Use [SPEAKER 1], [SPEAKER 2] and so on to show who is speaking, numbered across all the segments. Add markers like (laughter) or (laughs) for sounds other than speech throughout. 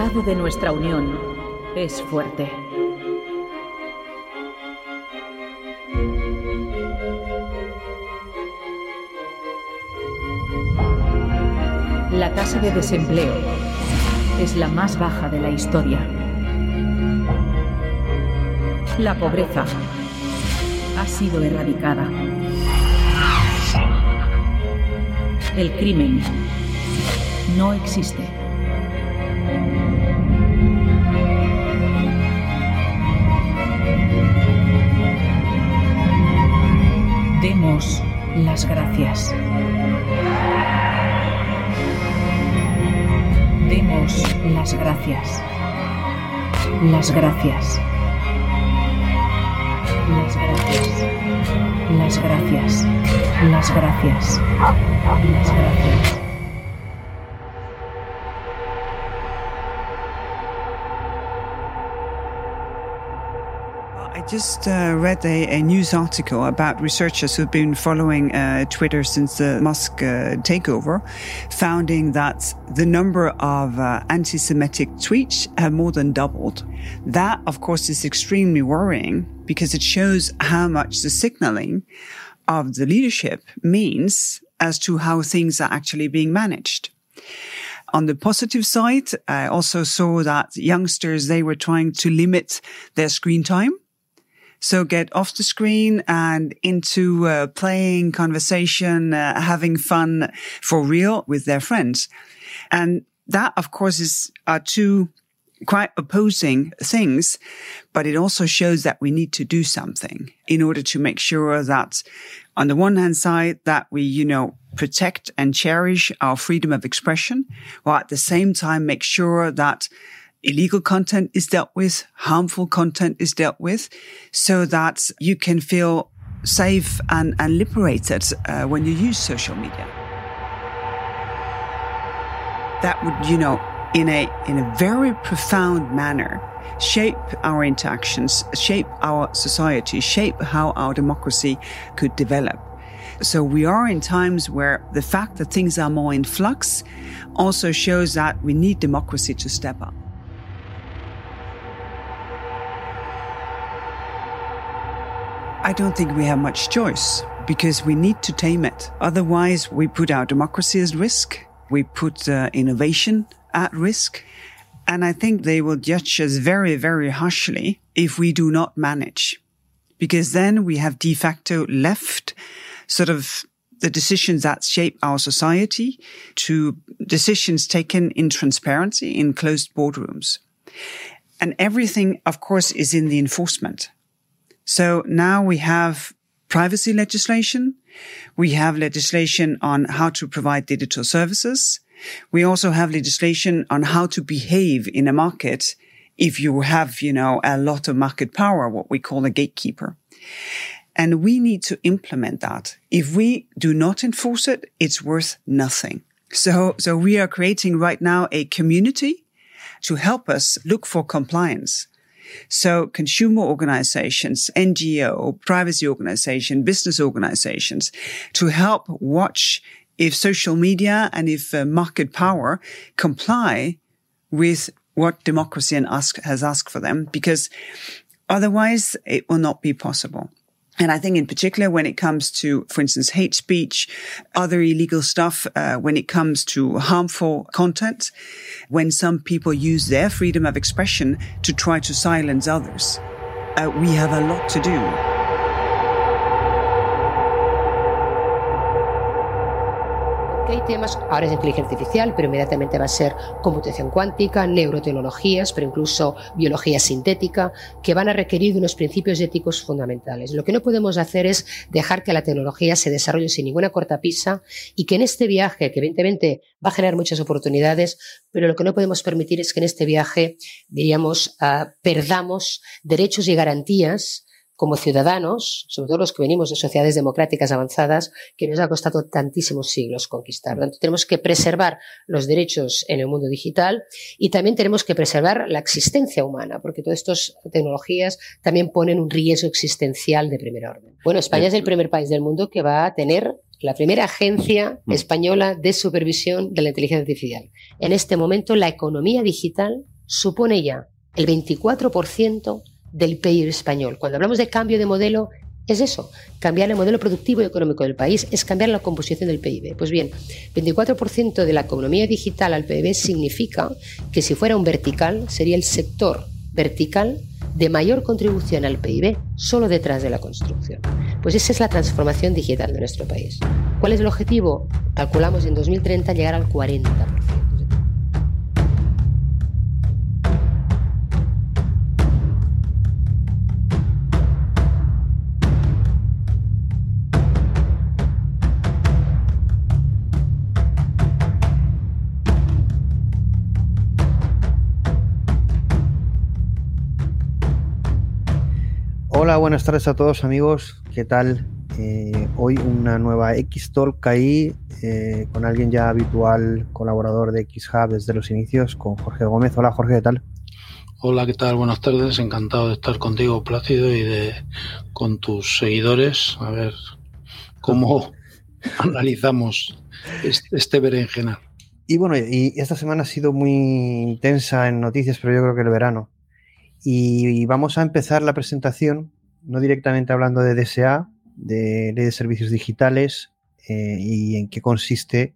[SPEAKER 1] estado de nuestra unión es fuerte. La tasa de desempleo es la más baja de la historia. La pobreza ha sido erradicada. El crimen no existe. Las gracias. Las gracias. Las gracias. Las gracias. Las gracias.
[SPEAKER 2] Just uh, read a, a, news article about researchers who've been following uh, Twitter since the Musk uh, takeover, finding that the number of uh, anti-Semitic tweets have more than doubled. That, of course, is extremely worrying because it shows how much the signaling of the leadership means as to how things are actually being managed. On the positive side, I also saw that youngsters, they were trying to limit their screen time so get off the screen and into uh, playing, conversation, uh, having fun for real with their friends. And that, of course, is are two quite opposing things, but it also shows that we need to do something in order to make sure that on the one hand side, that we, you know, protect and cherish our freedom of expression, while at the same time make sure that illegal content is dealt with, harmful content is dealt with, so that you can feel safe and, and liberated uh, when you use social media. That would, you know, in a, in a very profound manner, shape our interactions, shape our society, shape how our democracy could develop. So we are in times where the fact that things are more in flux also shows that we need democracy to step up. I don't think we have much choice because we need to tame it. Otherwise, we put our democracy at risk. We put uh, innovation at risk. And I think they will judge us very, very harshly if we do not manage. Because then we have de facto left sort of the decisions that shape our society to decisions taken in transparency in closed boardrooms. And everything, of course, is in the enforcement. So now we have privacy legislation. We have legislation on how to provide digital services. We also have legislation on how to behave in a market if you have, you know, a lot of market power, what we call a gatekeeper. And we need to implement that. If we do not enforce it, it's worth nothing. So, so we are creating right now a community to help us look for compliance. So consumer organizations, NGO, privacy organization, business organizations to help watch if social media and if uh, market power comply with what democracy and ask, has asked for them, because otherwise it will not be possible. And I think in particular, when it comes to, for instance, hate speech, other illegal stuff, uh, when it comes to harmful content, when some people use their freedom of expression to try to silence others, uh, we have a lot to do.
[SPEAKER 3] Hay temas, ahora es inteligencia artificial, pero inmediatamente va a ser computación cuántica, neurotecnologías, pero incluso biología sintética, que van a requerir de unos principios éticos fundamentales. Lo que no podemos hacer es dejar que la tecnología se desarrolle sin ninguna cortapisa y que en este viaje, que evidentemente va a generar muchas oportunidades, pero lo que no podemos permitir es que en este viaje, diríamos, uh, perdamos derechos y garantías como ciudadanos, sobre todo los que venimos de sociedades democráticas avanzadas, que nos ha costado tantísimos siglos conquistar. tenemos que preservar los derechos en el mundo digital y también tenemos que preservar la existencia humana, porque todas estas tecnologías también ponen un riesgo existencial de primer orden. Bueno, España es el primer país del mundo que va a tener la primera agencia mm. española de supervisión de la inteligencia artificial. En este momento, la economía digital supone ya el 24% del PIB español. Cuando hablamos de cambio de modelo, es eso, cambiar el modelo productivo y económico del país, es cambiar la composición del PIB. Pues bien, 24% de la economía digital al PIB significa que si fuera un vertical, sería el sector vertical de mayor contribución al PIB, solo detrás de la construcción. Pues esa es la transformación digital de nuestro país. ¿Cuál es el objetivo? Calculamos en 2030 llegar al 40%.
[SPEAKER 4] Hola, buenas tardes a todos amigos. ¿Qué tal? Eh, hoy una nueva X-Talk ahí eh, con alguien ya habitual, colaborador de X-Hub desde los inicios, con Jorge Gómez. Hola Jorge, ¿qué tal?
[SPEAKER 5] Hola, ¿qué tal? Buenas tardes. Encantado de estar contigo, Plácido, y de con tus seguidores. A ver cómo (laughs) analizamos este, berenjenal.
[SPEAKER 4] Y bueno, y esta semana ha sido muy intensa en noticias, pero yo creo que el verano. Y vamos a empezar la presentación, no directamente hablando de DSA, de Ley de Servicios Digitales eh, y en qué consiste,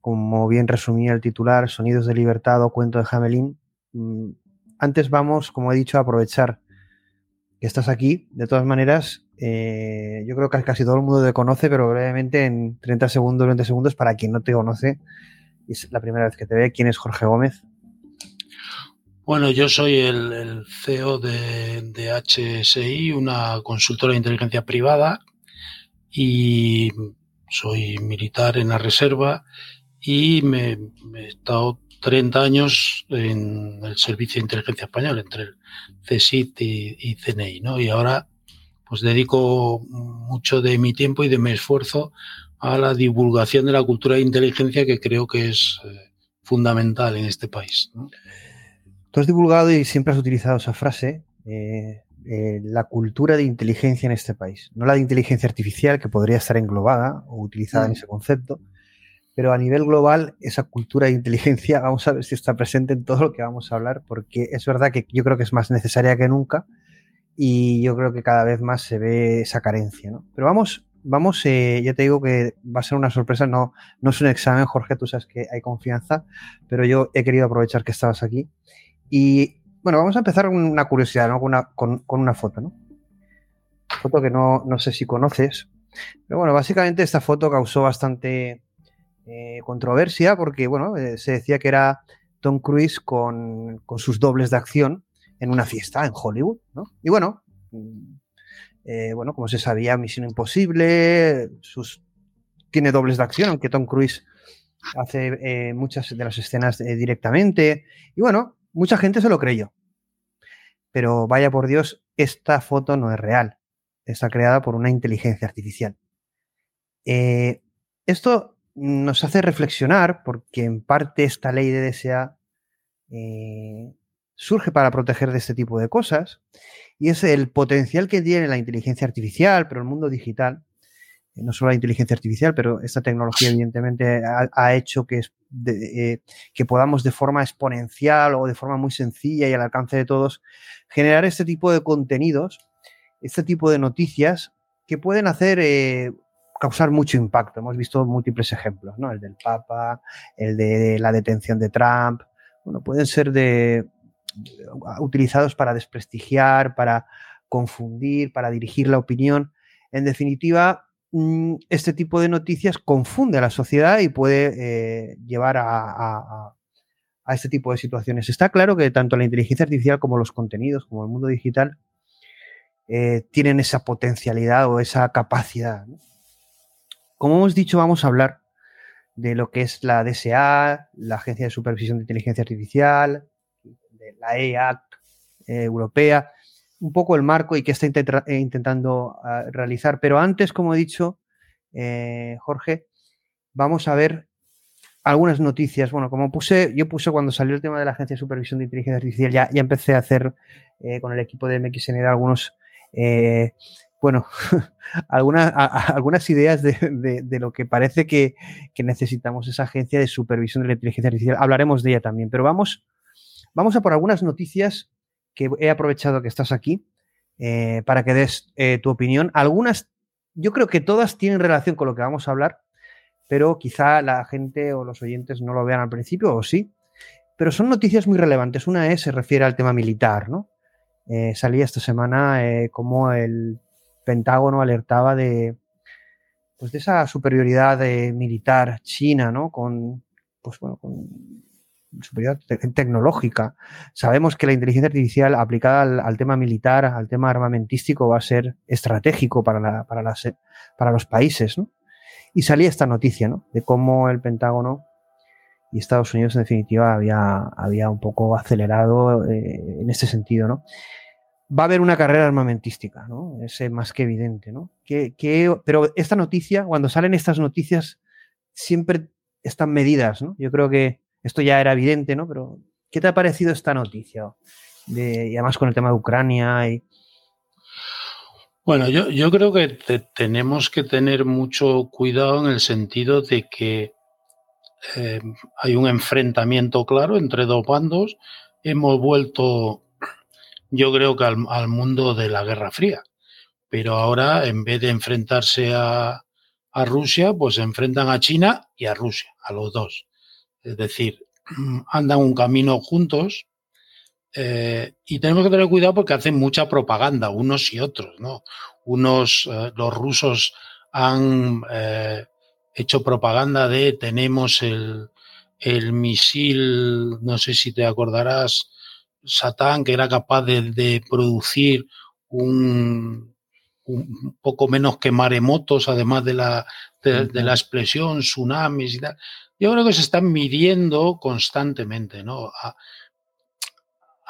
[SPEAKER 4] como bien resumía el titular, Sonidos de Libertad o Cuento de Hamelin. Mm, antes vamos, como he dicho, a aprovechar que estás aquí. De todas maneras, eh, yo creo que casi todo el mundo te conoce, pero brevemente en 30 segundos, 20 segundos, para quien no te conoce, es la primera vez que te ve. ¿Quién es Jorge Gómez?
[SPEAKER 5] Bueno, yo soy el, CEO de, HSI, una consultora de inteligencia privada, y soy militar en la reserva y me, he estado 30 años en el Servicio de Inteligencia Español, entre el CSIT y, CNI, ¿no? Y ahora pues dedico mucho de mi tiempo y de mi esfuerzo a la divulgación de la cultura de inteligencia que creo que es eh, fundamental en este país. ¿no?
[SPEAKER 4] Tú has divulgado y siempre has utilizado esa frase, eh, eh, la cultura de inteligencia en este país. No la de inteligencia artificial, que podría estar englobada o utilizada en mm. ese concepto, pero a nivel global, esa cultura de inteligencia, (laughs) vamos a ver si está presente en todo lo que vamos a hablar, porque es verdad que yo creo que es más necesaria que nunca y yo creo que cada vez más se ve esa carencia. ¿no? Pero vamos, vamos, eh, ya te digo que va a ser una sorpresa, no, no es un examen, Jorge, tú sabes que hay confianza, pero yo he querido aprovechar que estabas aquí y bueno, vamos a empezar con una curiosidad, ¿no? Con una, con, una foto, ¿no? Foto que no, no, sé si conoces. Pero bueno, básicamente esta foto causó bastante eh, controversia porque, bueno, eh, se decía que era Tom Cruise con, con, sus dobles de acción en una fiesta en Hollywood, ¿no? Y bueno, mm, eh, bueno, como se sabía, Misión Imposible, sus, tiene dobles de acción, aunque Tom Cruise hace muchas de las escenas directamente. Y bueno, Mucha gente se lo creyó. Pero vaya por Dios, esta foto no es real. Está creada por una inteligencia artificial. Eh, esto nos hace reflexionar porque en parte esta ley de DSA eh, surge para proteger de este tipo de cosas y es el potencial que tiene la inteligencia artificial, pero el mundo digital, no solo la inteligencia artificial, pero esta tecnología evidentemente ha, hecho que, eh, que podamos de forma exponencial o de forma muy sencilla y al alcance de todos generar este tipo de contenidos, este tipo de noticias que pueden hacer eh, causar mucho impacto. Hemos visto múltiples ejemplos, ¿no? El del Papa, el de la detención de Trump. Bueno, pueden ser de, utilizados para desprestigiar, para confundir, para dirigir la opinión. En definitiva, este tipo de noticias confunde a la sociedad y puede eh, llevar a, este tipo de situaciones. Está claro que tanto la inteligencia artificial como los contenidos, como el mundo digital, eh, tienen esa potencialidad o esa capacidad. Como hemos dicho, vamos a hablar de lo que es la DSA, la Agencia de Supervisión de Inteligencia Artificial, de la EAC eh, europea, un poco el marco y qué está eh, intentando ah, realizar. Pero antes, como he dicho, eh, Jorge, vamos a ver algunas noticias. Bueno, como puse, yo puse cuando salió el tema de la Agencia de Supervisión de Inteligencia Artificial, ya, ya empecé a hacer con el equipo de MXN algunos eh, bueno, (laughs) algunas, algunas ideas de, lo que parece que, necesitamos esa agencia de supervisión de la inteligencia artificial. Hablaremos de ella también, pero vamos, vamos a por algunas noticias que he aprovechado que estás aquí eh, para que des eh, tu opinión. Algunas, yo creo que todas tienen relación con lo que vamos a hablar, pero quizá la gente o los oyentes no lo vean al principio, o sí. Pero son noticias muy relevantes. Una es, se refiere al tema militar, ¿no? Eh, salía esta semana como el Pentágono alertaba de, pues de esa superioridad militar china, ¿no? Con, pues bueno, con superioridad tecnológica. Sabemos que la inteligencia artificial aplicada al, tema militar, al tema armamentístico, va a ser estratégico para, para, las, para los países. Y salía esta noticia, ¿no? De cómo el Pentágono y Estados Unidos, en definitiva, había, había un poco acelerado en este sentido, ¿no? va a haber una carrera armamentística, ¿no? Es eh, más que evidente, ¿no? Que, pero esta noticia, cuando salen estas noticias, siempre están medidas, ¿no? Yo creo que esto ya era evidente, ¿no? Pero, ¿qué te ha parecido esta noticia? De, y además con el tema de Ucrania y...
[SPEAKER 5] Bueno, yo, yo creo que tenemos que tener mucho cuidado en el sentido de que eh, hay un enfrentamiento claro entre dos bandos. Hemos vuelto yo creo que al, mundo de la Guerra Fría. Pero ahora, en vez de enfrentarse a, Rusia, pues se enfrentan a China y a Rusia, a los dos. Es decir, andan un camino juntos eh, y tenemos que tener cuidado porque hacen mucha propaganda, unos y otros, ¿no? Unos, eh, los rusos han eh, hecho propaganda de tenemos el, el misil, no sé si te acordarás, Satán, que era capaz de, producir un, poco menos que maremotos, además de la, de, la explosión, tsunamis y tal. Yo creo que se están midiendo constantemente, ¿no?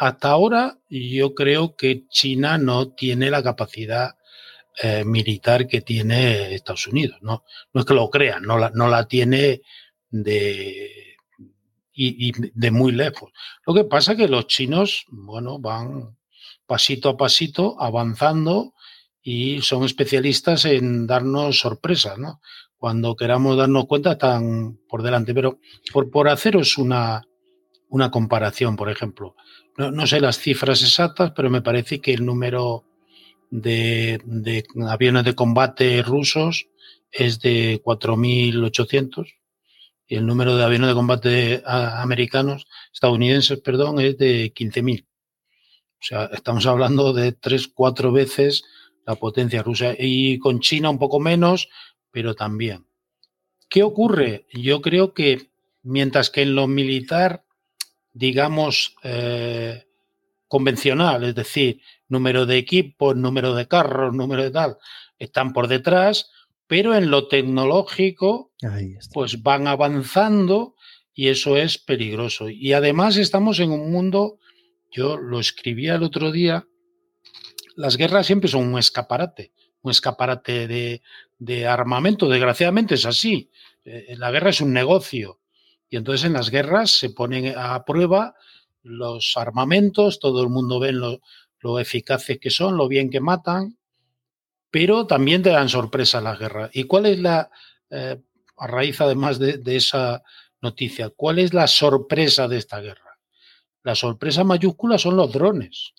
[SPEAKER 5] hasta ahora yo creo que China no tiene la capacidad eh, militar que tiene Estados Unidos, ¿no? No es que lo crean, no la, tiene de, de muy lejos. Lo que pasa es que los chinos, bueno, van pasito a pasito avanzando y son especialistas en darnos sorpresas, ¿no? Cuando queramos darnos cuenta están por delante. Pero por, por haceros una, una comparación, por ejemplo, no, no, sé las cifras exactas, pero me parece que el número de, de aviones de combate rusos es de 4.800 y el número de aviones de combate americanos, estadounidenses, perdón, es de 15.000. O sea, estamos hablando de tres, cuatro veces la potencia rusa. Y con China un poco menos, pero también. ¿Qué ocurre? Yo creo que mientras que en lo militar, digamos, eh, convencional, es decir, número de equipos, número de carros, número de tal, están por detrás, pero en lo tecnológico, pues van avanzando y eso es peligroso. Y además estamos en un mundo, yo lo escribía el otro día, las guerras siempre son un escaparate, un escaparate de, armamento, desgraciadamente es así. Eh, la guerra es un negocio y entonces en las guerras se ponen a prueba los armamentos, todo el mundo ve lo, lo eficaces que son, lo bien que matan, pero también te dan sorpresa las guerras. ¿Y cuál es la, eh, a raíz además de, esa noticia, cuál es la sorpresa de esta guerra? La sorpresa mayúscula son los drones.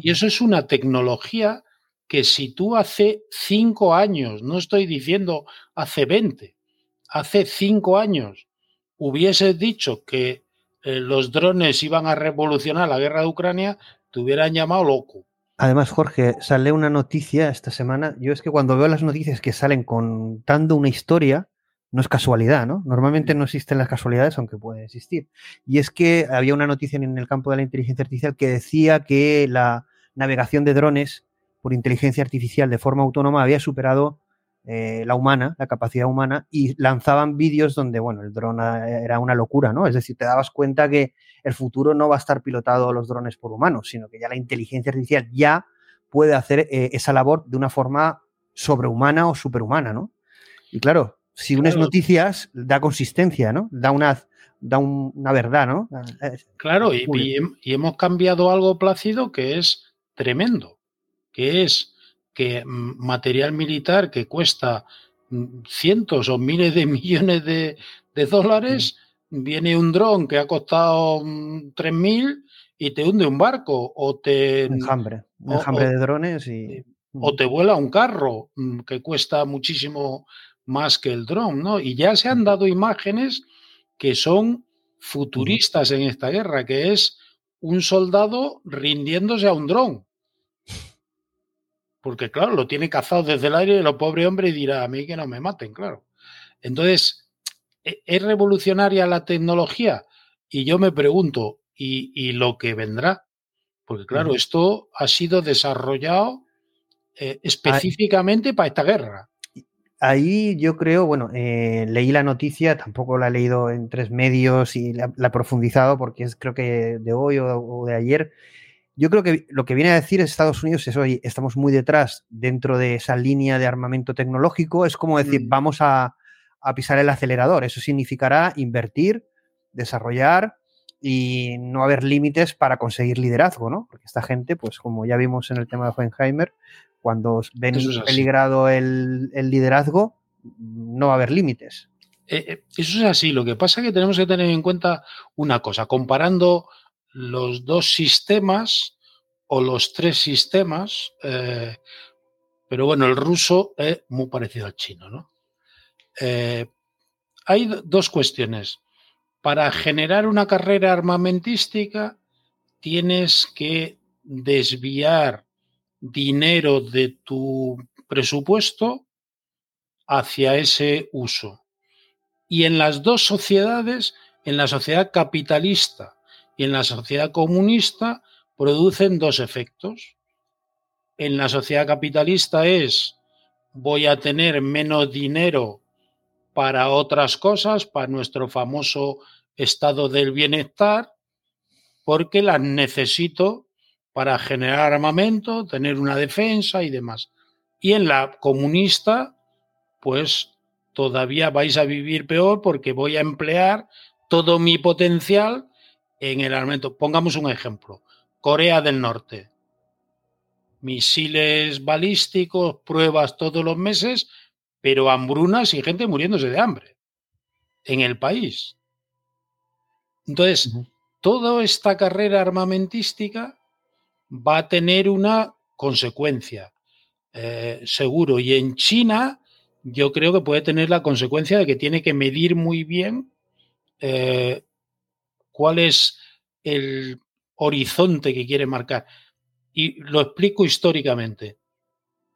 [SPEAKER 5] Y eso es una tecnología que si tú hace cinco años, no estoy diciendo hace 20, hace cinco años hubieses dicho que eh, los drones iban a revolucionar la guerra de Ucrania, te hubieran llamado loco
[SPEAKER 4] Además, Jorge, sale una noticia esta semana. Yo es que cuando veo las noticias que salen contando una historia, no es casualidad, ¿no? Normalmente no existen las casualidades, aunque pueden existir. Y es que había una noticia en el campo de la inteligencia artificial que decía que la navegación de drones por inteligencia artificial de forma autónoma había superado eh, la humana, la capacidad humana, y lanzaban vídeos donde, bueno, el dron era una locura, ¿no? Es decir, te dabas cuenta que el futuro no va a estar pilotado los drones por humanos, sino que ya la inteligencia artificial ya puede hacer eh, esa labor de una forma sobrehumana o superhumana, ¿no? Y claro, si unes noticias, da consistencia, ¿no? Da una, da una verdad, ¿no?
[SPEAKER 5] Claro, y, y, hemos cambiado algo plácido que es tremendo, que es que mm, material militar que cuesta mm, cientos o miles de (laughs) millones de, dólares, viene un dron que ha costado 3.000 mm, y te hunde un barco o te...
[SPEAKER 4] Enjambre, un enjambre de drones y...
[SPEAKER 5] O te vuela un carro que cuesta muchísimo más que el dron, ¿no? Y ya se han dado imágenes que son futuristas en esta guerra, que es un soldado rindiéndose a un dron. Porque, claro, lo tiene cazado desde el aire y el pobre hombre dirá, a mí que no me maten, claro. Entonces, ¿e-, ¿es revolucionaria la tecnología? Y yo me pregunto, ¿y, lo que vendrá? Porque, claro, esto ha sido desarrollado eh, específicamente para esta guerra.
[SPEAKER 4] Ahí yo creo, bueno, eh, leí la noticia, tampoco la he leído en tres medios y la, he profundizado porque es creo que de hoy o de ayer, yo creo que lo que viene a decir Estados Unidos es, hoy estamos muy detrás dentro de esa línea de armamento tecnológico, es como decir, mm. vamos a, pisar el acelerador. Eso significará invertir, desarrollar y no haber límites para conseguir liderazgo, ¿no? Porque esta gente, pues como ya vimos en el tema de Hohenheimer, cuando ven peligrado el, liderazgo, no va a haber límites.
[SPEAKER 5] Eh, eh, eso es así. Lo que pasa es que tenemos que tener en cuenta una cosa. Comparando los dos sistemas o los tres sistemas, eh, pero bueno, el ruso es muy parecido al chino, ¿no? Eh, hay dos cuestiones. Para generar una carrera armamentística tienes que desviar dinero de tu presupuesto hacia ese uso. Y en las dos sociedades, en la sociedad capitalista y en la sociedad comunista producen dos efectos. En la sociedad capitalista es voy a tener menos dinero para otras cosas, para nuestro famoso estado del bienestar, porque las necesito para generar armamento, tener una defensa y demás. Y en la comunista, pues todavía vais a vivir peor porque voy a emplear todo mi potencial en el armamento. Pongamos un ejemplo. Corea del Norte. Misiles balísticos, pruebas todos los meses, pero hambrunas y gente muriéndose de hambre en el país. Entonces, toda esta carrera armamentística va a tener una consecuencia, eh, seguro. Y en China, yo creo que puede tener la consecuencia de que tiene que medir muy bien eh, cuál es el horizonte que quiere marcar. Y lo explico históricamente.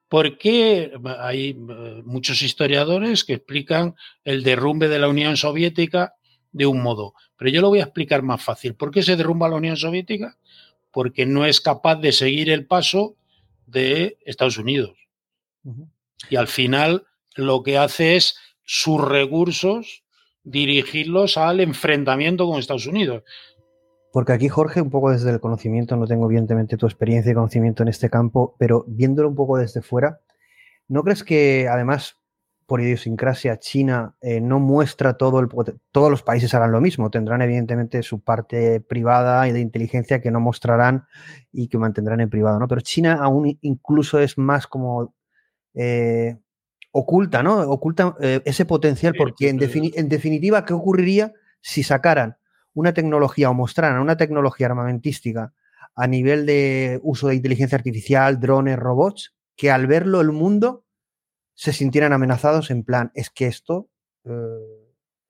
[SPEAKER 5] ¿Por qué hay eh, muchos historiadores que explican el derrumbe de la Unión Soviética de un modo? Pero yo lo voy a explicar más fácil. ¿Por qué se derrumba la Unión Soviética? Porque no es capaz de seguir el paso de Estados Unidos. Y al final lo que hace es sus recursos dirigirlos al enfrentamiento con Estados Unidos.
[SPEAKER 4] Porque aquí, Jorge, un poco desde el conocimiento, no tengo evidentemente tu experiencia y conocimiento en este campo, pero viéndolo un poco desde fuera, ¿no crees que además, por idiosincrasia, China eh, no muestra todo el todos los países harán lo mismo? Tendrán evidentemente su parte privada y de inteligencia que no mostrarán y que mantendrán en privado, ¿no? Pero China aún incluso es más como eh, oculta, ¿no? Oculta eh, ese potencial porque en, en definitiva, ¿qué ocurriría si sacaran una tecnología o mostraran una tecnología armamentística a nivel de uso de inteligencia artificial, drones, robots, que al verlo el mundo se sintieran amenazados en plan, es que esto eh,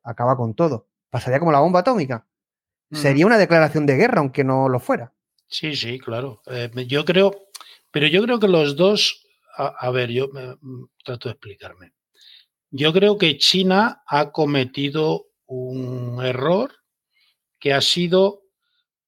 [SPEAKER 4] acaba con todo. Pasaría como la bomba atómica. Sería una declaración de guerra, aunque no lo fuera.
[SPEAKER 5] Sí, sí, claro. Eh, yo creo, Pero yo creo que los dos, a, ver, yo trato de explicarme. Yo creo que China ha cometido un error que ha sido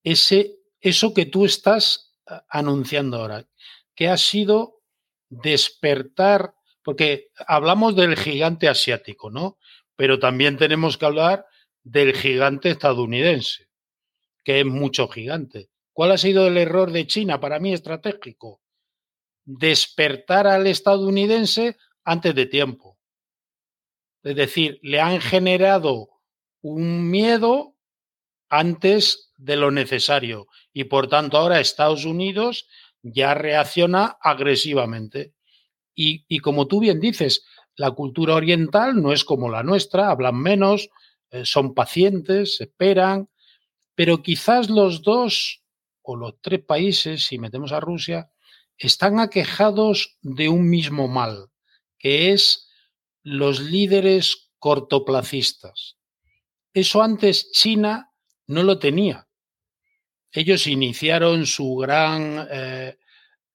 [SPEAKER 5] ese, eso que tú estás anunciando ahora, que ha sido despertar, porque hablamos del gigante asiático, ¿no? Pero también tenemos que hablar del gigante estadounidense, que es mucho gigante. ¿Cuál ha sido el error de China para mí estratégico? Despertar al estadounidense antes de tiempo. Es decir, le han generado un miedo antes de lo necesario y por tanto ahora Estados Unidos ya reacciona agresivamente. Y, como tú bien dices, la cultura oriental no es como la nuestra, hablan menos, eh, son pacientes, esperan, pero quizás los dos o los tres países, si metemos a Rusia, están aquejados de un mismo mal, que es los líderes cortoplacistas. Eso antes China no lo tenía. Ellos iniciaron su gran eh,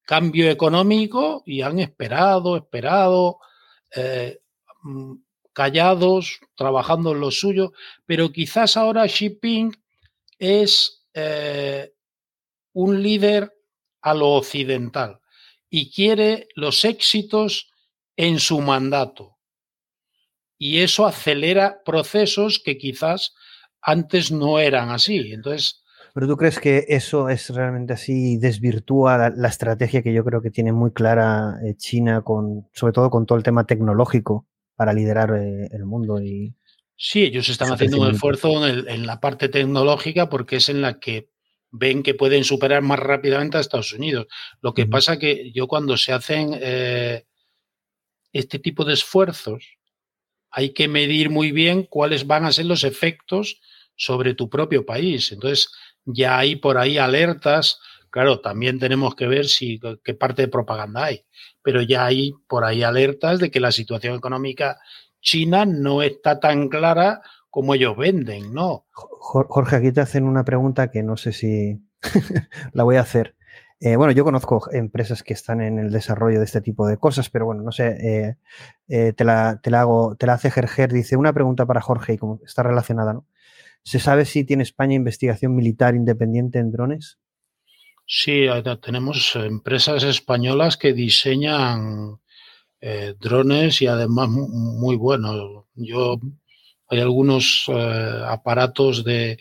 [SPEAKER 5] cambio económico y han esperado, esperado, eh, mm, callados, trabajando en lo suyo, pero quizás ahora Xi Jinping es eh, un líder a lo occidental y quiere los éxitos en su mandato. Y eso acelera procesos que quizás antes no eran así. Entonces.
[SPEAKER 4] Pero tú crees que eso es realmente así, desvirtúa la, estrategia que yo creo que tiene muy clara eh, China, con, sobre todo con todo el tema tecnológico para liderar eh, el mundo y.
[SPEAKER 5] Sí, ellos están haciendo un esfuerzo en, la parte tecnológica porque es en la que ven que pueden superar más rápidamente a Estados Unidos. Lo que pasa que yo cuando se hacen eh, este tipo de esfuerzos, hay que medir muy bien cuáles van a ser los efectos sobre tu propio país. Entonces, ya hay por ahí alertas. Claro, también tenemos que ver si qué parte de propaganda hay, pero ya hay por ahí alertas de que la situación económica china no está tan clara como ellos venden, ¿no?
[SPEAKER 4] Jorge, aquí te hacen una pregunta que no sé si (laughs) la voy a hacer. Eh, bueno, yo conozco empresas que están en el desarrollo de este tipo de cosas, pero bueno, no sé, eh, eh, te, la, te, la, hago, te la hace Gerger. Dice una pregunta para Jorge y como está relacionada, ¿no? ¿Se sabe si tiene España investigación militar independiente en drones?
[SPEAKER 5] Sí, tenemos empresas españolas que diseñan drones y además muy buenos. Yo hay algunos aparatos de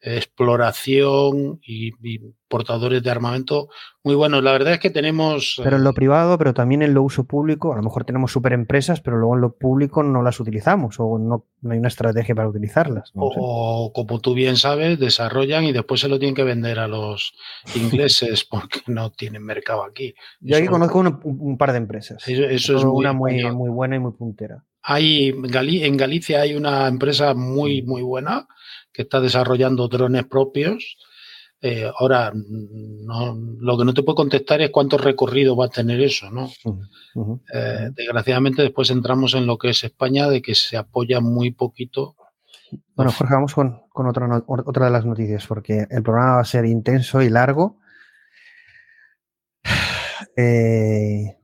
[SPEAKER 5] exploración y, portadores de armamento muy buenos. La verdad es que tenemos...
[SPEAKER 4] Pero en lo eh, privado, pero también en lo uso público, a lo mejor tenemos superempresas, pero luego en lo público no las utilizamos o no, hay una estrategia para utilizarlas.
[SPEAKER 5] o, como tú bien sabes, desarrollan y después se lo tienen que vender a los ingleses (laughs) porque no tienen mercado aquí.
[SPEAKER 4] Yo aquí conozco un, par de empresas. Eso, es una muy, muy buena y muy puntera.
[SPEAKER 5] Hay, en Galicia hay una empresa muy, muy buena que está desarrollando drones propios. Eh, ahora, lo que no te puedo contestar es cuánto recorrido va a tener eso, ¿no? Eh, desgraciadamente después entramos en lo que es España, de que se apoya muy poquito.
[SPEAKER 4] Bueno, Jorge, vamos con, otra, otra de las noticias, porque el programa va a ser intenso y largo. (sighs) Eh,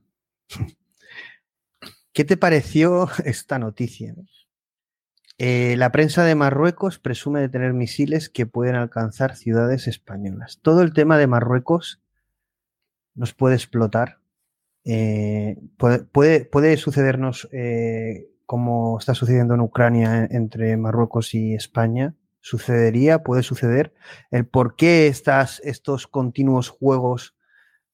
[SPEAKER 4] ¿Qué te pareció (laughs) esta noticia? Eh, la prensa de Marruecos presume de tener misiles que pueden alcanzar ciudades españolas. Todo el tema de Marruecos nos puede explotar. Eh, puede, sucedernos eh, como está sucediendo en Ucrania entre Marruecos y España. Sucedería, puede suceder. El por qué estas, estos continuos juegos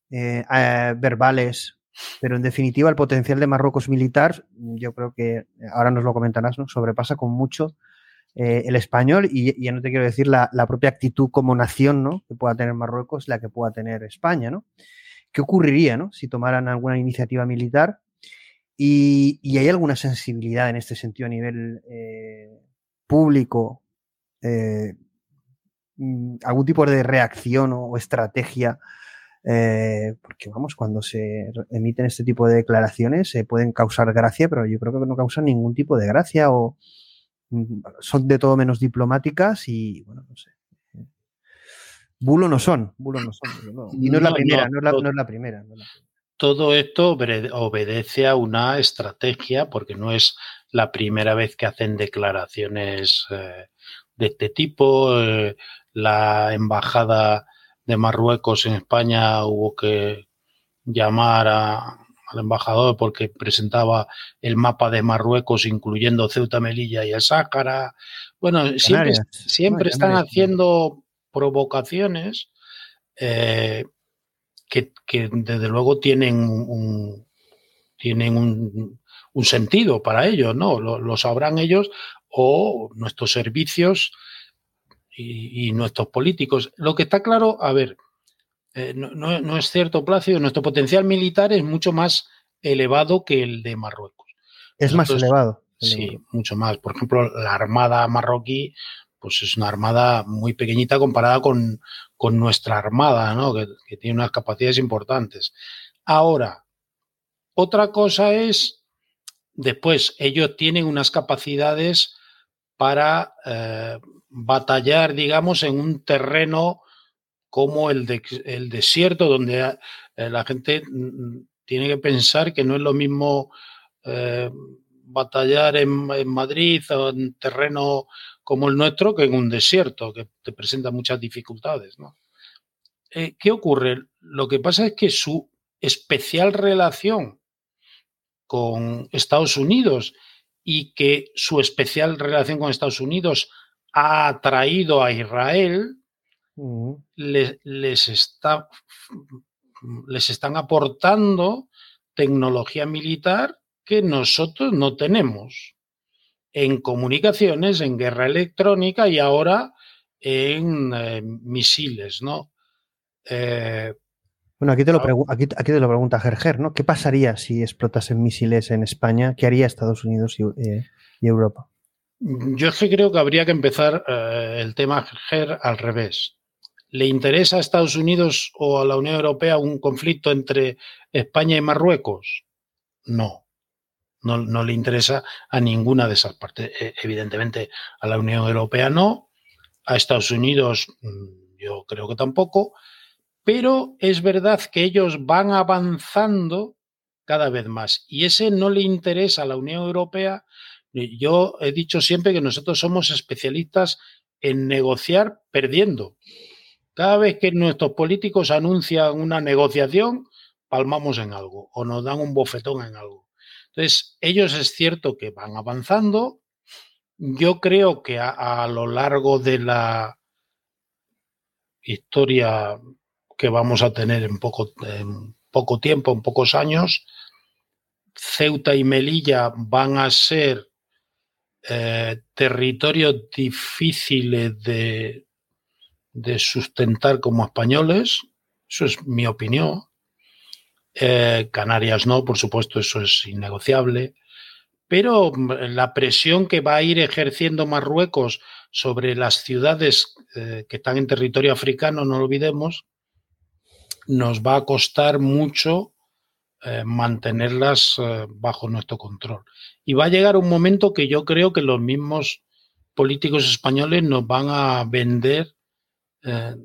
[SPEAKER 4] verbales pero en definitiva, el potencial de Marruecos militar, yo creo que ahora nos lo comentarás, ¿no? sobrepasa con mucho eh, el español y ya no te quiero decir la, propia actitud como nación ¿no? que pueda tener Marruecos, la que pueda tener España. ¿no? ¿Qué ocurriría ¿no? si tomaran alguna iniciativa militar? Y, hay alguna sensibilidad en este sentido a nivel eh, público, eh, mm, algún tipo de reacción o estrategia eh, porque vamos, cuando se emiten este tipo de declaraciones se pueden causar gracia, pero yo creo que no causan ningún tipo de gracia o mm, son de todo menos diplomáticas y bueno, no sé. bulo no son, bulo no son. Y no es la primera, no, es la, no es la primera.
[SPEAKER 5] Todo esto obedece a una estrategia porque no es la primera vez que hacen declaraciones eh, de este tipo. Eh, la embajada de Marruecos en España hubo que llamar al embajador porque presentaba el mapa de Marruecos incluyendo Ceuta, Melilla y el Sáhara. Bueno, siempre, siempre están haciendo provocaciones eh, que, desde luego tienen un, tienen un, sentido para ellos, ¿no? Lo, sabrán ellos o nuestros servicios y, nuestros políticos. Lo que está claro, a ver, eh, no, es cierto, Plácido, nuestro potencial militar es mucho más elevado que el de Marruecos.
[SPEAKER 4] Es más elevado.
[SPEAKER 5] Sí, mucho más. Por ejemplo, la Armada marroquí, pues es una armada muy pequeñita comparada con, nuestra armada, ¿no? Que, tiene unas capacidades importantes. Ahora, otra cosa es, después, ellos tienen unas capacidades para eh, batallar, digamos, en un terreno como el, de, el desierto, donde eh, la gente mm, tiene que pensar que no es lo mismo eh, batallar en, Madrid o en terreno como el nuestro que en un desierto, que te presenta muchas dificultades. ¿no? Eh, ¿Qué ocurre? Lo que pasa es que su especial relación con Estados Unidos y que su especial relación con Estados Unidos ha atraído a Israel, les, está, les están aportando tecnología militar que nosotros no tenemos en comunicaciones, en guerra electrónica y ahora en eh, misiles, ¿no?
[SPEAKER 4] Eh, bueno, aquí te, lo aquí, te lo pregunta Gerger, ¿no? ¿Qué pasaría si explotasen misiles en España? ¿Qué haría Estados Unidos y, eh, Europa?
[SPEAKER 5] Yo es que creo que habría que empezar el tema Gerger al revés. ¿Le interesa a Estados Unidos o a la Unión Europea un conflicto entre España y Marruecos? No. No, le interesa a ninguna de esas partes. E, evidentemente, a la Unión Europea no, a Estados Unidos mm, yo creo que tampoco, pero es verdad que ellos van avanzando cada vez más y ese no le interesa a la Unión Europea. Yo he dicho siempre que nosotros somos especialistas en negociar perdiendo. Cada vez que nuestros políticos anuncian una negociación, palmamos en algo o nos dan un bofetón en algo. Entonces, ellos es cierto que van avanzando. Yo creo que a, lo largo de la historia que vamos a tener en poco, tiempo, en pocos años, Ceuta y Melilla van a ser eh, territorios difíciles de, de sustentar como españoles. Eso es mi opinión. Eh, Canarias no, por supuesto, eso es innegociable. Pero mm, la presión que va a ir ejerciendo Marruecos sobre las ciudades eh, que están en territorio africano, no olvidemos, nos va a costar mucho eh, mantenerlas bajo nuestro control. Y va a llegar un momento que yo creo que los mismos políticos españoles nos van a vender.
[SPEAKER 4] ya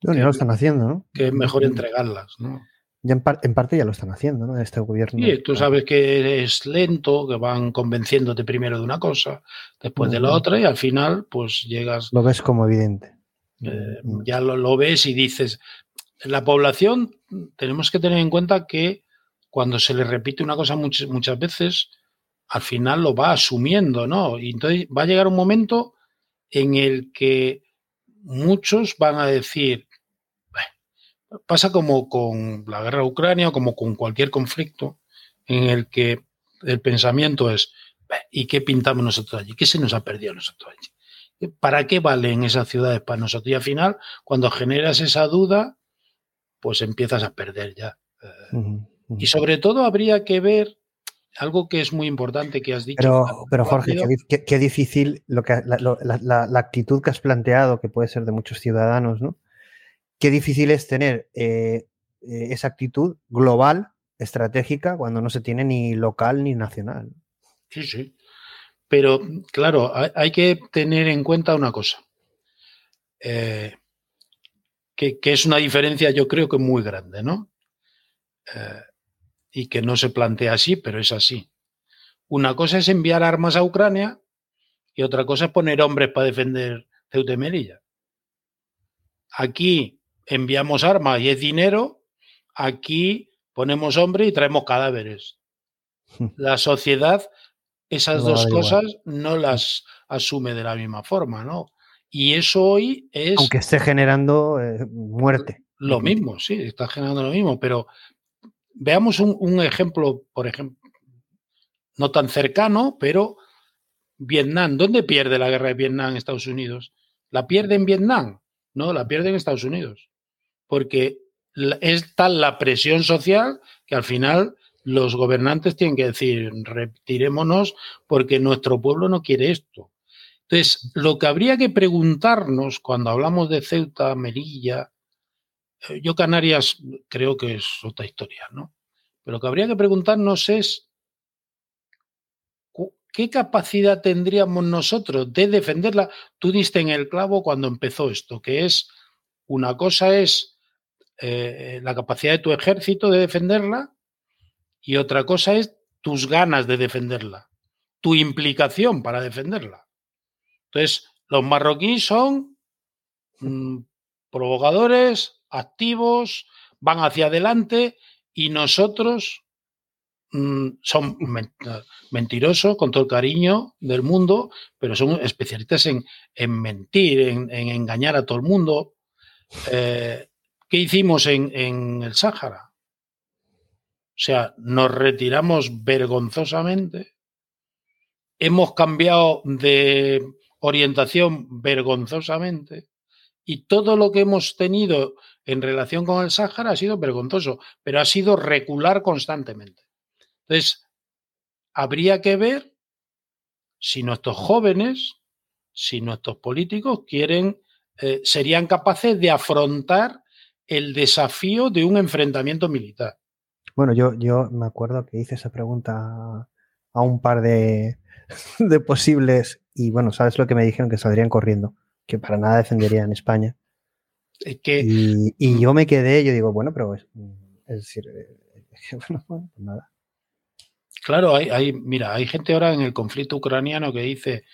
[SPEAKER 4] lo están haciendo, ¿no?
[SPEAKER 5] Que es mejor entregarlas, ¿no?
[SPEAKER 4] Ya en, parte ya lo están haciendo, ¿no? Este gobierno.
[SPEAKER 5] Sí, tú sabes que es lento, que van convenciéndote primero de una cosa, después de la otra, y al final, pues llegas.
[SPEAKER 4] Lo ves como evidente.
[SPEAKER 5] Eh, ya lo, ves y dices. La población, tenemos que tener en cuenta que cuando se le repite una cosa muchas, muchas veces, al final lo va asumiendo, ¿no? Y entonces va a llegar un momento en el que muchos van a decir, pasa como con la guerra de Ucrania o como con cualquier conflicto en el que el pensamiento es, ¿y qué pintamos nosotros allí? ¿Qué se nos ha perdido nosotros allí? ¿Para qué valen esas ciudades para nosotros? Y al final, cuando generas esa duda, pues empiezas a perder ya. Eh, y sobre todo habría que ver algo que es muy importante que has dicho.
[SPEAKER 4] Pero, pero Jorge, qué, difícil lo que, la, la, actitud que has planteado, que puede ser de muchos ciudadanos, ¿no? qué difícil es tener eh, eh, esa actitud global, estratégica, cuando no se tiene ni local ni nacional.
[SPEAKER 5] Sí, sí. Pero claro, hay, que tener en cuenta una cosa. Eh, que, es una diferencia yo creo que muy grande, ¿no? Eh, y que no se plantea así, pero es así. Una cosa es enviar armas a Ucrania y otra cosa es poner hombres para defender Ceuta y Melilla. Aquí enviamos armas y es dinero, aquí ponemos hombres y traemos cadáveres. (laughs) La sociedad esas dos cosas no las asume de la misma forma, ¿no? Y eso hoy es...
[SPEAKER 4] Aunque esté generando eh, muerte.
[SPEAKER 5] Lo mismo, sí, está generando lo mismo, pero veamos un, ejemplo, por ejemplo, no tan cercano, pero Vietnam. ¿Dónde pierde la guerra de Vietnam en Estados Unidos? ¿La pierde en Vietnam? No, la pierde en Estados Unidos. Porque es tal la presión social que al final los gobernantes tienen que decir, retirémonos porque nuestro pueblo no quiere esto. Entonces, lo que habría que preguntarnos cuando hablamos de Ceuta, Melilla, yo Canarias creo que es otra historia, ¿no? Pero lo que habría que preguntarnos es ¿qué capacidad tendríamos nosotros de defenderla? Tú diste en el clavo cuando empezó esto, que es una cosa es eh, la capacidad de tu ejército de defenderla y otra cosa es tus ganas de defenderla, tu implicación para defenderla. Entonces, los marroquíes son mm, provocadores, activos, van hacia adelante y nosotros mm, son mentirosos con todo el cariño del mundo, pero son especialistas en, mentir, en, engañar a todo el mundo. Eh, ¿Qué hicimos en el Sáhara? O sea, nos retiramos vergonzosamente, hemos cambiado de orientación vergonzosamente y todo lo que hemos tenido en relación con el Sáhara ha sido vergonzoso, pero ha sido recular constantemente. Entonces, habría que ver si nuestros jóvenes, si nuestros políticos quieren, eh, serían capaces de afrontar el desafío de un enfrentamiento militar.
[SPEAKER 4] Bueno, yo, me acuerdo que hice esa pregunta a un par de, (laughs) de posibles y bueno, ¿sabes lo que me dijeron? Que saldrían corriendo, que para nada defenderían España.
[SPEAKER 5] Que...
[SPEAKER 4] Y, yo me quedé, yo digo, bueno, pero es, decir, eh, (laughs) bueno, pues nada.
[SPEAKER 5] Claro, hay, hay, mira, hay gente ahora en el conflicto ucraniano que dice,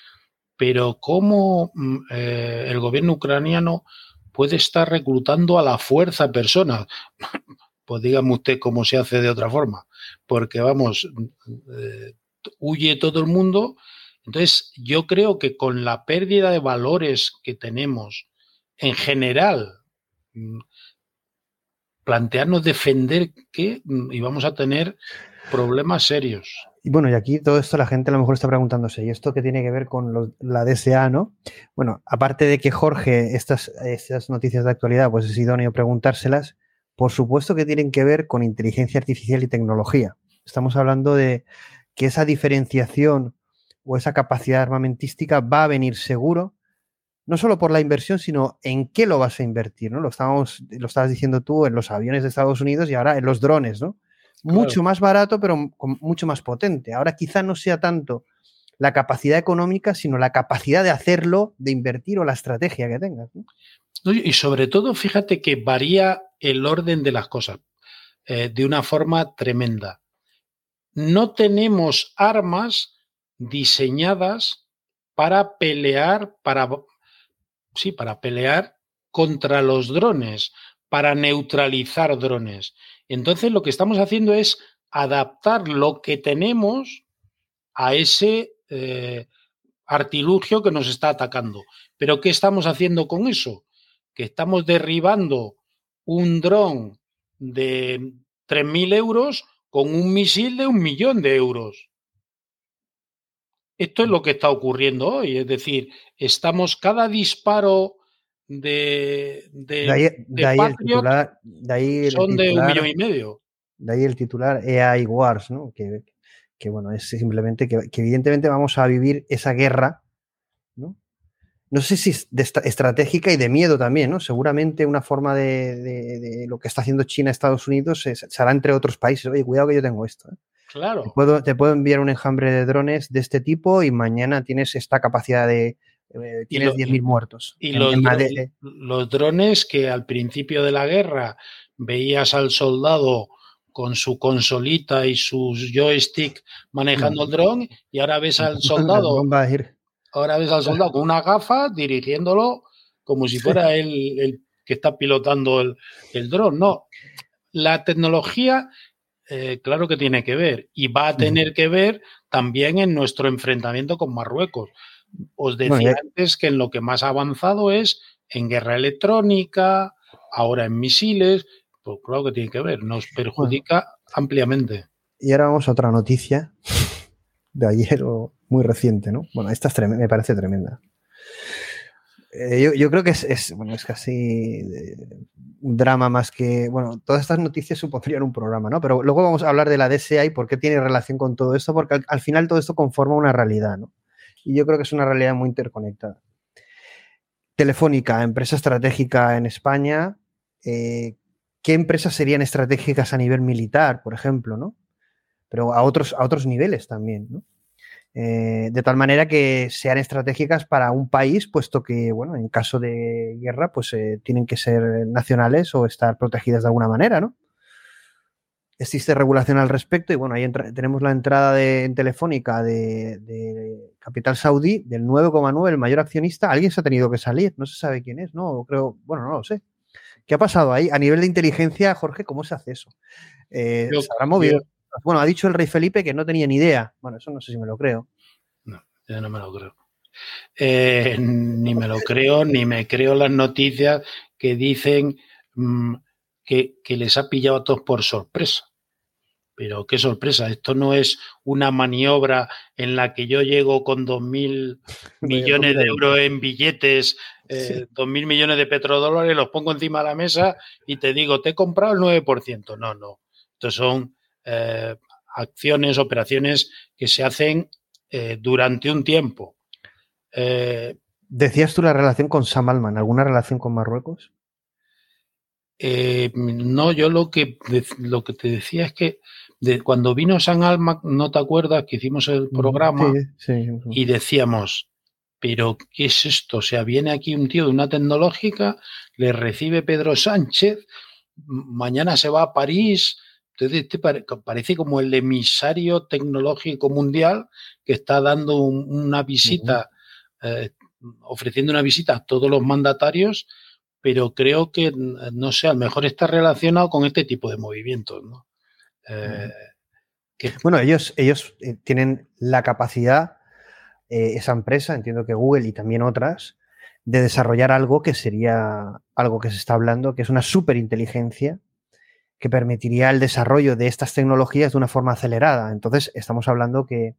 [SPEAKER 5] pero ¿cómo mm, eh, el gobierno ucraniano puede estar reclutando a la fuerza personas? (laughs) pues dígame usted cómo se hace de otra forma, porque vamos, eh, huye todo el mundo. Entonces, yo creo que con la pérdida de valores que tenemos en general, mm, plantearnos defender que mm, íbamos a tener problemas serios.
[SPEAKER 4] Y bueno, y aquí todo esto la gente a lo mejor está preguntándose, ¿y esto qué tiene que ver con la DSA, no? Bueno, aparte de que Jorge, estas, estas noticias de actualidad, pues es idóneo preguntárselas, por supuesto que tienen que ver con inteligencia artificial y tecnología. Estamos hablando de que esa diferenciación o esa capacidad armamentística va a venir seguro, no solo por la inversión, sino en qué lo vas a invertir, ¿no? Lo, estamos, lo estabas diciendo tú en los aviones de Estados Unidos y ahora en los drones, ¿no? Mucho más barato, pero mucho más potente. Ahora quizá no sea tanto la capacidad económica, sino la capacidad de hacerlo, de invertir o la estrategia que tengas.
[SPEAKER 5] Y sobre todo, fíjate que varía el orden de las cosas eh, de una forma tremenda. No tenemos armas diseñadas para pelear, para, sí, para pelear contra los drones, para neutralizar drones. Entonces lo que estamos haciendo es adaptar lo que tenemos a ese eh, artilugio que nos está atacando. Pero ¿qué estamos haciendo con eso? Que estamos derribando un dron de 3.000 euros con un misil de un millón de euros. Esto es lo que está ocurriendo hoy, es decir, estamos cada disparo de, de,
[SPEAKER 4] ahí, el titular,
[SPEAKER 5] son de un millón y medio.
[SPEAKER 4] De ahí el titular AI Wars, ¿no? que, que bueno, es simplemente que, que, evidentemente vamos a vivir esa guerra, ¿no? no sé si es de estratégica y de miedo también, ¿no? Seguramente una forma de, lo que está haciendo China, Estados Unidos, se, hará entre otros países. Oye, cuidado que yo tengo esto. ¿eh?
[SPEAKER 5] Claro.
[SPEAKER 4] Te puedo, te puedo, enviar un enjambre de drones de este tipo y mañana tienes esta capacidad de, eh, tienes 10.000 muertos.
[SPEAKER 5] Y los, los drones que al principio de la guerra veías al soldado con su consolita y sus joystick manejando el dron y ahora ves al (laughs) soldado ahora ves al soldado con una gafa dirigiéndolo como si fuera (laughs) el, el que está pilotando el, el dron. No, la tecnología eh, claro que tiene que ver y va a tener que ver también en nuestro enfrentamiento con Marruecos. Os decía antes que en lo que más ha avanzado es en guerra electrónica, ahora en misiles, pues claro que tiene que ver, nos perjudica ampliamente.
[SPEAKER 4] Y ahora vamos a otra noticia de ayer o muy reciente, ¿no? Bueno, esta me parece tremenda. Eh, yo, creo que es, bueno, es casi un drama más que. Bueno, todas estas noticias supondrían un programa, ¿no? Pero luego vamos a hablar de la DSA y por qué tiene relación con todo esto, porque al, final todo esto conforma una realidad, ¿no? Y yo creo que es una realidad muy interconectada. Telefónica, empresa estratégica en España. Eh, ¿Qué empresas serían estratégicas a nivel militar, por ejemplo, ¿no? Pero a otros, a otros niveles también, ¿no? Eh, de tal manera que sean estratégicas para un país, puesto que, bueno, en caso de guerra, pues eh, tienen que ser nacionales o estar protegidas de alguna manera, ¿no? Existe regulación al respecto y, bueno, ahí tenemos la entrada de, en Telefónica de, Capital Saudí del 9,9, el mayor accionista. Alguien se ha tenido que salir, no se sabe quién es, ¿no? Creo, bueno, no lo sé. ¿Qué ha pasado ahí? A nivel de inteligencia, Jorge, ¿cómo se hace eso? Eh, ¿Se habrá movido? Bueno, ha dicho el rey Felipe que no tenía ni idea. Bueno, eso no sé si me lo creo.
[SPEAKER 5] No, yo no me lo creo. Eh, ni me lo creo, ni me creo las noticias que dicen mm, que, les ha pillado a todos por sorpresa. Pero qué sorpresa, esto no es una maniobra en la que yo llego con dos mil (laughs) millones de euros en billetes, eh, dos mil millones de petrodólares, los pongo encima de la mesa y te digo, te he comprado el 9%. No, no. Estos son eh, acciones, operaciones que se hacen eh, durante un tiempo.
[SPEAKER 4] Eh, ¿Decías tú la relación con Sam Alman? ¿Alguna relación con Marruecos?
[SPEAKER 5] no, yo lo que, lo que te decía es que de, cuando vino San Alman, ¿no te acuerdas que hicimos el programa? Y decíamos, pero ¿qué es esto? O sea, viene aquí un tío de una tecnológica, le recibe Pedro Sánchez, mañana se va a París, entonces, este parece como el emisario tecnológico mundial que está dando una visita, eh, ofreciendo una visita a todos los mandatarios, pero creo que, no sé, a lo mejor está relacionado con este tipo de movimientos.
[SPEAKER 4] Eh, bueno, ellos, ellos eh, tienen la capacidad, esa empresa, entiendo que Google y también otras, de desarrollar algo que sería algo que se está hablando, que es una superinteligencia que permitiría el desarrollo de estas tecnologías de una forma acelerada. Entonces, estamos hablando que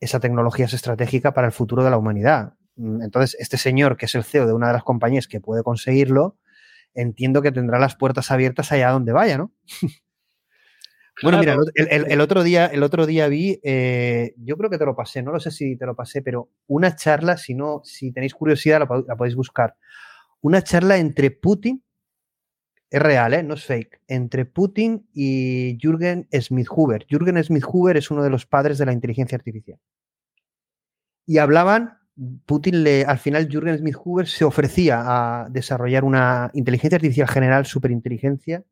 [SPEAKER 4] esa tecnología es estratégica para el futuro de la humanidad. Mm, entonces, este señor, que es el CEO de una de las compañías que puede conseguirlo, entiendo que tendrá las puertas abiertas allá donde vaya, ¿no? (laughs) bueno, mira, el, otro día, el otro día vi, eh, yo creo que te lo pasé, no lo sé si te lo pasé, pero una charla, si no, si tenéis curiosidad, la podéis buscar. Una charla entre Putin es real, ¿eh? no es fake, entre Putin y Jürgen Smith-Huber. Jürgen Smith-Huber es uno de los padres de la inteligencia artificial. Y hablaban, Putin le, al final Jürgen Smith-Huber se ofrecía a desarrollar una inteligencia artificial general, superinteligencia,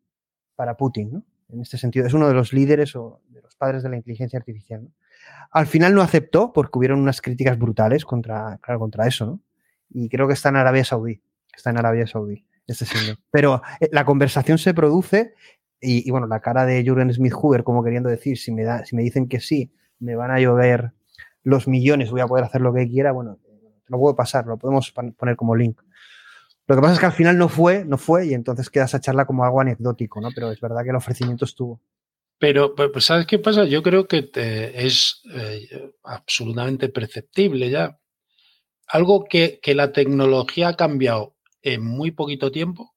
[SPEAKER 4] para Putin, ¿no? En este sentido, es uno de los líderes o de los padres de la inteligencia artificial. Al final no aceptó porque hubieron unas críticas brutales contra, contra eso, ¿no? Y creo que está en Arabia Saudí. Está en Arabia Saudí. Este Pero eh, la conversación se produce y, bueno, la cara de Jürgen Smith-Huber como queriendo decir, si me, da, si me dicen que sí, me van a llover los millones, voy a poder hacer lo que quiera, bueno, lo puedo pasar, lo podemos poner como link. Lo que pasa es que al final no fue, no fue, y entonces queda esa charla como algo anecdótico, ¿no? Pero es verdad que el ofrecimiento estuvo.
[SPEAKER 5] Pero, pues, ¿sabes qué pasa? Yo creo que es eh, absolutamente perceptible ya. Algo que, que, la tecnología ha cambiado en muy poquito tiempo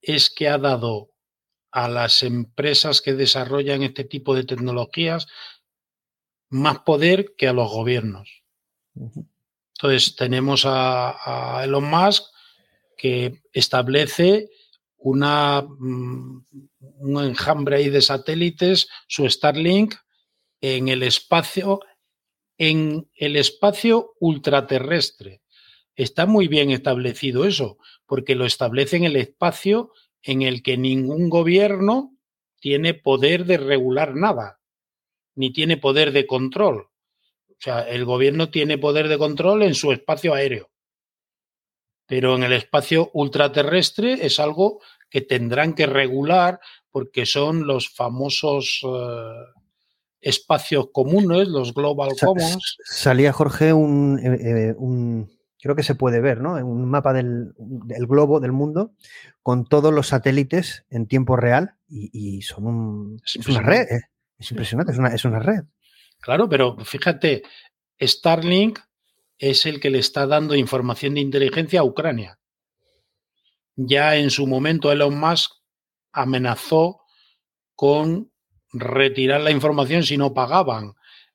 [SPEAKER 5] es que ha dado a las empresas que desarrollan este tipo de tecnologías más poder que a los gobiernos. Entonces tenemos a, Elon Musk que establece una, mm, un enjambre ahí de satélites, su Starlink, en el espacio, en el espacio ultraterrestre. Está muy bien establecido eso, porque lo establece en el espacio en el que ningún gobierno tiene poder de regular nada, ni tiene poder de control. O sea, el gobierno tiene poder de control en su espacio aéreo, pero en el espacio ultraterrestre es algo que tendrán que regular porque son los famosos eh, espacios comunes, los global commons.
[SPEAKER 4] Salía Jorge un, eh, eh, un, creo que se puede ver, ¿no? Un mapa del, globo, del mundo, con todos los satélites en tiempo real y, son un, es, una red, es impresionante, es una, es una red.
[SPEAKER 5] Claro, pero fíjate, Starlink es el que le está dando información de inteligencia a Ucrania. Ya en su momento Elon Musk amenazó con retirar la información si no pagaban.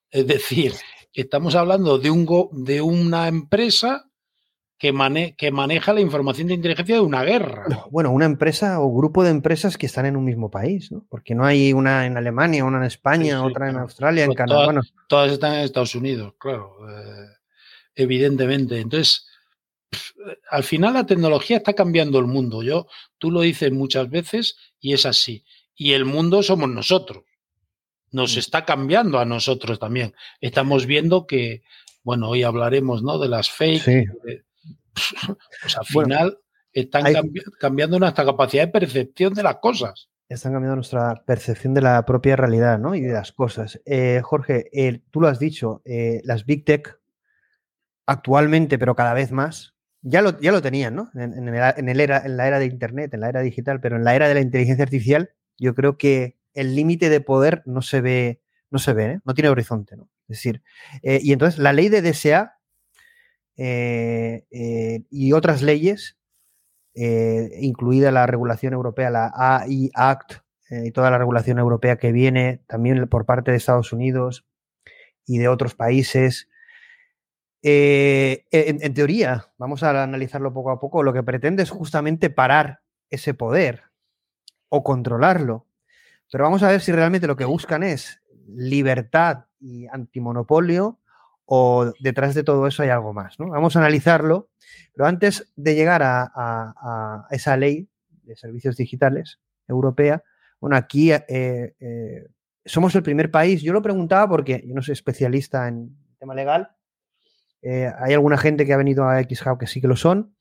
[SPEAKER 5] Es decir, estamos hablando de, un de una empresa que, que, maneja la información de inteligencia de una guerra.
[SPEAKER 4] Bueno, una empresa o grupo de empresas que están en un mismo país, ¿no? Porque no hay una en Alemania, una en España, otra en Australia, en pues Canadá.
[SPEAKER 5] Todas, todas, están en Estados Unidos, claro, eh, evidentemente. Entonces, al final la tecnología está cambiando el mundo. Yo, tú lo dices muchas veces y es así. Y el mundo somos nosotros. Nos mm. está cambiando a nosotros también. Estamos viendo que, bueno, hoy hablaremos, ¿no? De las fake. Pues al final están cambiando nuestra capacidad de percepción de las cosas.
[SPEAKER 4] Están cambiando nuestra percepción de la propia realidad, ¿no? Y de las cosas. Eh, Jorge, eh, tú lo has dicho, eh, las Big Tech actualmente, pero cada vez más, ya lo, ya lo tenían, ¿no? En, el, era, en la era de Internet, en la era digital, pero en la era de la inteligencia artificial, yo creo que el límite de poder no se ve, no se ve, no tiene horizonte, ¿no? Es decir, y entonces la ley de DSA eh, y otras leyes, incluida la regulación europea, la AI Act y toda la regulación europea que viene también por parte de Estados Unidos y de otros países, eh, en, teoría, vamos a analizarlo poco a poco, lo que pretende es justamente parar ese poder o controlarlo. Pero vamos a ver si realmente lo que buscan es libertad y antimonopolio o detrás de todo eso hay algo más. ¿no? Vamos a analizarlo, pero antes de llegar a, esa ley de servicios digitales europea, bueno, aquí eh, eh, somos el primer país, yo lo preguntaba porque yo no soy especialista en tema legal, eh, hay alguna gente que ha venido a XHub que sí que lo son.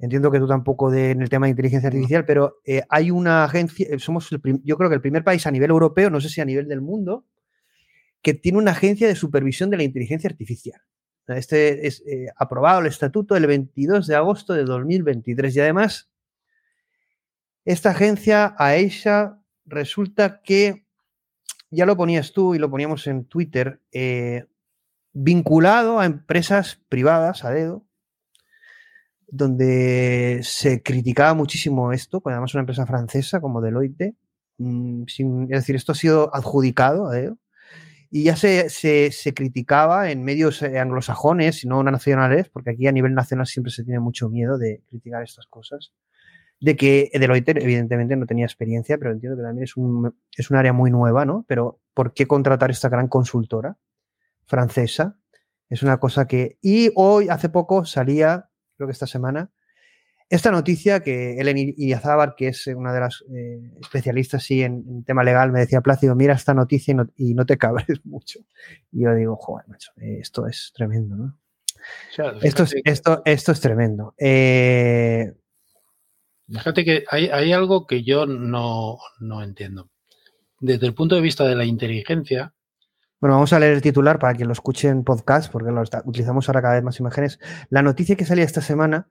[SPEAKER 4] Entiendo que tú tampoco de, en el tema de inteligencia artificial, pero hay una agencia, somos el yo creo que el primer país a nivel europeo, no sé si a nivel del mundo, que tiene una agencia de supervisión de la inteligencia artificial. Este es aprobado el estatuto el 22 de agosto de 2023 y además esta agencia, AESA, resulta que ya lo ponías tú y lo poníamos en Twitter, vinculado a empresas privadas, a dedo, donde se criticaba muchísimo esto, pues además una empresa francesa como Deloitte, mm, es decir, esto ha sido adjudicado a dedo, y ya se, se, criticaba en medios eh, anglosajones y no nacionales, porque aquí a nivel nacional siempre se tiene mucho miedo de criticar estas cosas, de que Deloitte evidentemente no tenía experiencia, pero entiendo que también es un, es un área muy nueva, ¿no? Pero ¿por qué contratar esta gran consultora? francesa. Es una cosa que... Y hoy, hace poco, salía, creo que esta semana, esta noticia que Eleni Iyazábar, que es una de las eh, especialistas sí, en, tema legal, me decía, Plácido, mira esta noticia y no, te cabres (laughs) mucho. Y yo digo, joder, macho, eh, esto es tremendo, ¿no? esto, es, esto, esto es tremendo. Eh,
[SPEAKER 5] fíjate que hay, hay, algo que yo no, no entiendo. Desde el punto de vista de la inteligencia,
[SPEAKER 4] bueno, vamos a leer el titular para que lo escuchen en podcast, porque lo utilizamos ahora cada vez más imágenes. La noticia que salía esta semana,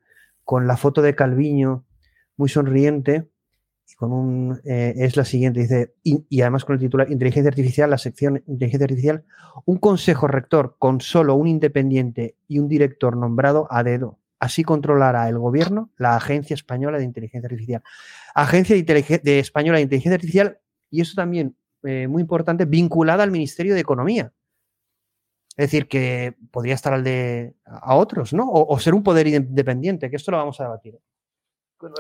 [SPEAKER 4] con la foto de Calviño muy sonriente, con un, eh, es la siguiente, dice, y, además con el titular Inteligencia Artificial, la sección Inteligencia Artificial, un consejo rector con solo un independiente y un director nombrado a dedo. Así controlará el gobierno la Agencia Española de Inteligencia Artificial. Agencia de, de Española de Inteligencia Artificial, y eso también eh, muy importante vinculada al Ministerio de Economía. Es decir, que podría estar al de a otros, ¿no? O, ser un poder independiente, que esto lo vamos a debatir.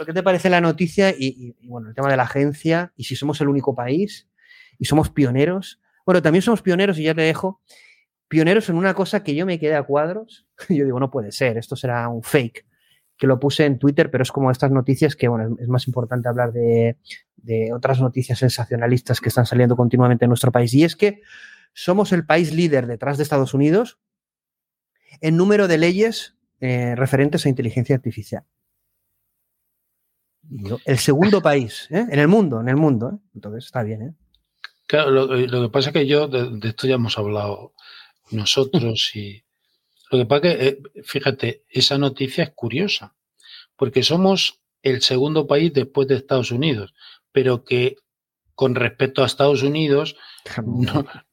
[SPEAKER 4] ¿Qué te parece la noticia y, bueno, el tema de la agencia y si somos el único país y somos pioneros? Bueno, también somos pioneros y ya te dejo pioneros en una cosa que yo me quedé a cuadros. (laughs) Yo digo, no puede ser, esto será un fake. Que lo puse en Twitter, pero es como estas noticias que, bueno, es más importante hablar de, otras noticias sensacionalistas que están saliendo continuamente en nuestro país. Y es que somos el país líder detrás de Estados Unidos en número de leyes eh, referentes a inteligencia artificial. El segundo (laughs) país ¿eh? en el mundo, en el mundo. ¿eh? Entonces está bien. ¿eh?
[SPEAKER 5] Claro, lo, que pasa es que yo, de, esto ya hemos hablado nosotros (laughs) y lo que pasa es que, fíjate, esa noticia es curiosa, porque somos el segundo país después de Estados Unidos, pero que con respecto a Estados Unidos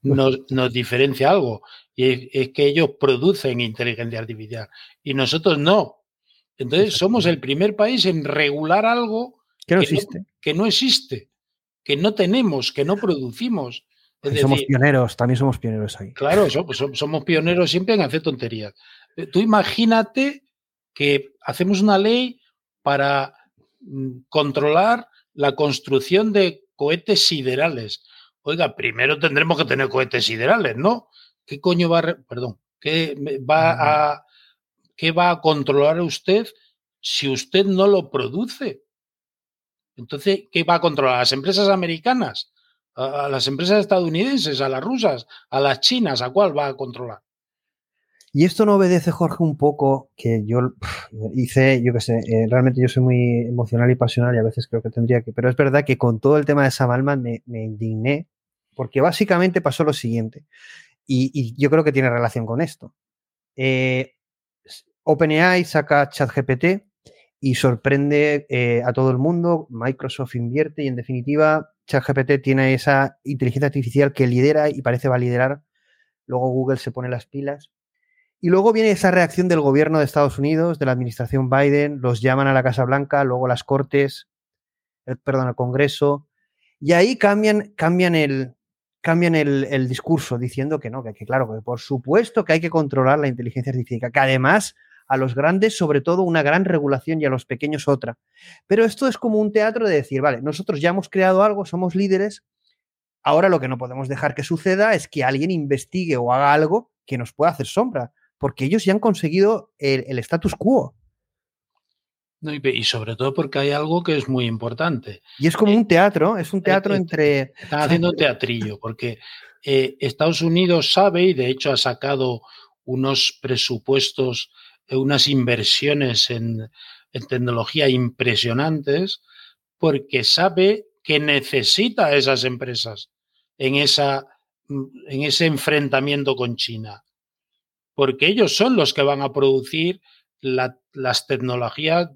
[SPEAKER 5] nos, diferencia algo, y es, que ellos producen inteligencia artificial y nosotros no. Entonces somos el primer país en regular algo
[SPEAKER 4] que no existe.
[SPEAKER 5] que no existe que no tenemos, que no producimos.
[SPEAKER 4] somos pioneros, también somos pioneros ahí.
[SPEAKER 5] Claro, somos, pioneros siempre en hacer tonterías. Eh, tú imagínate que hacemos una ley para mm, controlar la construcción de cohetes siderales. Oiga, primero tendremos que tener cohetes siderales, ¿no? ¿Qué coño va a, perdón, qué va a, qué va a controlar usted si usted no lo produce? Entonces, ¿qué va a controlar? ¿A las empresas americanas? ¿A las empresas estadounidenses? ¿A las rusas? ¿A las chinas? ¿A cuál va a controlar?
[SPEAKER 4] Y esto no obedece, Jorge, un poco que yo (sighs) hice, yo qué sé, eh, realmente yo soy muy emocional y pasional y a veces creo que tendría que, pero es verdad que con todo el tema de Sam me, me indigné porque básicamente pasó lo siguiente y, yo creo que tiene relación con esto. Eh, OpenAI saca ChatGPT y sorprende eh, a todo el mundo. Microsoft invierte y en definitiva ChatGPT tiene esa inteligencia artificial que lidera y parece va a liderar. Luego Google se pone las pilas. Y luego viene esa reacción del gobierno de Estados Unidos, de la administración Biden, los llaman a la Casa Blanca, luego las Cortes, perdón, al Congreso, y ahí cambian, cambian, el, cambian el, discurso diciendo que no, que, que, claro, que por supuesto que hay que controlar la inteligencia artificial, que además a los grandes sobre todo una gran regulación y a los pequeños otra. Pero esto es como un teatro de decir, vale, nosotros ya hemos creado algo, somos líderes, ahora lo que no podemos dejar que suceda es que alguien investigue o haga algo que nos pueda hacer sombra, porque ellos ya han conseguido el, status quo.
[SPEAKER 5] y, sobre todo porque hay algo que es muy importante.
[SPEAKER 4] Y es como eh, un teatro, es un teatro eh, entre...
[SPEAKER 5] Están haciendo un teatrillo, porque eh, Estados Unidos sabe, y de hecho ha sacado unos presupuestos unas inversiones en, tecnología impresionantes porque sabe que necesita a esas empresas en, esa, en ese enfrentamiento con China. Porque ellos son los que van a producir las tecnologías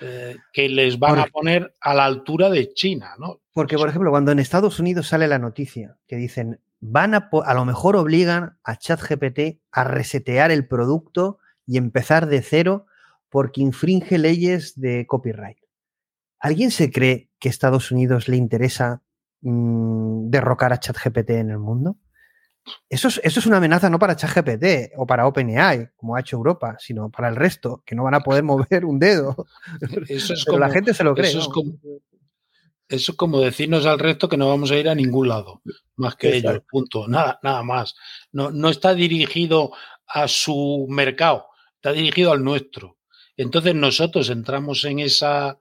[SPEAKER 5] eh, que les van a poner a la altura de China, ¿no?
[SPEAKER 4] Porque, por ejemplo, cuando en Estados Unidos sale la noticia que dicen, van a, a lo mejor obligan a ChatGPT a resetear el producto y empezar de cero porque infringe leyes de copyright. ¿Alguien se cree que a Estados Unidos le interesa mm, derrocar a ChatGPT en el mundo? Eso es, eso es, una amenaza no para ChatGPT o para OpenAI, como ha hecho Europa, sino para el resto, que no van a poder mover un dedo. (laughs) Eso es como, la gente se lo cree.
[SPEAKER 5] Eso, es como, eso, es como, decirnos al resto que no vamos a ir a ningún lado, más que ellos, punto. Nada, nada más. No, no está dirigido a su mercado, está dirigido al nuestro. Entonces nosotros entramos en esa,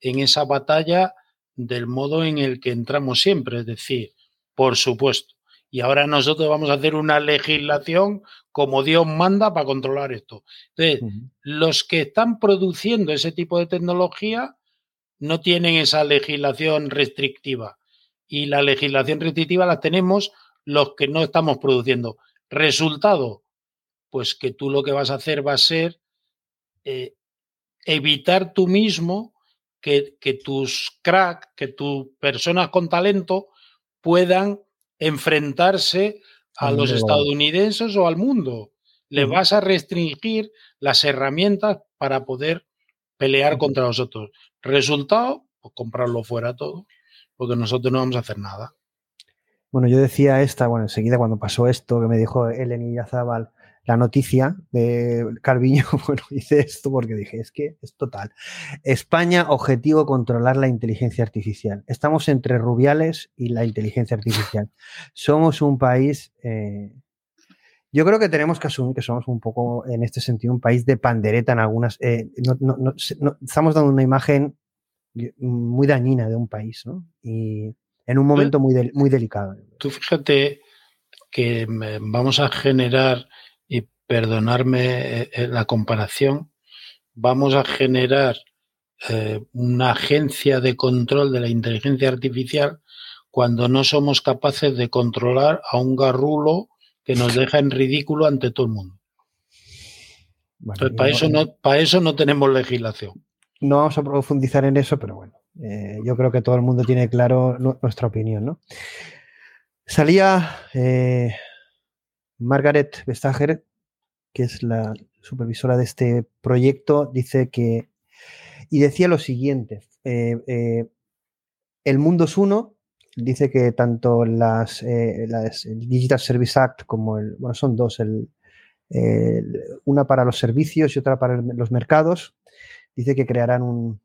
[SPEAKER 5] en esa batalla del modo en el que entramos siempre, es decir, por supuesto. Y ahora nosotros vamos a hacer una legislación como Dios manda para controlar esto. Entonces, los que están produciendo ese tipo de tecnología no tienen esa legislación restrictiva. Y la legislación restrictiva la tenemos los que no estamos produciendo. Resultado, pues que tú lo que vas a hacer va a ser eh, evitar tú mismo que, tus crack, que tus personas con talento puedan enfrentarse a los estadounidenses o al mundo. Le vas a restringir las herramientas para poder pelear contra nosotros. Resultado, pues comprarlo fuera todo, porque nosotros no vamos a hacer nada.
[SPEAKER 4] Bueno, yo decía esta, bueno, enseguida cuando pasó esto que me dijo Eleni Yazabal, la noticia de Carviño, (laughs) bueno, hice esto porque dije, es que es total. España, objetivo controlar la inteligencia artificial. Estamos entre Rubiales y la inteligencia artificial. Somos un país... Eh, Yo creo que tenemos que asumir que somos un poco, en este sentido, un país de pandereta en algunas. Eh, estamos dando una imagen muy dañina de un país, ¿no? Y en un momento muy, muy delicado.
[SPEAKER 5] Tú fíjate que vamos a generar, perdonarme eh, la comparación, vamos a generar eh, una agencia de control de la inteligencia artificial cuando no somos capaces de controlar a un garrulo que nos deja en ridículo ante todo el mundo. para, eso no, para eso no tenemos legislación.
[SPEAKER 4] No vamos a profundizar en eso, pero bueno, eh, yo creo que todo el mundo tiene claro nuestra opinión. ¿no? Salía eh, Margaret Vestager, que es la supervisora de este proyecto, dice que, y decía lo siguiente, eh, el mundo es uno, dice que tanto las, eh, el Digital Service Act como el, bueno, son dos, una para los servicios y otra para los mercados, dice que crearán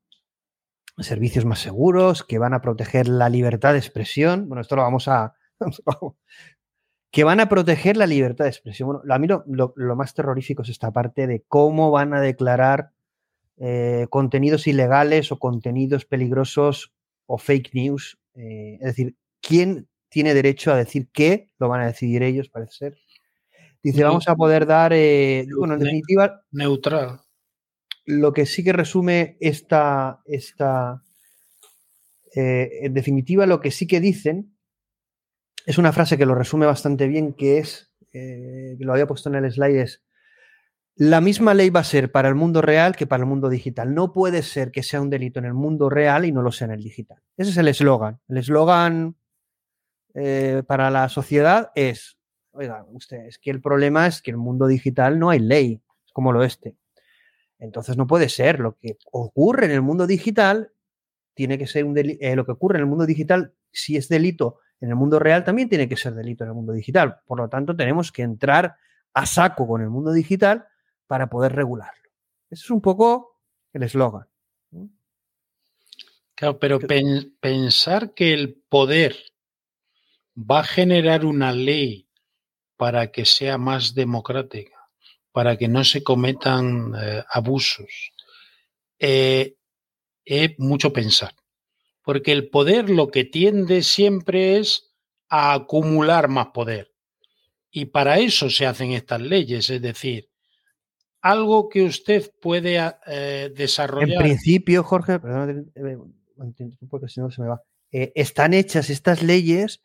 [SPEAKER 4] servicios más seguros, que van a proteger la libertad de expresión. Bueno, esto lo vamos a... (laughs) que van a proteger la libertad de expresión. Bueno, a mí lo, lo, más terrorífico es esta parte de cómo van a declarar eh, contenidos ilegales o contenidos peligrosos o fake news eh, es decir, ¿quién tiene derecho a decir qué? Lo van a decidir ellos, parece ser. Dice, vamos a poder dar, eh, bueno, en definitiva...
[SPEAKER 5] Neutral.
[SPEAKER 4] Lo que sí que resume esta, esta en definitiva, lo que sí que dicen es una frase que lo resume bastante bien, que es, que lo había puesto en el slide, es, la misma ley va a ser para el mundo real que para el mundo digital. No puede ser que sea un delito en el mundo real y no lo sea en el digital. Ese es el eslogan. El eslogan eh, para la sociedad es, oiga, usted, es que el problema es que en el mundo digital no hay ley, es como lo este. Entonces no puede ser. Lo que ocurre en el mundo digital tiene que ser un delito. Eh, lo que ocurre en el mundo digital, si es delito en el mundo real, también tiene que ser delito en el mundo digital. Por lo tanto, tenemos que entrar a saco con el mundo digital para poder regularlo. Ese es un poco el eslogan.
[SPEAKER 5] Claro, pero pensar que el poder va a generar una ley para que sea más democrática, para que no se cometan eh, abusos, eh, es mucho pensar. Porque el poder lo que tiende siempre es a acumular más poder. Y para eso se hacen estas leyes, es decir, algo que usted puede eh, desarrollar.
[SPEAKER 4] En principio, Jorge, perdón, porque si no se me va. Eh, están hechas estas leyes,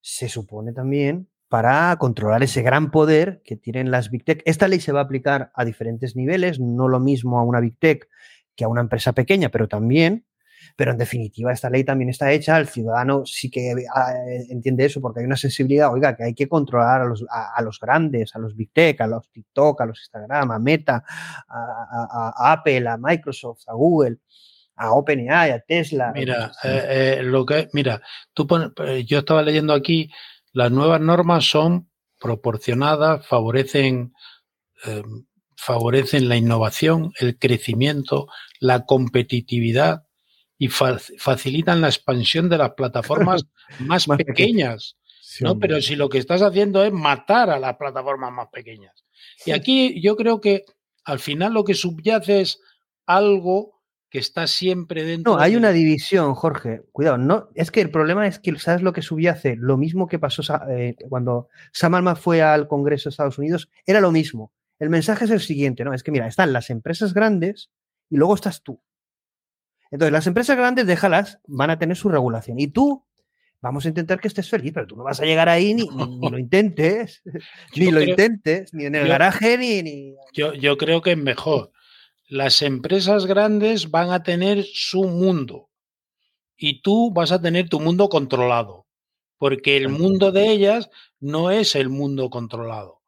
[SPEAKER 4] se supone también, para controlar ese gran poder que tienen las Big Tech. Esta ley se va a aplicar a diferentes niveles, no lo mismo a una Big Tech que a una empresa pequeña, pero también pero en definitiva, esta ley también está hecha, el ciudadano sí que ah, entiende eso porque hay una sensibilidad, oiga, que hay que controlar a los, a, los grandes, a los Big Tech, a los TikTok, a los Instagram, a Meta, a, Apple, a Microsoft, a Google a OpenAI, a Tesla.
[SPEAKER 5] Mira, eh, eh, lo que, mira, tú eh, yo estaba leyendo aquí, las nuevas normas son proporcionadas, favorecen, favorecen la innovación, el crecimiento, la competitividad y facilitan la expansión de las plataformas (laughs) más, pequeñas. ¿no? Pero si lo que estás haciendo es matar a las plataformas más pequeñas. Y aquí yo creo que al final lo que subyace es algo que está siempre dentro.
[SPEAKER 4] No, hay una división, Jorge. Cuidado, no, es que el problema es que, ¿sabes lo que subyace? Lo mismo que pasó eh, cuando Sam fue al Congreso de Estados Unidos, era lo mismo. El mensaje es el siguiente, ¿no? Es que mira, están las empresas grandes y luego estás tú. Entonces, las empresas grandes, déjalas, van a tener su regulación. Y tú, vamos a intentar que estés feliz, pero tú no vas a llegar ahí ni, lo intentes, (laughs) ni lo intentes, ni en el garaje, ni...
[SPEAKER 5] Yo, yo creo que es mejor. Las empresas grandes van a tener su mundo y tú vas a tener tu mundo controlado, porque el mundo de ellas no es el mundo controlado.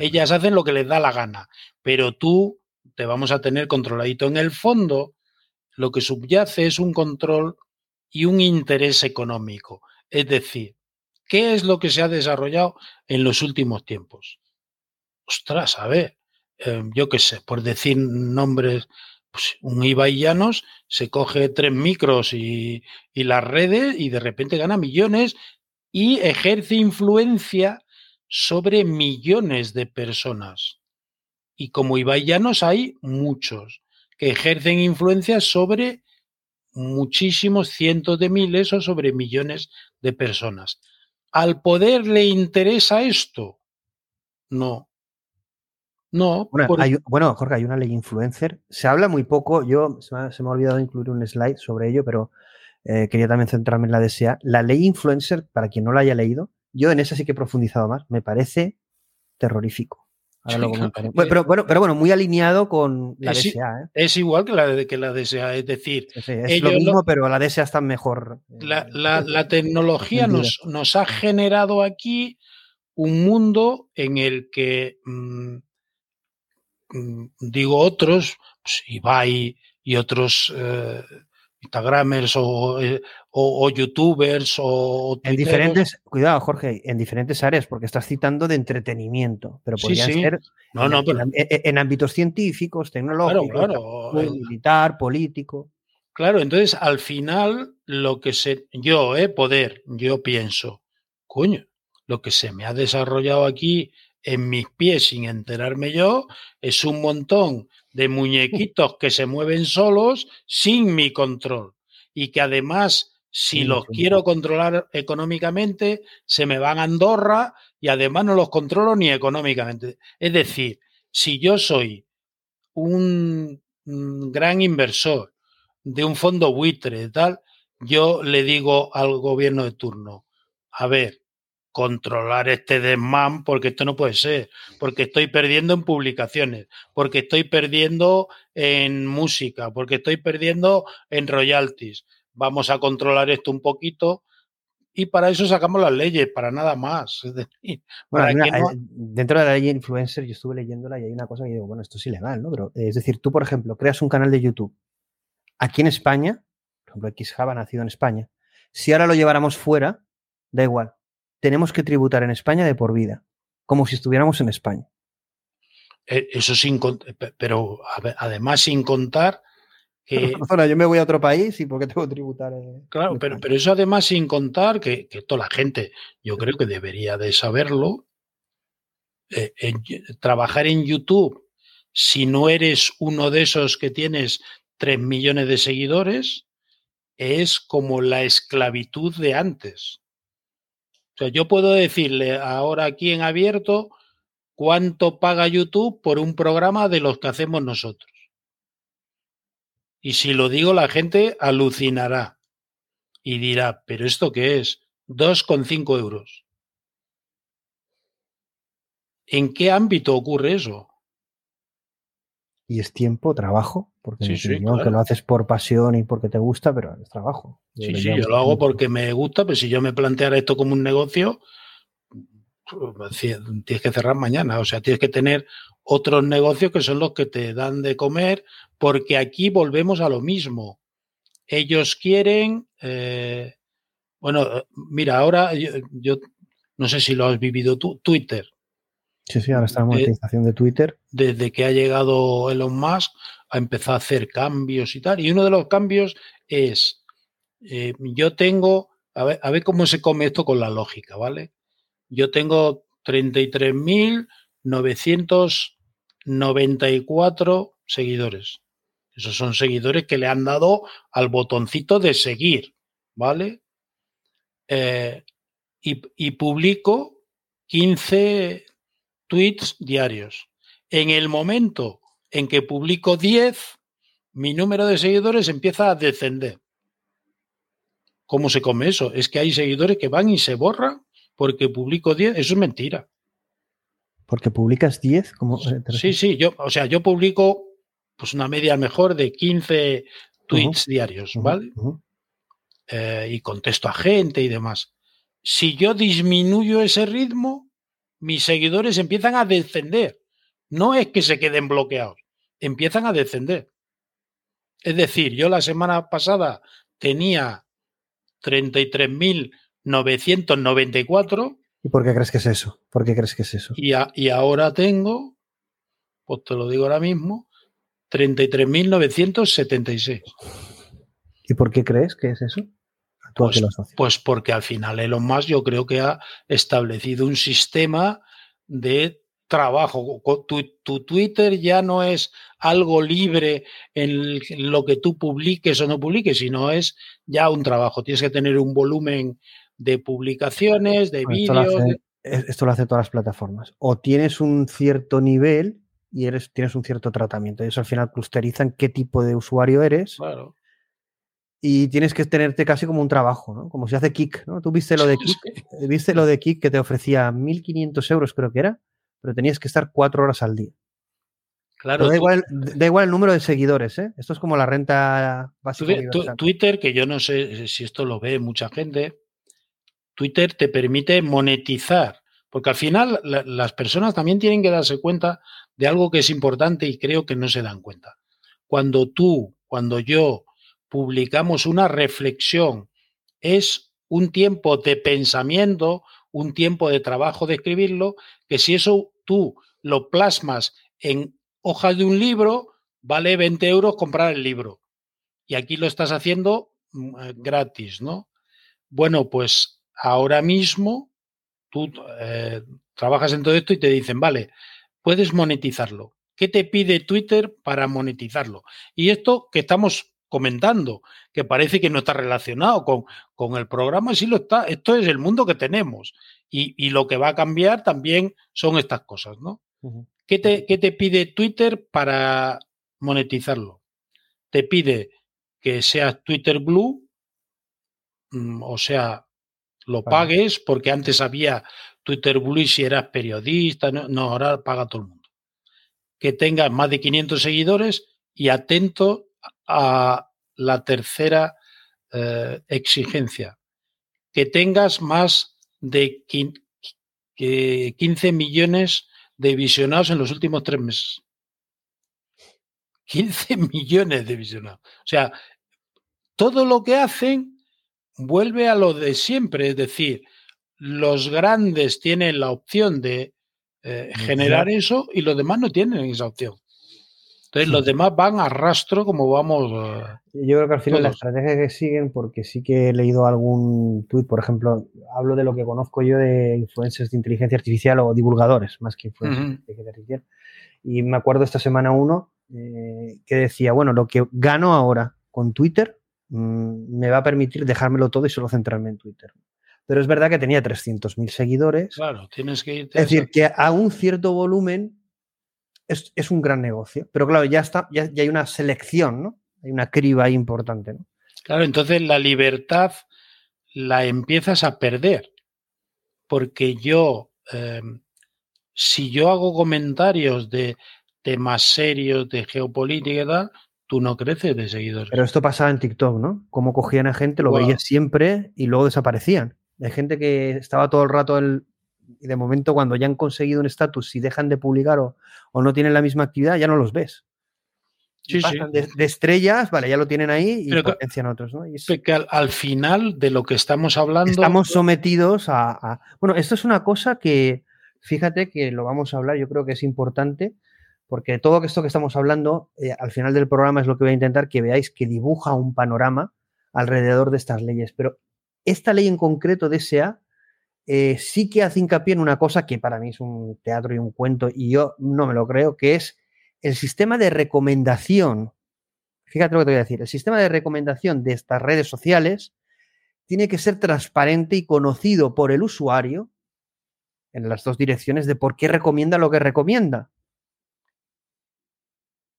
[SPEAKER 5] Ellas hacen lo que les da la gana, pero tú te vamos a tener controladito. En el fondo, lo que subyace es un control y un interés económico. Es decir, ¿qué es lo que se ha desarrollado en los últimos tiempos? Ostras, a ver, eh, yo qué sé, por decir nombres, pues un Ibai Llanos se coge tres micros y, las redes y de repente gana millones y ejerce influencia sobre millones de personas. Y como Ibaillanos hay muchos que ejercen influencia sobre muchísimos cientos de miles o sobre millones de personas. ¿Al poder le interesa esto? No. No.
[SPEAKER 4] Bueno, Jorge, hay una ley influencer. Se habla muy poco. Yo se me ha, olvidado incluir un slide sobre ello, pero eh, quería también centrarme en la DSA. La ley influencer, para quien no la haya leído, yo en esa sí que he profundizado más. Me parece terrorífico. Pero, bueno, pero bueno, muy alineado con la DSA. ¿eh?
[SPEAKER 5] Es igual que la, que la DSA, es decir,
[SPEAKER 4] es lo mismo, pero la DSA está mejor.
[SPEAKER 5] Eh, la, tecnología nos, nos, ha generado aquí un mundo en el que, mm, mm, digo otros, pues Ibai y otros eh, Instagramers eh, o, youtubers o...
[SPEAKER 4] En diferentes, cuidado Jorge, en diferentes áreas, porque estás citando de entretenimiento, pero podrían ser
[SPEAKER 5] no, no,
[SPEAKER 4] en, ámbitos científicos, tecnológicos, militar, político.
[SPEAKER 5] Claro, entonces al final lo que se... Yo, eh, poder, yo pienso, coño, lo que se me ha desarrollado aquí en mis pies sin enterarme yo es un montón de muñequitos que se mueven solos sin mi control y que además si los quiero controlar económicamente se me van a Andorra y además no los controlo ni económicamente. Es decir, si yo soy un gran inversor de un fondo buitre tal, yo le digo al gobierno de turno, a ver, controlar este desmán porque esto no puede ser, porque estoy perdiendo en publicaciones, porque estoy perdiendo en música, porque estoy perdiendo en royalties. Vamos a controlar esto un poquito y para eso sacamos las leyes, para nada más. (laughs)
[SPEAKER 4] Dentro de la ley influencer yo estuve leyéndola y hay una cosa que digo, bueno, esto es ilegal, ¿no? Pero es decir, tú, por ejemplo, creas un canal de YouTube aquí en España, por ejemplo, XJava nacido en España, si ahora lo lleváramos fuera, da igual, tenemos que tributar en España de por vida, como si estuviéramos en España.
[SPEAKER 5] Eh, eso sin pero además sin contar que... (laughs)
[SPEAKER 4] yo me voy a otro país y ¿por qué tengo que tributar?
[SPEAKER 5] claro, pero, pero, eso además sin contar que, toda la gente, yo creo que debería de saberlo, eh, trabajar en YouTube, si no eres uno de esos que tienes 3 millones de seguidores, es como la esclavitud de antes. O sea, yo puedo decirle ahora aquí en abierto cuánto paga YouTube por un programa de los que hacemos nosotros. Y si lo digo, la gente alucinará y dirá, ¿pero esto qué es? 2,5 euros. ¿En qué ámbito ocurre eso?
[SPEAKER 4] Y es tiempo, trabajo, porque sí, que lo haces por pasión y porque te gusta, pero es trabajo.
[SPEAKER 5] Sí, sí, yo lo hago porque me gusta, pero si yo me planteara esto como un negocio, pues, tienes que cerrar mañana. O sea, tienes que tener otros negocios que son los que te dan de comer, porque aquí volvemos a lo mismo. Ellos quieren, eh, bueno, mira, ahora yo, no sé si lo has vivido tú, Twitter.
[SPEAKER 4] Sí, sí, ahora está la monetización de Twitter.
[SPEAKER 5] Desde que ha llegado Elon Musk, ha empezado a hacer cambios y tal. Y uno de los cambios es, eh, yo tengo, a ver, a ver cómo se come esto con la lógica, ¿vale? Yo tengo 33.994 seguidores. Esos son seguidores que le han dado al botoncito de seguir, ¿vale? Eh, y, y publico 15 tweets diarios. En el momento en que publico 10, mi número de seguidores empieza a descender. ¿Cómo se come eso? Es que hay seguidores que van y se borran porque publico 10. Eso es mentira.
[SPEAKER 4] ¿Porque publicas 10?
[SPEAKER 5] Sí, sí, yo, o sea, yo publico pues una media mejor de 15 tweets diarios, ¿vale? Eh, y contesto a gente y demás. Si yo disminuyo ese ritmo, mis seguidores empiezan a descender. No es que se queden bloqueados, empiezan a descender. Es decir, yo la semana pasada tenía 33.994.
[SPEAKER 4] ¿Y por qué crees que es eso? ¿Por qué crees que es eso?
[SPEAKER 5] Y, y ahora tengo, pues te lo digo ahora mismo, 33.976.
[SPEAKER 4] ¿Y por qué crees que es eso?
[SPEAKER 5] pues? Pues porque al final Elon Musk yo creo que ha establecido un sistema de trabajo. Tu, tu, Twitter ya no es algo libre en lo que tú publiques o no publiques, sino es ya un trabajo. Tienes que tener un volumen de publicaciones, de vídeos.
[SPEAKER 4] Esto lo hace todas las plataformas. O tienes un cierto nivel y eres, tienes un cierto tratamiento. Ellos al final clusterizan qué tipo de usuario eres.
[SPEAKER 5] Claro.
[SPEAKER 4] Y tienes que tenerte casi como un trabajo, ¿no? Como si hace Kik, ¿no? Tú viste lo de (laughs) Kik, viste lo de Kik que te ofrecía 1.500 euros, creo que era, pero tenías que estar cuatro horas al día. Claro. Da igual, da igual, el número de seguidores, ¿eh? Esto es como la renta básica.
[SPEAKER 5] Twitter, que yo no sé si esto lo ve mucha gente, Twitter te permite monetizar, porque al final las personas también tienen que darse cuenta de algo que es importante y creo que no se dan cuenta. Cuando tú, cuando yo publicamos una reflexión, es un tiempo de pensamiento, un tiempo de trabajo de escribirlo, que si eso tú lo plasmas en hojas de un libro, vale 20 euros comprar el libro. Y aquí lo estás haciendo mm, eh, gratis, ¿no? Bueno, pues ahora mismo tú eh, trabajas en todo esto y te dicen, vale, puedes monetizarlo. ¿Qué te pide Twitter para monetizarlo? Y esto que estamos comentando, que parece que no está relacionado con, con el programa, sí lo está. Esto es el mundo que tenemos. Y, y, lo que va a cambiar también son estas cosas, ¿no? ¿Qué, te, ¿Qué te pide Twitter para monetizarlo? Te pide que seas Twitter Blue, mm, o sea, lo pagues, porque antes había Twitter Blue y si eras periodista, no, ahora paga todo el mundo. Que tengas más de 500 seguidores y atento a la tercera eh, exigencia, que tengas más de 15 millones de visionados en los últimos tres meses. 15 (laughs) millones de visionados. O sea, todo lo que hacen vuelve a lo de siempre, es decir, los grandes tienen la opción de eh, generar eso y los demás no tienen esa opción. Entonces los demás van a rastro como vamos. Eh,
[SPEAKER 4] Yo creo que al final la estrategia que siguen, porque sí que he leído algún tuit, por ejemplo, hablo de lo que conozco yo de influencers de inteligencia artificial o divulgadores, más que influencers de inteligencia artificial. Y me acuerdo esta semana uno eh, que decía, bueno, lo que gano ahora con Twitter mm, me va a permitir dejármelo todo y solo centrarme en Twitter pero es verdad que tenía 300.000 seguidores.
[SPEAKER 5] Claro, tienes que
[SPEAKER 4] irte. Es decir, que a un cierto volumen es, un gran negocio. Pero claro, ya está, ya, hay una selección, ¿no? Hay una criba ahí importante, ¿no?
[SPEAKER 5] Claro, entonces la libertad la empiezas a perder. Porque yo, em, si yo hago comentarios de temas serios, de geopolítica y tal, tú no creces de seguidores.
[SPEAKER 4] Pero esto pasaba en TikTok, ¿no? Cómo cogían a gente, lo veías siempre y luego desaparecían. Hay gente que estaba todo el rato el, y de momento cuando ya han conseguido un estatus, si dejan de publicar o, no tienen la misma actividad, ya no los ves. Sí, sí. De, estrellas, vale, ya lo tienen ahí y potencian otros. ¿no?
[SPEAKER 5] que al, final de lo que estamos hablando.
[SPEAKER 4] Estamos sometidos a, Bueno, esto es una cosa que, fíjate que lo vamos a hablar, yo creo que es importante, porque todo esto que estamos hablando, eh, al final del programa es lo que voy a intentar que veáis que dibuja un panorama alrededor de estas leyes. Pero esta ley en concreto de SA eh, sí que hace hincapié en una cosa que para mí es un teatro y un cuento y yo no me lo creo, que es el sistema de recomendación. Fíjate lo que te voy a decir. El sistema de recomendación de estas redes sociales tiene que ser transparente y conocido por el usuario en las dos direcciones de por qué recomienda lo que recomienda.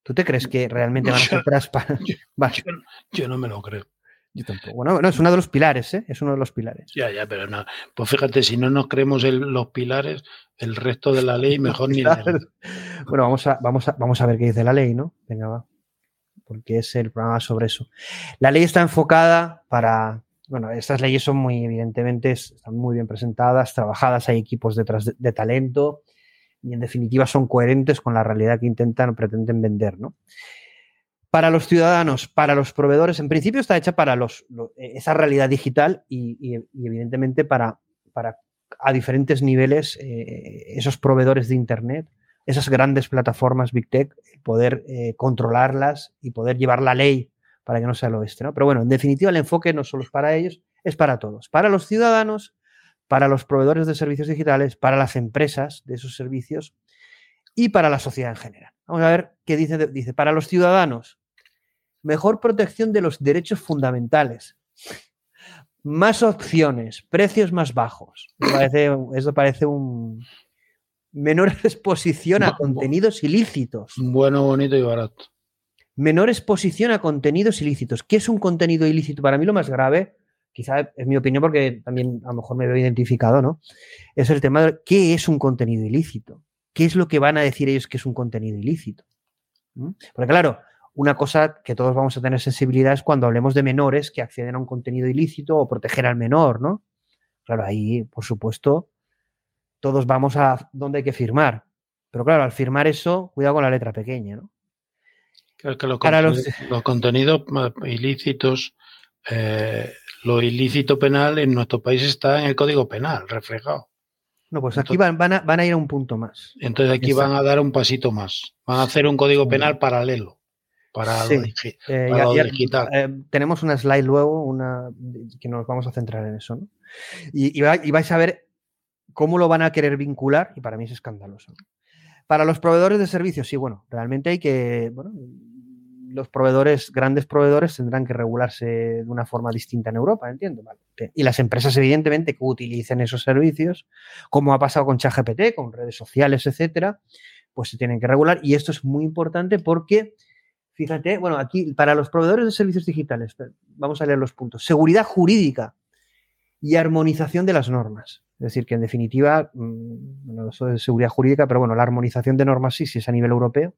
[SPEAKER 4] ¿Tú te crees que realmente van a ser transparentes? (laughs)
[SPEAKER 5] yo no me lo creo.
[SPEAKER 4] Bueno, no, es uno de los pilares, ¿eh? Es uno de los pilares.
[SPEAKER 5] Ya, ya, pero no. Pues fíjate, si no nos creemos los pilares, el resto de la ley (laughs) mejor ni nada.
[SPEAKER 4] Bueno, vamos a, vamos, a, vamos a ver qué dice la ley, ¿no? Venga, va. Porque es el programa sobre eso. La ley está enfocada para. Bueno, estas leyes son muy, evidentemente, están muy bien presentadas, trabajadas, hay equipos detrás de, de talento y en definitiva son coherentes con la realidad que intentan, pretenden vender, ¿no? Para los ciudadanos, para los proveedores, en principio está hecha para los, esa realidad digital y, evidentemente para, para, a diferentes niveles eh, esos proveedores de Internet, esas grandes plataformas Big Tech, poder eh, controlarlas y poder llevar la ley para que no sea lo oeste. ¿no? Pero bueno, en definitiva el enfoque no solo es para ellos, es para todos, para los ciudadanos, para los proveedores de servicios digitales, para las empresas de esos servicios y para la sociedad en general. Vamos a ver qué dice. Dice, para los ciudadanos, mejor protección de los derechos fundamentales, más opciones, precios más bajos. eso parece un menor (laughs) exposición a contenidos ilícitos.
[SPEAKER 5] Bueno, bonito y barato.
[SPEAKER 4] Menor exposición a contenidos ilícitos. ¿Qué es un contenido ilícito? Para mí lo más grave quizá es mi opinión porque también a lo mejor me veo identificado, ¿no? Es el tema de qué es un contenido ilícito. ¿Qué es lo que van a decir ellos que es un contenido ilícito? ¿Mm? Porque claro, una cosa que todos vamos a tener sensibilidad es cuando hablemos de menores que acceden a un contenido ilícito o proteger al menor, ¿no? Claro, ahí, por supuesto, todos vamos a donde hay que firmar. Pero claro, al firmar eso, cuidado con la letra pequeña, ¿no?
[SPEAKER 5] Claro que los, contenidos ilícitos eh, lo ilícito penal en nuestro país está en el Código Penal, reflejado.
[SPEAKER 4] No, pues aquí van, a, ir a un punto más.
[SPEAKER 5] Entonces aquí van a dar un pasito más. Van a hacer un Código Penal paralelo para,
[SPEAKER 4] eh, digital. Eh, tenemos una slide luego una, que nos vamos a centrar en eso. ¿no? Y, vais a ver cómo lo van a querer vincular y para mí es escandaloso. Para los proveedores de servicios, sí, bueno, realmente hay que, bueno, los proveedores, grandes proveedores, tendrán que regularse de una forma distinta en Europa, entiendo. Y las empresas, evidentemente, que utilicen esos servicios, como ha pasado con ChatGPT, con redes sociales, etcétera, pues se tienen que regular. Y esto es muy importante porque, fíjate, bueno, aquí para los proveedores de servicios digitales, vamos a leer los puntos. Seguridad jurídica y armonización de las normas. Es decir, que en definitiva, mm, bueno, eso es seguridad jurídica, pero bueno, la armonización de normas sí, sí es a nivel europeo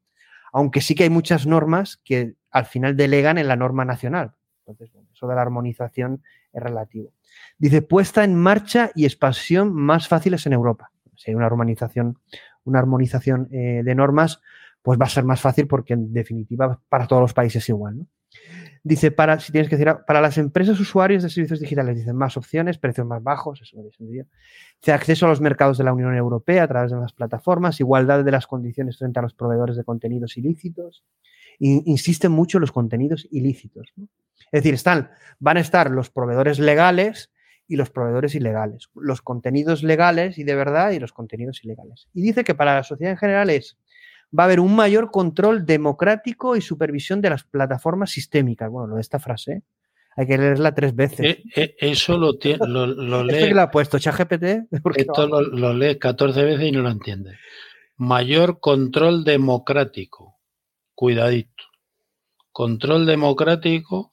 [SPEAKER 4] aunque sí que hay muchas normas que al final delegan en la norma nacional. Entonces, eso de la armonización es relativo. Dice, puesta en marcha y expansión más fáciles en Europa. Si hay una armonización, una armonización eh, de normas, pues va a ser más fácil porque en definitiva para todos los países igual. ¿no? Dice, para, si tienes que decir, para las empresas usuarios de servicios digitales, dicen más opciones, precios más bajos, eso Dice acceso a los mercados de la Unión Europea a través de las plataformas, igualdad de las condiciones frente a los proveedores de contenidos ilícitos. insisten mucho en los contenidos ilícitos. Es decir, están, van a estar los proveedores legales y los proveedores ilegales. Los contenidos legales y de verdad y los contenidos ilegales. Y dice que para la sociedad en general es va a haber un mayor control democrático y supervisión de las plataformas sistémicas. Bueno, lo de esta frase, hay que leerla tres veces.
[SPEAKER 5] Eh, eh, eso lo, lo, lo (laughs) lee.
[SPEAKER 4] ¿Este lo ha puesto ChatGPT? (laughs)
[SPEAKER 5] Esto lo, lo lee 14 veces y no lo entiende. Mayor control democrático. Cuidadito. Control democrático,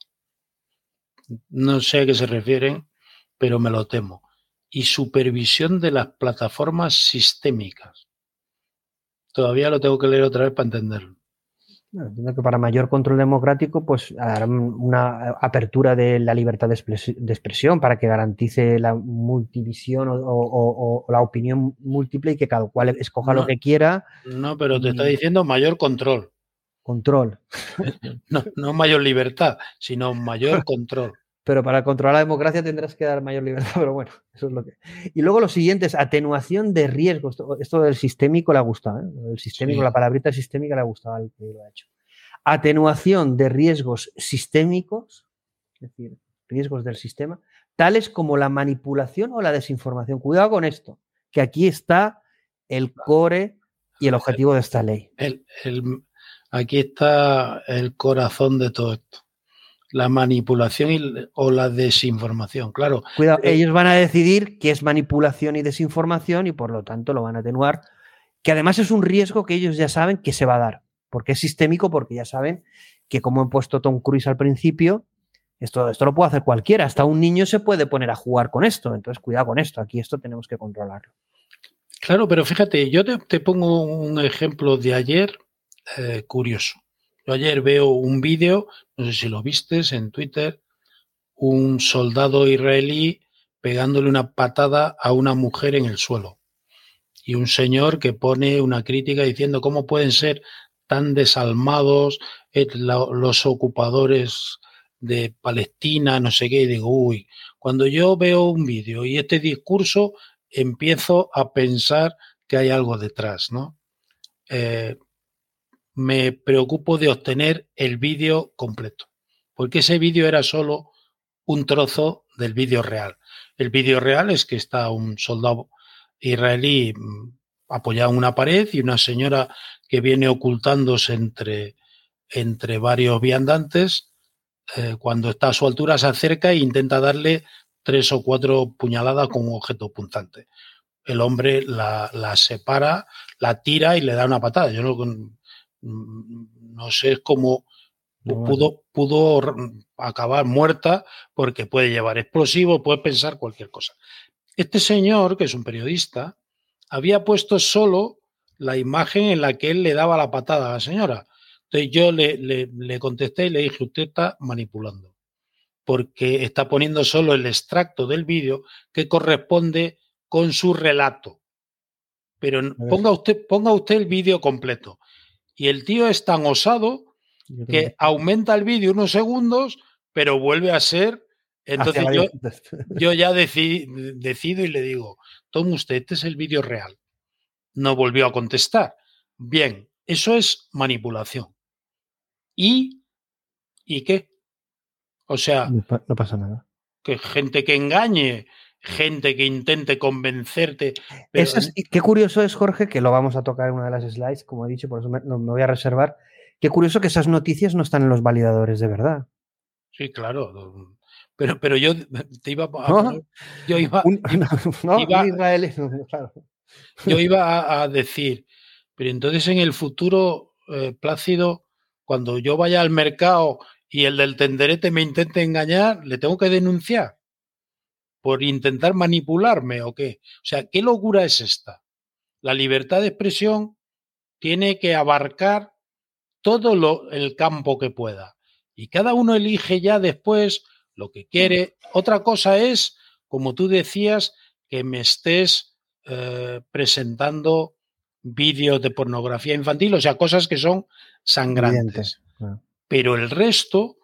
[SPEAKER 5] no sé a qué se refieren, pero me lo temo. Y supervisión de las plataformas sistémicas. Todavía lo tengo que leer otra vez para entenderlo.
[SPEAKER 4] entiendo que para mayor control democrático, pues harán una apertura de la libertad de, expresión para que garantice la multivisión o, la opinión múltiple y que cada cual escoja lo que quiera.
[SPEAKER 5] No, pero te está diciendo mayor control.
[SPEAKER 4] Control. (laughs)
[SPEAKER 5] No, no mayor libertad, sino mayor (laughs) control
[SPEAKER 4] pero para controlar la democracia tendrás que dar mayor libertad, (laughs) pero bueno, eso es lo que... Y luego lo siguiente es atenuación de riesgos. Esto del sistémico le ha gustado, ¿eh? El sistémico, la palabrita sistémica le ha gustado al que lo ha hecho. Atenuación de riesgos sistémicos, es decir, riesgos del sistema, tales como la manipulación o la desinformación. Cuidado con esto, que aquí está el core y el objetivo de esta ley.
[SPEAKER 5] aquí está el corazón de todo esto la manipulación o la desinformación, claro.
[SPEAKER 4] Cuidado, eh, ellos van a decidir qué es manipulación y desinformación y por lo tanto lo van a atenuar, que además es un riesgo que ellos ya saben que se va a dar, porque es sistémico, porque ya saben que como he puesto Tom Cruise al principio, esto, esto lo puede hacer cualquiera, hasta un niño se puede poner a jugar con esto, entonces cuidado con esto, aquí esto tenemos que controlarlo.
[SPEAKER 5] Claro, pero fíjate, yo te, pongo un ejemplo de ayer eh, curioso. Yo ayer veo un vídeo, no sé si lo vistes en Twitter, un soldado israelí pegándole una patada a una mujer en el suelo. Y un señor que pone una crítica diciendo cómo pueden ser tan desalmados eh, los ocupadores de Palestina, no sé qué, y digo, uy, cuando yo veo un vídeo y este discurso, empiezo a pensar que hay algo detrás, ¿no? Eh, me preocupo de obtener el vídeo completo, porque ese vídeo era solo un trozo del vídeo real. El vídeo real es que está un soldado israelí mm, apoyado en una pared y una señora que viene ocultándose entre, entre varios viandantes. Eh, cuando está a su altura se acerca e intenta darle tres o cuatro puñaladas con un objeto punzante. El hombre la, la separa, la tira y le da una patada. Yo no, no sé cómo pudo, pudo acabar muerta porque puede llevar explosivos, puede pensar cualquier cosa. Este señor, que es un periodista, había puesto solo la imagen en la que él le daba la patada a la señora. Entonces yo le, le, contesté y le dije, usted está manipulando, porque está poniendo solo el extracto del vídeo que corresponde con su relato. Pero ponga usted, ponga usted el vídeo completo. Y el tío es tan osado que aumenta el vídeo unos segundos, pero vuelve a ser. Entonces yo, (laughs) yo, ya decido y le digo, tome usted, este es el vídeo real. No volvió a contestar. Bien, eso es manipulación. ¿Y, ¿y qué? O sea,
[SPEAKER 4] no, pasa nada.
[SPEAKER 5] Que gente que engañe, gente que intente convencerte.
[SPEAKER 4] qué curioso es, Jorge, que lo vamos a tocar en una de las slides, como he dicho, por eso me, me voy a reservar. Qué curioso que esas noticias no están en los validadores de verdad.
[SPEAKER 5] Sí, claro. Pero, pero yo te iba a. (laughs) Yo iba. Yo iba a, decir, pero entonces en el futuro, eh, Plácido, cuando yo vaya al mercado y el del tenderete me intente engañar, ¿le tengo que denunciar? ¿Por intentar manipularme o qué? O sea, ¿qué locura es esta? La libertad de expresión tiene que abarcar todo lo, el campo que pueda. Y cada uno elige ya después lo que quiere. Otra cosa es, como tú decías, que me estés eh, presentando vídeos de pornografía infantil, o sea, cosas que son sangrantes. Pero el resto,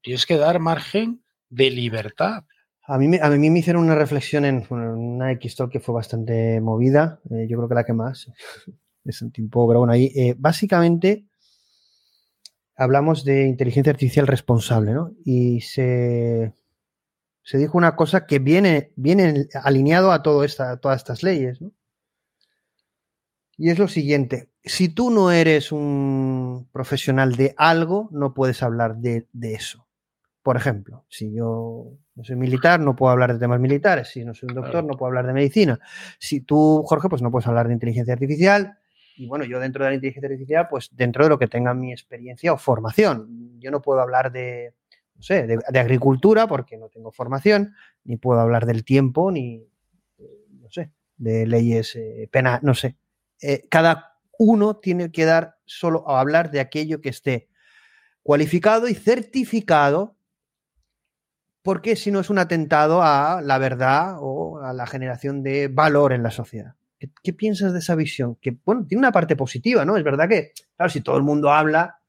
[SPEAKER 5] tienes que dar margen de libertad.
[SPEAKER 4] A mí, a mí me hicieron una reflexión en, una X-Talk que fue bastante movida, eh, yo creo que la que más. Me sentí un poco, pero bueno, ahí eh, básicamente hablamos de inteligencia artificial responsable, ¿no? Y se, se dijo una cosa que viene, viene alineado a todo esta, todas estas leyes, ¿no? Y es lo siguiente, si tú no eres un profesional de algo, no puedes hablar de, de, eso. Por ejemplo, si yo no soy militar, no puedo hablar de temas militares. Si no soy un doctor, no puedo hablar de medicina. Si tú, Jorge, pues no puedes hablar de inteligencia artificial. Y bueno, yo dentro de la inteligencia artificial, pues dentro de lo que tenga mi experiencia o formación. Yo no puedo hablar de, no sé, de, agricultura porque no tengo formación, ni puedo hablar del tiempo, ni, no sé, de leyes eh, penales, no sé. Eh, cada uno tiene que dar solo a hablar de aquello que esté cualificado y certificado, porque si no es un atentado a la verdad o a la generación de valor en la sociedad. ¿Qué, piensas de esa visión? Que, bueno, tiene una parte positiva, ¿no? Es verdad que, claro, si todo el mundo habla,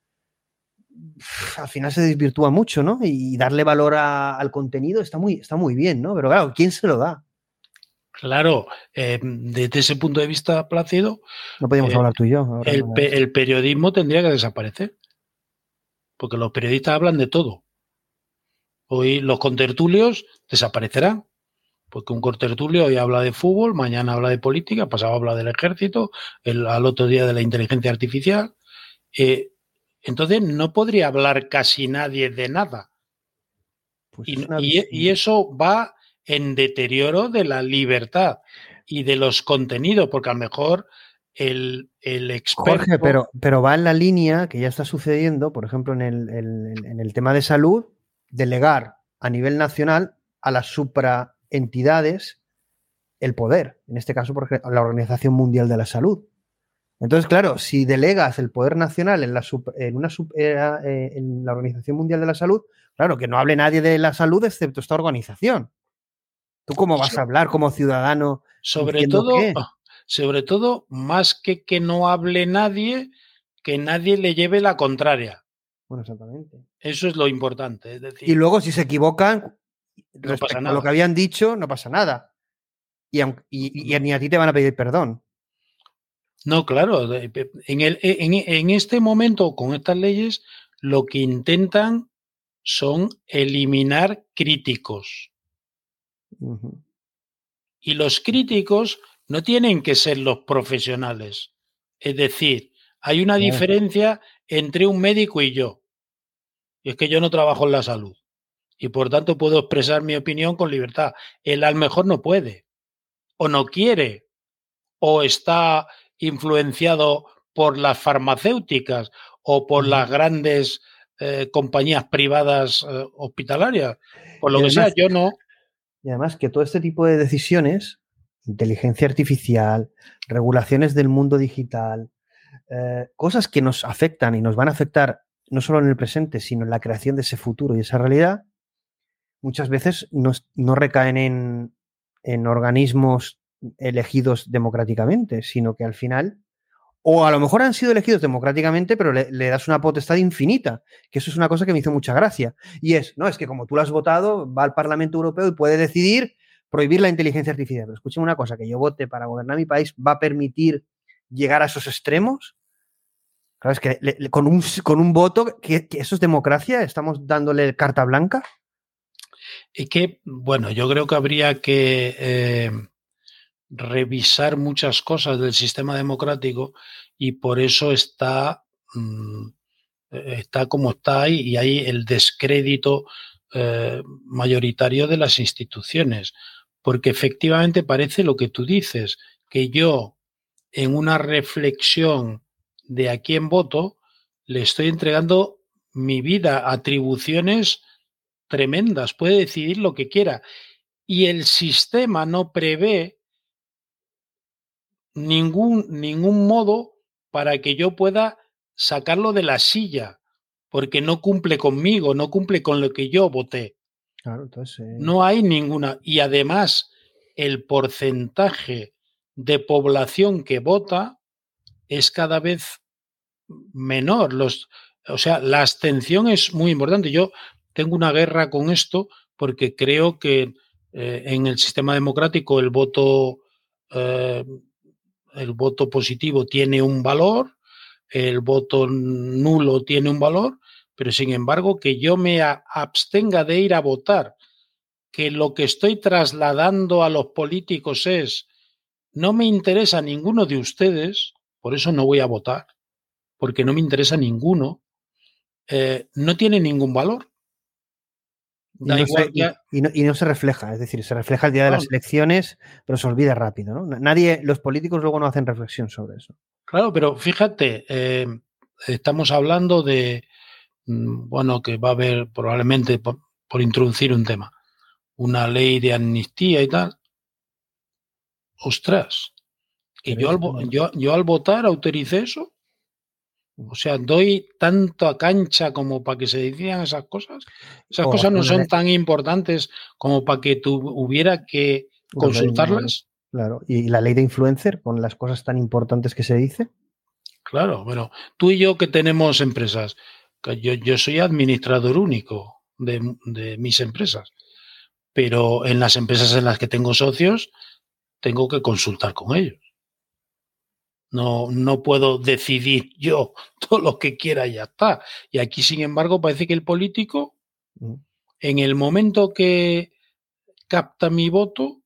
[SPEAKER 4] al final se desvirtúa mucho, ¿no? Y darle valor al contenido está muy, está muy bien, ¿no? Pero claro, ¿quién se lo da?
[SPEAKER 5] Claro, eh, desde ese punto de vista, Plácido.
[SPEAKER 4] No podíamos eh, hablar tú y yo.
[SPEAKER 5] El, el, periodismo tendría que desaparecer. Porque los periodistas hablan de todo. Hoy los contertulios desaparecerán porque un cortertulio hoy habla de fútbol, mañana habla de política, pasado habla del ejército, el, al otro día de la inteligencia artificial. Eh, entonces no podría hablar casi nadie de nada. Pues y, eso va en deterioro de la libertad y de los contenidos, porque a lo mejor el, el experto...
[SPEAKER 4] Jorge, pero, pero va en la línea que ya está sucediendo, por ejemplo, en el, en el tema de salud, delegar a nivel nacional a la supra entidades el poder, en este caso por la Organización Mundial de la Salud. Entonces, claro, si delegas el poder nacional en la, en una, eh, eh, en la Organización Mundial de la Salud, claro, que no hable nadie de la salud excepto esta organización. ¿Tú cómo vas a hablar como ciudadano?
[SPEAKER 5] Sobre todo, sobre todo, más que que no hable nadie, que nadie le lleve la contraria.
[SPEAKER 4] Bueno, exactamente.
[SPEAKER 5] Eso es lo importante. Es decir,
[SPEAKER 4] y luego, si se equivocan, no pasa nada. lo que habían dicho, no pasa nada. Y, y, ni a ti te van a pedir perdón.
[SPEAKER 5] No, claro. En, el, en, este momento, con estas leyes, lo que intentan son eliminar críticos. Y los críticos no tienen que ser los profesionales. Es decir, hay una diferencia entre un médico y yo. Y es que yo no trabajo en la salud. Y por tanto puedo expresar mi opinión con libertad. Él a lo mejor no puede. O no quiere. O está influenciado por las farmacéuticas o por las grandes eh, compañías privadas eh, hospitalarias. Por lo que sea, yo no.
[SPEAKER 4] Y además que todo este tipo de decisiones, inteligencia artificial, regulaciones del mundo digital, eh, cosas que nos afectan y nos van a afectar no solo en el presente, sino en la creación de ese futuro y esa realidad, muchas veces no, recaen en, en organismos elegidos democráticamente, sino que al final o a lo mejor han sido elegidos democráticamente, pero le, das una potestad infinita, que eso es una cosa que me hizo mucha gracia. Y es, no, es que como tú lo has votado, va al Parlamento Europeo y puede decidir prohibir la inteligencia artificial. Pero escuchen una cosa, que yo vote para gobernar mi país va a permitir llegar a esos extremos. Claro, es que con, un, con un voto, que, eso es democracia, estamos dándole carta blanca.
[SPEAKER 5] Y que, bueno, yo creo que habría que... Eh, revisar muchas cosas del sistema democrático y por eso está, mm, está como está y hay el descrédito eh, mayoritario de las instituciones. Porque efectivamente parece lo que tú dices, que yo en una reflexión de a quién voto, le estoy entregando mi vida, atribuciones tremendas, puede decidir lo que quiera. Y el sistema no prevé ningún, ningún modo para que yo pueda sacarlo de la silla, porque no cumple conmigo, no cumple con lo que yo voté. No hay ninguna. Y además, el porcentaje de población que vota es cada vez menor. Los, o sea, la abstención es muy importante. Yo tengo una guerra con esto porque creo que eh, en el sistema democrático el voto eh, el voto positivo tiene un valor, el voto nulo tiene un valor, pero sin embargo que yo me abstenga de ir a votar, que lo que estoy trasladando a los políticos es, no me interesa ninguno de ustedes, por eso no voy a votar, porque no me interesa ninguno, eh, no tiene ningún valor.
[SPEAKER 4] Y no, se, refleja, es decir, se refleja el día de las elecciones, pero se olvida rápido, ¿no? Nadie, los políticos luego no hacen reflexión sobre eso.
[SPEAKER 5] Claro, pero fíjate, eh, estamos hablando de, mm, bueno, que va a haber probablemente, por, introducir un tema, una ley de amnistía y tal. Ostras, que yo yo, yo al votar autoricé eso. O sea, doy tanto a cancha como para que se decidan esas cosas. Esas cosas no son tan importantes como para que tú hubiera que consultarlas.
[SPEAKER 4] Claro, y la ley de influencer con las cosas tan importantes que se dice.
[SPEAKER 5] Claro, bueno, tú y yo que tenemos empresas, yo, yo soy administrador único de, de mis empresas, pero en las empresas en las que tengo socios, tengo que consultar con ellos. No, no puedo decidir yo (laughs) todo lo que quiera y ya está. Y aquí, sin embargo, parece que el político, en el momento que capta mi voto,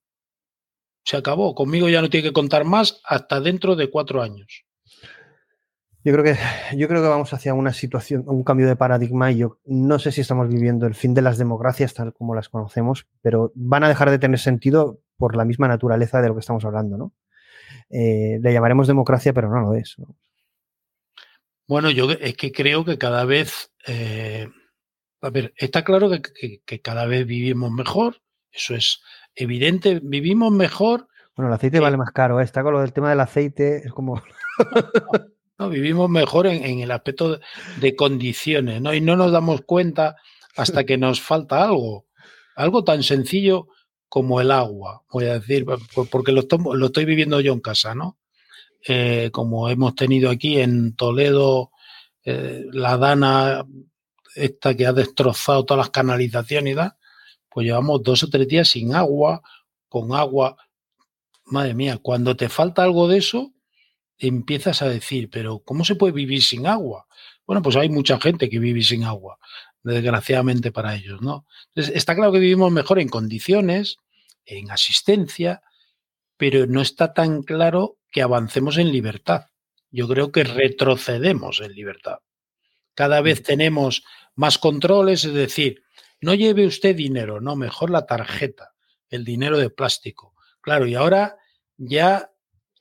[SPEAKER 5] se acabó. Conmigo ya no tiene que contar más hasta dentro de cuatro años.
[SPEAKER 4] Yo creo que, yo creo que vamos hacia una situación, un cambio de paradigma y yo no sé si estamos viviendo el fin de las democracias tal como las conocemos, pero van a dejar de tener sentido por la misma naturaleza de lo que estamos hablando, ¿no? eh, le llamaremos democracia, pero no lo es.
[SPEAKER 5] Bueno, yo es que creo que cada vez, eh, a ver, está claro que, cada vez vivimos mejor, eso es evidente, vivimos mejor.
[SPEAKER 4] Bueno, el aceite vale más caro, ¿eh? está con lo del tema del aceite, es como... (laughs)
[SPEAKER 5] no, vivimos mejor en, el aspecto de, condiciones, ¿no? Y no nos damos cuenta hasta que nos falta algo. Algo tan sencillo como el agua, voy a decir, porque lo, estoy viviendo yo en casa, ¿no? Eh, como hemos tenido aquí en Toledo, eh, la dana esta que ha destrozado todas las canalizaciones y tal, pues llevamos dos o tres días sin agua, con agua. Madre mía, cuando te falta algo de eso, empiezas a decir, pero ¿cómo se puede vivir sin agua? Bueno, pues hay mucha gente que vive sin agua. Desgraciadamente para ellos, ¿no? Entonces, está claro que vivimos mejor en condiciones, en asistencia, pero no está tan claro que avancemos en libertad. Yo creo que retrocedemos en libertad. Cada vez tenemos más controles, es decir, no lleve usted dinero, no, mejor la tarjeta, el dinero de plástico. Claro, y ahora ya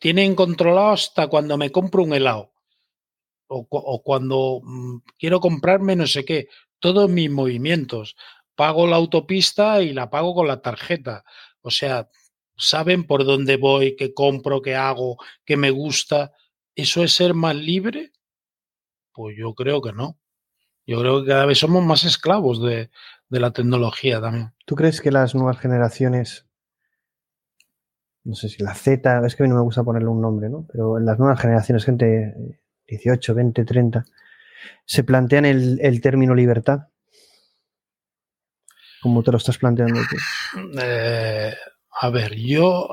[SPEAKER 5] tienen controlado hasta cuando me compro un helado o, cuando mm, quiero comprarme no sé qué, todos mis movimientos. Pago la autopista y la pago con la tarjeta. O sea, saben por dónde voy, qué compro, qué hago, qué me gusta. ¿Eso es ser más libre? Pues yo creo que no. Yo creo que cada vez somos más esclavos de, de la tecnología también.
[SPEAKER 4] ¿Tú crees que las nuevas generaciones, no sé si la Z, es que a mí no me gusta ponerle un nombre, ¿no? Pero en las nuevas generaciones, gente 18, 20, 30, se plantean el, término libertad? ¿Cómo te lo estás planteando tú?
[SPEAKER 5] Eh, a ver, yo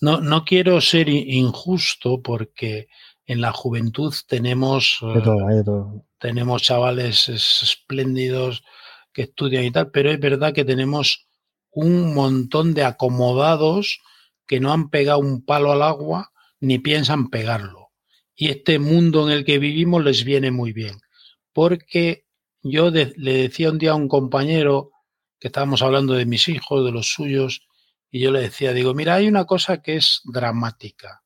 [SPEAKER 5] no, no, quiero ser injusto porque en la juventud tenemos,
[SPEAKER 4] eh,
[SPEAKER 5] tenemos chavales espléndidos que estudian y tal, pero es verdad que tenemos un montón de acomodados que no han pegado un palo al agua ni piensan pegarlo y este mundo en el que vivimos les viene muy bien. Porque yo le decía un día a un compañero que estábamos hablando de mis hijos, de los suyos, y yo le decía, digo, mira, hay una cosa que es dramática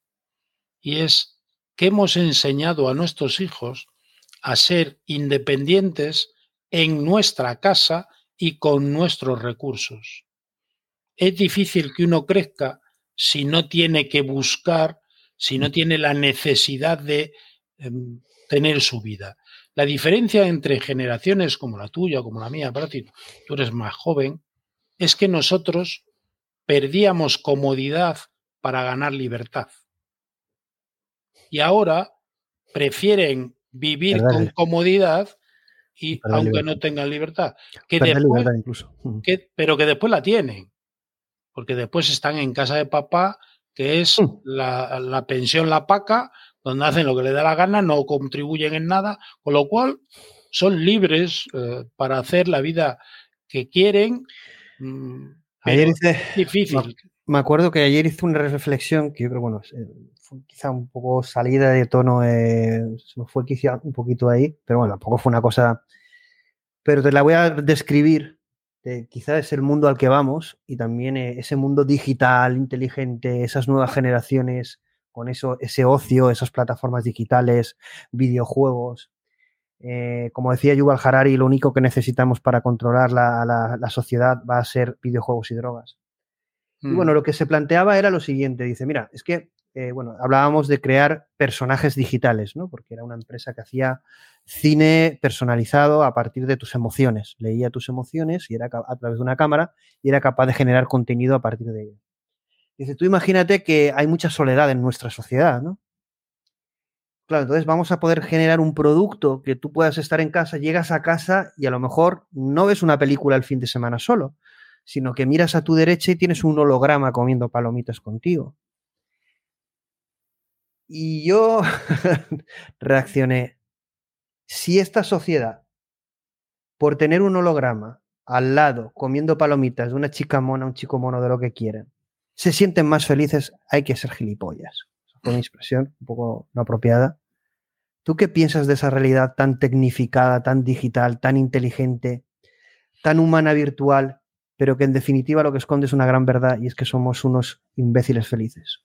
[SPEAKER 5] y es que hemos enseñado a nuestros hijos a ser independientes en nuestra casa y con nuestros recursos. Es difícil que uno crezca si no tiene que buscar si no tiene la necesidad de em, tener su vida. La diferencia entre generaciones como la tuya, como la mía, para ti, tú eres más joven, es que nosotros perdíamos comodidad para ganar libertad. Y ahora prefieren vivir con comodidad y aunque no tengan libertad. Que incluso. pero que después la tienen. Porque después están en casa de papá que es mm. la, pensión la paca, donde hacen lo que les da la gana, no contribuyen en nada, con lo cual son libres eh, para hacer la vida que quieren. Mm,
[SPEAKER 4] ayer hice, difícil. Me acuerdo que ayer hice una reflexión que yo creo, bueno, fue quizá un poco salida de tono, eh, se me fue quizá un poquito ahí, pero bueno, tampoco fue una cosa. Pero te la voy a describir quizás es el mundo al que vamos y también eh, ese mundo digital, inteligente, esas nuevas generaciones con eso, ese ocio, esas plataformas digitales, videojuegos. Eh, como decía Yuval Harari, lo único que necesitamos para controlar la, la sociedad va a ser videojuegos y drogas. Y mm. bueno, lo que se planteaba era lo siguiente, dice, mira, es que eh, bueno, hablábamos de crear personajes digitales, ¿no? Porque era una empresa que hacía cine personalizado a partir de tus emociones. Leía tus emociones y era a través de una cámara y era capaz de generar contenido a partir de ello. Dice, tú imagínate que hay mucha soledad en nuestra sociedad, ¿no? Claro, entonces vamos a poder generar un producto que tú puedas estar en casa, llegas a casa y a lo mejor no ves una película el fin de semana solo, sino que miras a tu derecha y tienes un holograma comiendo palomitas contigo y yo (laughs) reaccioné, si esta sociedad, por tener un holograma al lado, comiendo palomitas de una chica mona, un chico mono, de lo que quieran, se sienten más felices, hay que ser gilipollas. Fue una (laughs) expresión un poco no apropiada. ¿Tú qué piensas de esa realidad tan tecnificada, tan digital, tan inteligente, tan humana virtual, pero que en definitiva lo que esconde es una gran verdad y es que somos unos imbéciles felices?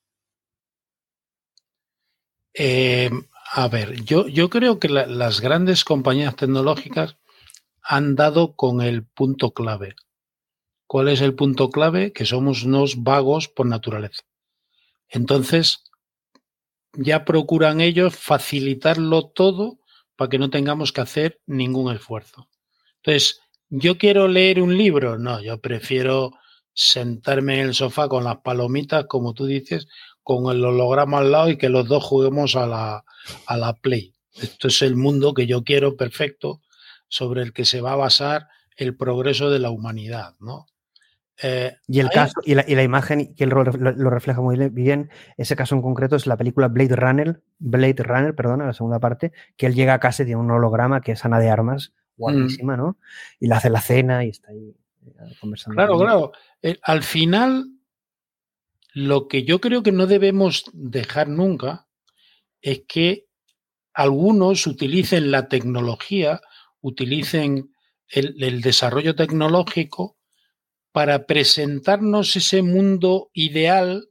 [SPEAKER 5] Eh, a ver, yo, yo creo que las grandes compañías tecnológicas han dado con el punto clave. ¿Cuál es el punto clave? Que somos unos vagos por naturaleza. Entonces, ya procuran ellos facilitarlo todo para que no tengamos que hacer ningún esfuerzo. Entonces, yo quiero leer un libro, no, yo prefiero sentarme en el sofá con las palomitas, como tú dices, con el holograma al lado y que los dos juguemos a la, a la Play. Esto es el mundo que yo quiero perfecto, sobre el que se va a basar el progreso de la humanidad, ¿no?
[SPEAKER 4] Eh, y el caso, y la, imagen que lo, lo, refleja muy bien, ese caso en concreto es la película Blade Runner, Blade Runner, perdona, la segunda parte, que él llega a casa de un holograma que es Ana de Armas, guapísima, ¿no? Y le hace la cena y está ahí eh, conversando.
[SPEAKER 5] Claro, claro. Eh, al final, lo que yo creo que no debemos dejar nunca es que algunos utilicen la tecnología, utilicen el, desarrollo tecnológico para presentarnos ese mundo ideal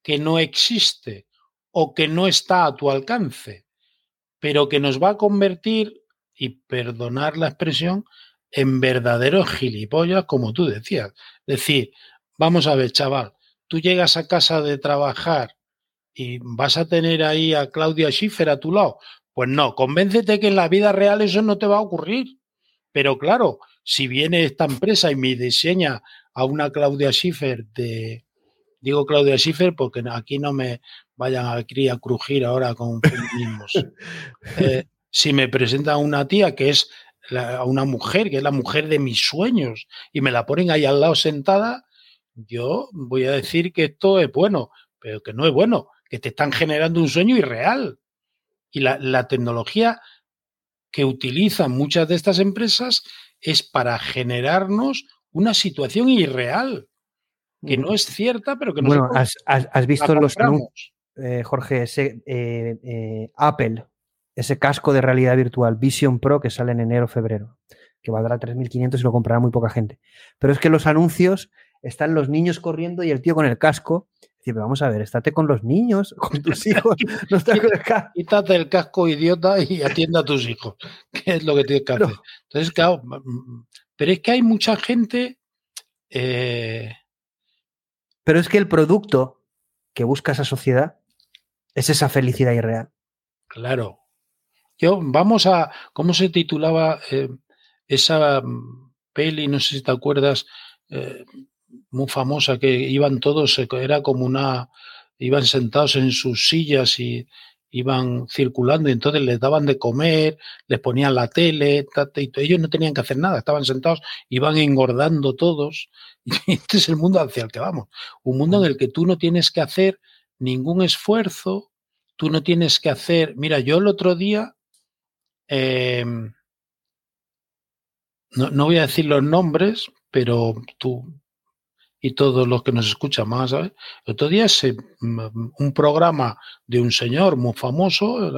[SPEAKER 5] que no existe o que no está a tu alcance, pero que nos va a convertir, y perdonar la expresión, en verdaderos gilipollas, como tú decías. Es decir, vamos a ver, chaval, tú llegas a casa de trabajar y vas a tener ahí a Claudia Schiffer a tu lado. Pues no, convéncete que en la vida real eso no te va a ocurrir. Pero claro, si viene esta empresa y me diseña a una Claudia Schiffer de, digo Claudia Schiffer porque aquí no me vayan a, a crujir ahora con feminismos. (laughs) Eh, si me presenta a una tía que es a una mujer, que es la mujer de mis sueños, y me la ponen ahí al lado sentada, yo voy a decir que esto es bueno, pero que no es bueno, que te están generando un sueño irreal. Y la, la tecnología que utilizan muchas de estas empresas es para generarnos una situación irreal, que no es cierta, pero que no
[SPEAKER 4] Bueno, has, has, visto los anuncios, eh, Jorge, ese, eh, eh, Apple, ese casco de realidad virtual Vision Pro que sale en enero-febrero, que valdrá 3.500 y lo comprará muy poca gente. Pero es que los anuncios están los niños corriendo y el tío con el casco vamos a ver, estate con los niños, (laughs) con tus hijos, (laughs) no estás con el casco.
[SPEAKER 5] Quítate el casco, idiota, y atienda a tus hijos, (laughs) que es lo que tienes que hacer. Entonces, claro, pero es que hay mucha gente. Eh,
[SPEAKER 4] pero es que el producto que busca esa sociedad es esa felicidad irreal.
[SPEAKER 5] Claro. Yo, vamos a. ¿Cómo se titulaba eh, esa mm, peli? No sé si te acuerdas. Eh, muy famosa que iban todos, era como una, iban sentados en sus sillas y iban circulando y entonces les daban de comer, les ponían la tele, y ellos no tenían que hacer nada, estaban sentados, iban engordando todos. (laughs) Este es el mundo hacia el que vamos. Un mundo en el que tú no tienes que hacer ningún esfuerzo, tú no tienes que hacer. Mira, yo el otro día, em, no, no voy a decir los nombres, pero tú y todos los que nos escuchan más, ¿sabes? El otro día se, mm, un programa de un señor muy famoso,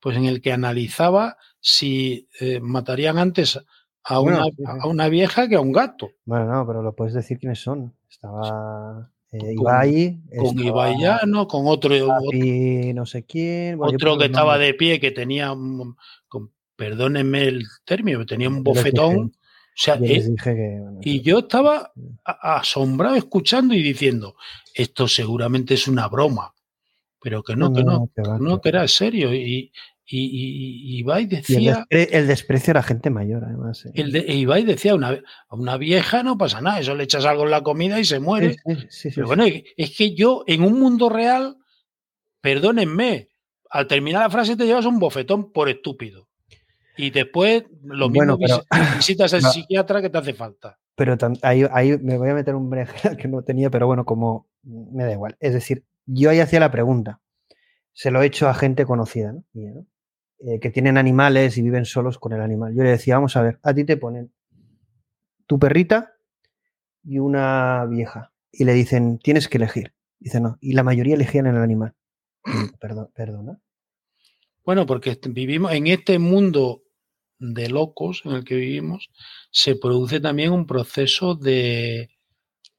[SPEAKER 5] pues en el que analizaba si eh, matarían antes a, una, a una vieja que a un gato.
[SPEAKER 4] Bueno, no, pero lo puedes decir quiénes son. Estaba eh, Ibai.
[SPEAKER 5] Con Ibai no con otro.
[SPEAKER 4] no sé quién.
[SPEAKER 5] otro que estaba de pie, que tenía, perdónenme el término, tenía un bofetón y yo estaba asombrado escuchando y diciendo, esto seguramente es una broma, pero que no, que no, no, que era serio. Y, y, Ibai decía...
[SPEAKER 4] el, desprecio a la gente mayor, además.
[SPEAKER 5] ¿eh? El de, Ibai decía, una, a una vieja no pasa nada, eso le echas algo en la comida y se muere. pero bueno, es que yo en un mundo real, perdónenme, al terminar la frase te llevas un bofetón por estúpido. Y después lo mismo visitas al (coughs) psiquiatra que te hace falta.
[SPEAKER 4] Pero ahí, ahí, me voy a meter un breje (laughs) que no tenía, pero bueno, como me da igual. Es decir, yo ahí hacía la pregunta. Se lo he hecho a gente conocida, ¿no? Eh, que tienen animales y viven solos con el animal. Yo le decía, vamos a ver, a ti te ponen tu perrita y una vieja. Y le dicen, tienes que elegir. Dice, no. Y la mayoría elegían el animal. Perdón, perdona.
[SPEAKER 5] Bueno, porque vivimos en este mundo de locos en el que vivimos, se produce también un proceso de...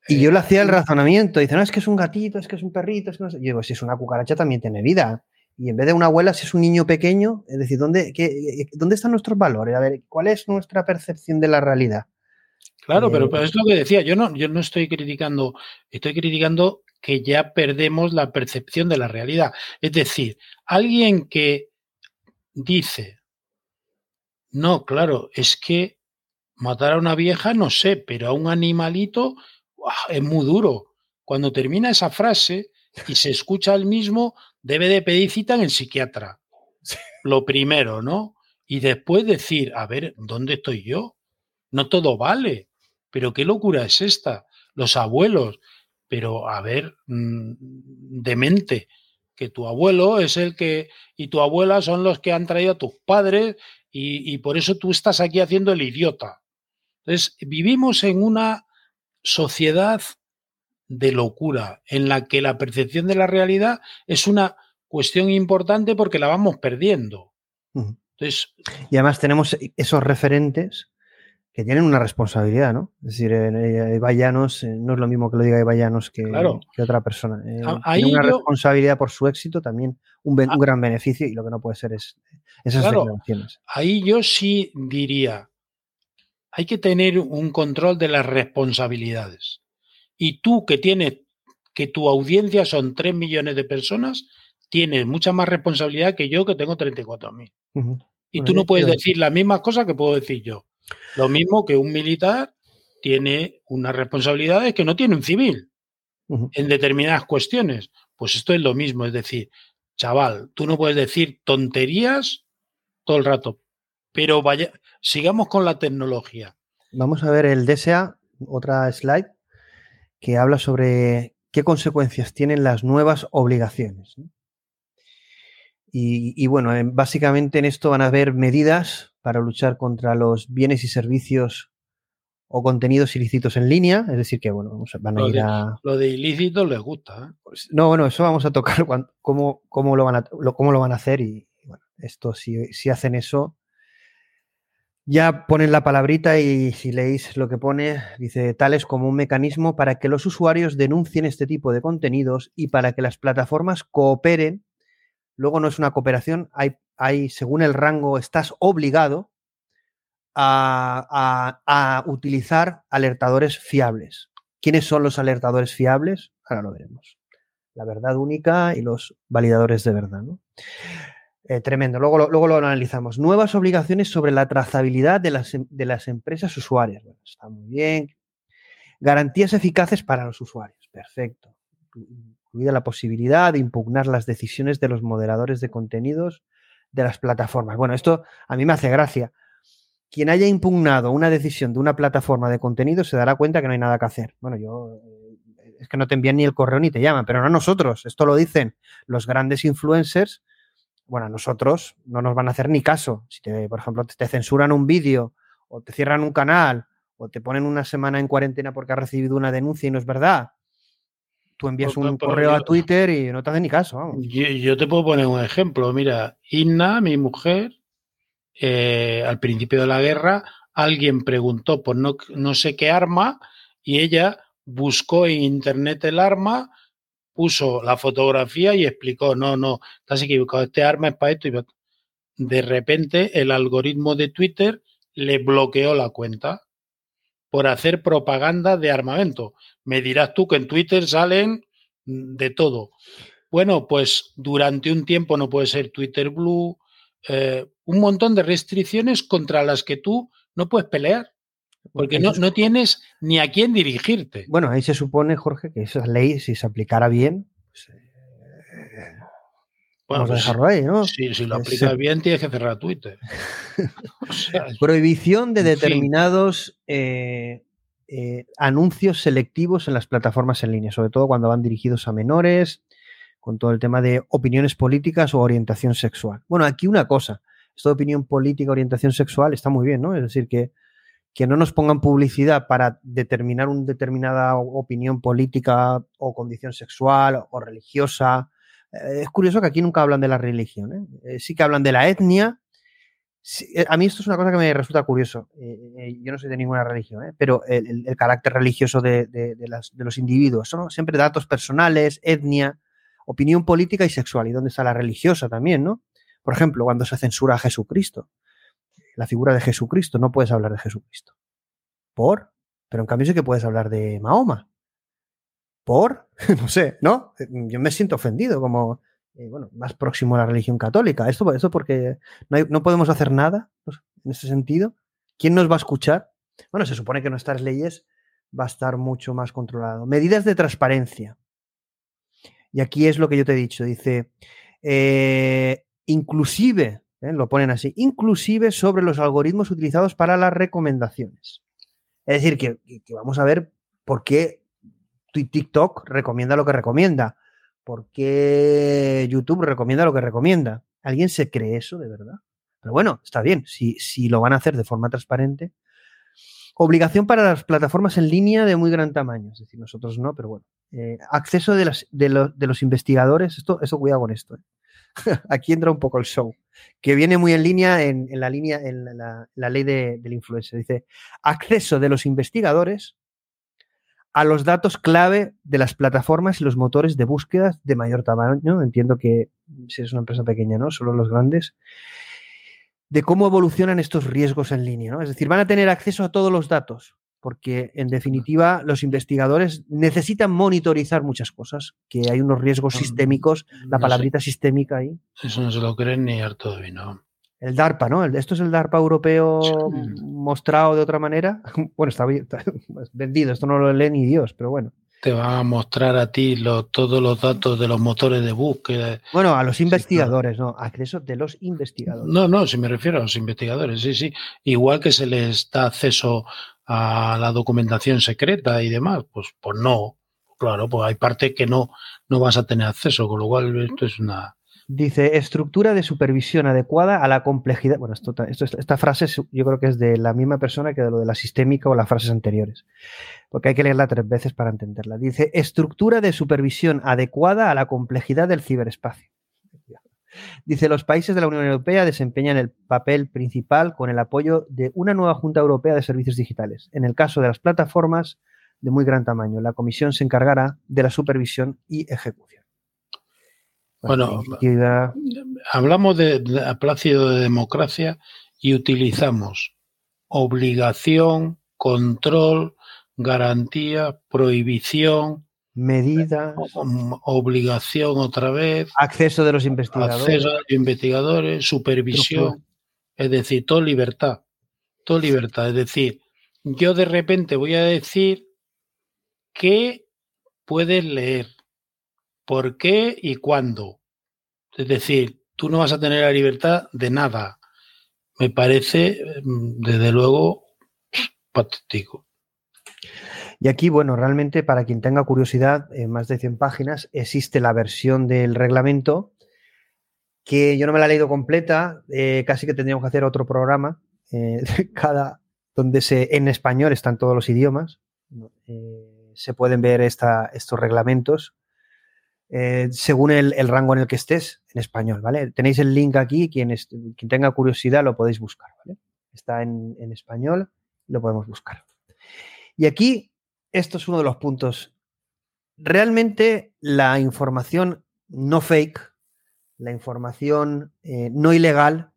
[SPEAKER 4] Y yo le hacía el razonamiento, dice, no, es que es un gatito, es que es un perrito, es que no sé. Yo digo, si es una cucaracha también tiene vida. Y en vez de una abuela, si es un niño pequeño, es decir, ¿dónde, qué, ¿dónde están nuestros valores? A ver, ¿cuál es nuestra percepción de la realidad?
[SPEAKER 5] Claro, pero, pero, es lo que decía, yo no, yo no estoy criticando, estoy criticando que ya perdemos la percepción de la realidad. Es decir, alguien que dice, no, claro, es que matar a una vieja no sé, pero a un animalito es muy duro. Cuando termina esa frase y se escucha el mismo, debe de pedir cita en el psiquiatra. Lo primero, ¿no? Y después decir, a ver, ¿dónde estoy yo? No todo vale. Pero qué locura es esta. Los abuelos. Pero, a ver, mm, demente que tu abuelo es el que y tu abuela son los que han traído a tus padres y, por eso tú estás aquí haciendo el idiota. Entonces, vivimos en una sociedad de locura en la que la percepción de la realidad es una cuestión importante porque la vamos perdiendo. Entonces,
[SPEAKER 4] y además tenemos esos referentes que tienen una responsabilidad, ¿no? Es decir, eh, Vallanos eh, no es lo mismo que lo diga Vallanos que, que otra persona. Eh, tiene una responsabilidad por su éxito, también un, un, gran beneficio y lo que no puede ser es esas declaraciones.
[SPEAKER 5] Ahí yo sí diría, hay que tener un control de las responsabilidades. Y tú que tienes, que tu audiencia son 3 millones de personas, tienes mucha más responsabilidad que yo que tengo 34 mil. Y tú no puedes decir las mismas cosas que puedo decir yo. Lo mismo que un militar tiene unas responsabilidades que no tiene un civil en determinadas cuestiones. Pues esto es lo mismo, es decir, chaval, tú no puedes decir tonterías todo el rato, pero vaya, sigamos con la tecnología.
[SPEAKER 4] Vamos a ver el DSA, otra slide, que habla sobre qué consecuencias tienen las nuevas obligaciones. Y, bueno, básicamente en esto van a haber medidas para luchar contra los bienes y servicios o contenidos ilícitos en línea, es decir, que bueno, van a ir a...
[SPEAKER 5] Lo de ilícitos les gusta. ¿eh?
[SPEAKER 4] Pues, no, bueno, eso vamos a tocar (laughs) cómo, cómo, lo van a, cómo lo van a hacer y bueno, esto si, si hacen eso, ya ponen la palabrita y si leéis lo que pone, dice tales como un mecanismo para que los usuarios denuncien este tipo de contenidos y para que las plataformas cooperen Luego no es una cooperación, hay, hay según el rango, estás obligado a, utilizar alertadores fiables. ¿Quiénes son los alertadores fiables? Ahora lo veremos. La verdad única y los validadores de verdad. Eh, tremendo. Luego lo, luego lo analizamos. Nuevas obligaciones sobre la trazabilidad de las, em, de las empresas usuarias. Bueno, está muy bien. Garantías eficaces para los usuarios. Perfecto incluida la posibilidad de impugnar las decisiones de los moderadores de contenidos de las plataformas. Bueno, esto a mí me hace gracia. Quien haya impugnado una decisión de una plataforma de contenido se dará cuenta que no hay nada que hacer. Bueno, yo eh, es que no te envían ni el correo ni te llaman, pero no nosotros. Esto lo dicen los grandes influencers. Bueno, a nosotros no nos van a hacer ni caso. Si, te, por ejemplo, te censuran un vídeo o te cierran un canal o te ponen una semana en cuarentena porque has recibido una denuncia y no es verdad, Tú envías un correo a Twitter y no te hace ni caso.
[SPEAKER 5] Yo, te puedo poner un ejemplo. Mira, Inna, mi mujer, eh, al principio de la guerra, alguien preguntó por no, no sé qué arma y ella buscó en internet el arma, puso la fotografía y explicó, no, no, estás equivocado, este arma es para esto. Y de repente el algoritmo de Twitter le bloqueó la cuenta por hacer propaganda de armamento. Me dirás tú que en Twitter salen de todo. Bueno, pues durante un tiempo no puede ser Twitter Blue, eh, un montón de restricciones contra las que tú no puedes pelear. Porque no, no, tienes ni a quién dirigirte.
[SPEAKER 4] Bueno, ahí se supone, Jorge, que esa ley, si se aplicara bien, pues,
[SPEAKER 5] Vamos a pues dejarlo ahí, ¿no? Si, si lo aplicas bien, tienes que cerrar Twitter. (laughs)
[SPEAKER 4] Prohibición de determinados eh, eh, anuncios selectivos en las plataformas en línea, sobre todo cuando van dirigidos a menores, con todo el tema de opiniones políticas o orientación sexual. Bueno, aquí una cosa, esto de opinión política, orientación sexual, está muy bien, ¿no? Es decir, que, que no nos pongan publicidad para determinar una determinada opinión política o condición sexual o religiosa es curioso que aquí nunca hablan de la religión, ¿eh? Eh, sí que hablan de la etnia. a mí esto es una cosa que me resulta curioso. yo no soy de ninguna religión, pero el, carácter religioso de, los individuos. Son siempre datos personales, etnia, opinión política y sexual. ¿Y dónde está la religiosa también, no? Por ejemplo, cuando se censura a Jesucristo, la figura de Jesucristo, no puedes hablar de Jesucristo. ¿Por? Pero en cambio sí que puedes hablar de Mahoma. ¿Por? (laughs) no sé, ¿no? Yo me siento ofendido como, eh, bueno, más próximo a la religión católica. Esto, eso porque no, no podemos hacer nada en ese sentido. ¿Quién nos va a escuchar? Bueno, se supone que nuestras leyes va a estar mucho más controlado. Medidas de transparencia. Y aquí es lo que yo te he dicho. Dice, eh, inclusive, ¿eh? lo ponen así, inclusive sobre los algoritmos utilizados para las recomendaciones. Es decir, que vamos a ver por qué TikTok recomienda lo que recomienda? ¿Por qué YouTube recomienda lo que recomienda? ¿Alguien se cree eso de verdad? Pero bueno, está bien, si, si lo van a hacer de forma transparente. Obligación para las plataformas en línea de muy gran tamaño, es decir, nosotros no, pero bueno. Eh, acceso de, de, de, los investigadores, esto, eso cuidado con esto. ¿eh? (laughs) Aquí entra un poco el show, que viene muy en línea en, en la línea, en la, la ley de, del influencer. Dice, acceso de los investigadores a los datos clave de las plataformas y los motores de búsqueda de mayor tamaño. Entiendo que si es una empresa pequeña, ¿no? Solo los grandes. De cómo evolucionan estos riesgos en línea, ¿no? Es decir, van a tener acceso a todos los datos, porque en definitiva los investigadores necesitan monitorizar muchas cosas, que hay unos riesgos sistémicos, la palabrita sistémica ahí.
[SPEAKER 5] Eso no se lo creen ni harto de vino.
[SPEAKER 4] El DARPA, ¿no? Esto es el DARPA europeo sí. mostrado de otra manera. (laughs) Bueno, está, está, vendido, esto no lo lee ni Dios, pero bueno.
[SPEAKER 5] Te van a mostrar a ti lo, todos los datos de los motores de búsqueda.
[SPEAKER 4] Bueno, a los investigadores, sí, no, acceso de los investigadores.
[SPEAKER 5] No, no, si me refiero a los investigadores, sí, sí. Igual que se les da acceso a la documentación secreta y demás, pues, pues no. Claro, pues hay parte que no, no vas a tener acceso, con lo cual esto es una,
[SPEAKER 4] Dice, estructura de supervisión adecuada a la complejidad. Bueno, esto, esto, esta frase yo creo que es de la misma persona que de lo de la sistémica o las frases anteriores, porque hay que leerla tres veces para entenderla. Dice, estructura de supervisión adecuada a la complejidad del ciberespacio. Dice, los países de la Unión Europea desempeñan el papel principal con el apoyo de una nueva Junta Europea de Servicios Digitales. En el caso de las plataformas de muy gran tamaño, la Comisión se encargará de la supervisión y ejecución.
[SPEAKER 5] Bueno, hablamos de, de plácido de democracia y utilizamos obligación, control, garantía, prohibición,
[SPEAKER 4] medidas,
[SPEAKER 5] obligación otra vez,
[SPEAKER 4] acceso de los investigadores,
[SPEAKER 5] acceso de los investigadores, supervisión, es decir, todo libertad, todo libertad, es decir, yo de repente voy a decir que puedes leer, por qué y cuándo. Es decir, tú no vas a tener la libertad de nada. Me parece, desde luego, patético.
[SPEAKER 4] Y aquí, bueno, realmente para quien tenga curiosidad, en más de 100 páginas existe la versión del reglamento que yo no me la he leído completa, eh, casi que tendríamos que hacer otro programa, eh, (laughs) cada, donde se, en español están todos los idiomas, eh, se pueden ver esta, estos reglamentos eh, según el, rango en el que estés en español, ¿vale? Tenéis el link aquí, quien, quien tenga curiosidad lo podéis buscar, ¿vale? Está en, en español, lo podemos buscar. Y aquí, esto es uno de los puntos. Realmente la información no fake, la información eh, no ilegal,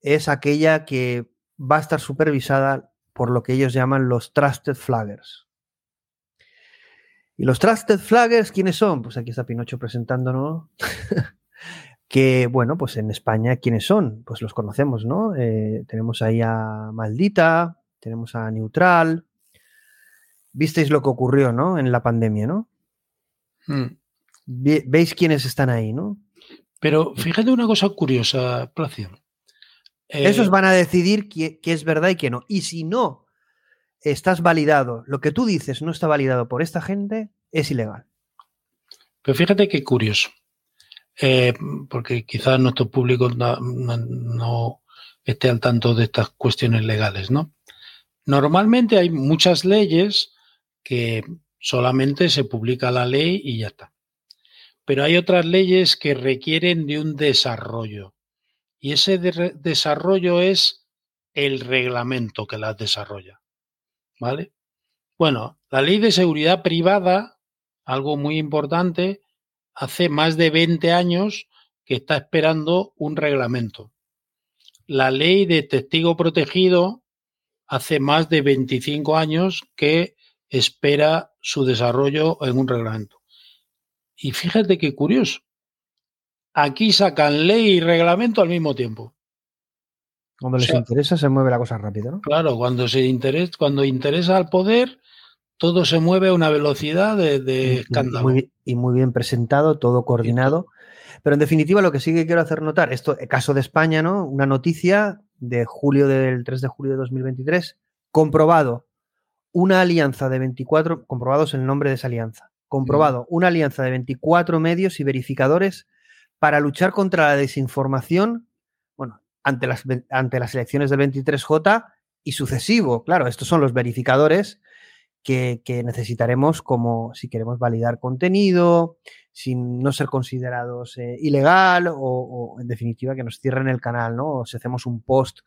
[SPEAKER 4] es aquella que va a estar supervisada por lo que ellos llaman los trusted flaggers. Y los Trusted Flaggers, ¿quiénes son? Pues aquí está Pinocho presentándonos. (laughs) que, bueno, pues en España, ¿quiénes son? Pues los conocemos, ¿no? Eh, tenemos ahí a Maldita, tenemos a Neutral. Visteis lo que ocurrió, ¿no? En la pandemia, ¿no? Hmm. ¿Veis quiénes están ahí, no?
[SPEAKER 5] Pero fíjate una cosa curiosa, Placio.
[SPEAKER 4] Eh... Esos van a decidir qué, qué es verdad y qué no. Y si no estás validado, lo que tú dices no está validado por esta gente, es ilegal.
[SPEAKER 5] Pero fíjate qué curioso, eh, porque quizás nuestro público no, esté al tanto de estas cuestiones legales, ¿no? Normalmente hay muchas leyes que solamente se publica la ley y ya está. Pero hay otras leyes que requieren de un desarrollo. Y ese de desarrollo es el reglamento que las desarrolla. ¿Vale? Bueno, la ley de seguridad privada, algo muy importante, hace más de 20 años que está esperando un reglamento. La ley de testigo protegido hace más de 25 años que espera su desarrollo en un reglamento. Y fíjate qué curioso. Aquí sacan ley y reglamento al mismo tiempo.
[SPEAKER 4] Cuando les o sea, interesa se mueve la cosa rápido, ¿no?
[SPEAKER 5] Claro, cuando se interesa, cuando interesa al poder, todo se mueve a una velocidad de, de escándalo.
[SPEAKER 4] Y muy, y muy, bien presentado, todo coordinado. Pero en definitiva, lo que sí que quiero hacer notar, esto, el caso de España, ¿no? Una noticia de julio del 3 de julio de 2023, comprobado una alianza de 24, comprobados el nombre de esa alianza, comprobado una alianza de 24 medios y verificadores para luchar contra la desinformación ante las, ante las elecciones del 23J y sucesivo. Claro, estos son los verificadores que, necesitaremos como si queremos validar contenido, sin no ser considerados eh, ilegal o, en definitiva que nos cierren el canal, ¿no? O si hacemos un post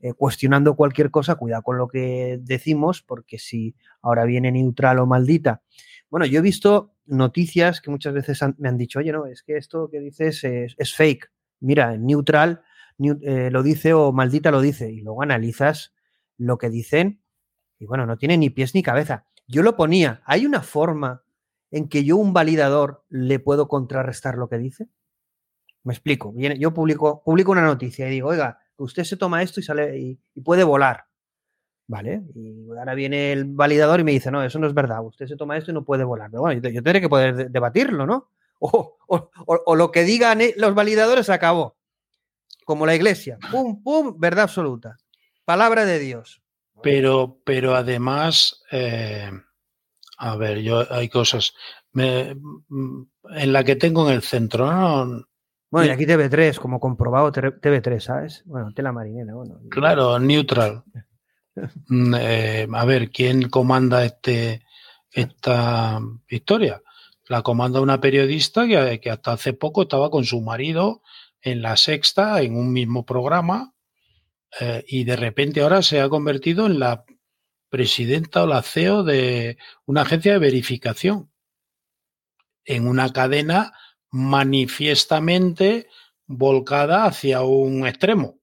[SPEAKER 4] eh, cuestionando cualquier cosa, cuidado con lo que decimos, porque si ahora viene neutral o maldita. Bueno, yo he visto noticias que muchas veces me han dicho, oye, no, es que esto que dices es, fake. Mira, neutral eh, lo dice o maldita lo dice. Y luego analizas lo que dicen y bueno, no tiene ni pies ni cabeza. Yo lo ponía, ¿hay una forma en que yo, un validador, le puedo contrarrestar lo que dice? Me explico. Yo publico, publico una noticia y digo, oiga, usted se toma esto y sale y, puede volar. ¿Vale? Y ahora viene el validador y me dice, no, eso no es verdad, usted se toma esto y no puede volar. Pero bueno, yo, tendré que poder debatirlo, ¿no? (laughs) O, lo que digan eh, los validadores acabó. Como la iglesia. (laughs) Pum, pum, verdad absoluta. Palabra de Dios.
[SPEAKER 5] Pero, pero además, eh, a ver, yo hay cosas mm, en la que tengo en el centro, ¿no?
[SPEAKER 4] Bueno, y aquí TV3, como comprobado TV3, ¿sabes? Bueno, tela marinera, bueno.
[SPEAKER 5] Claro, neutral. (laughs) Mm, eh, a ver, ¿quién comanda este esta historia? La comanda una periodista que, que hasta hace poco estaba con su marido en la sexta, en un mismo programa, eh, y de repente ahora se ha convertido en la presidenta o la CEO de una agencia de verificación en una cadena manifiestamente volcada hacia un extremo.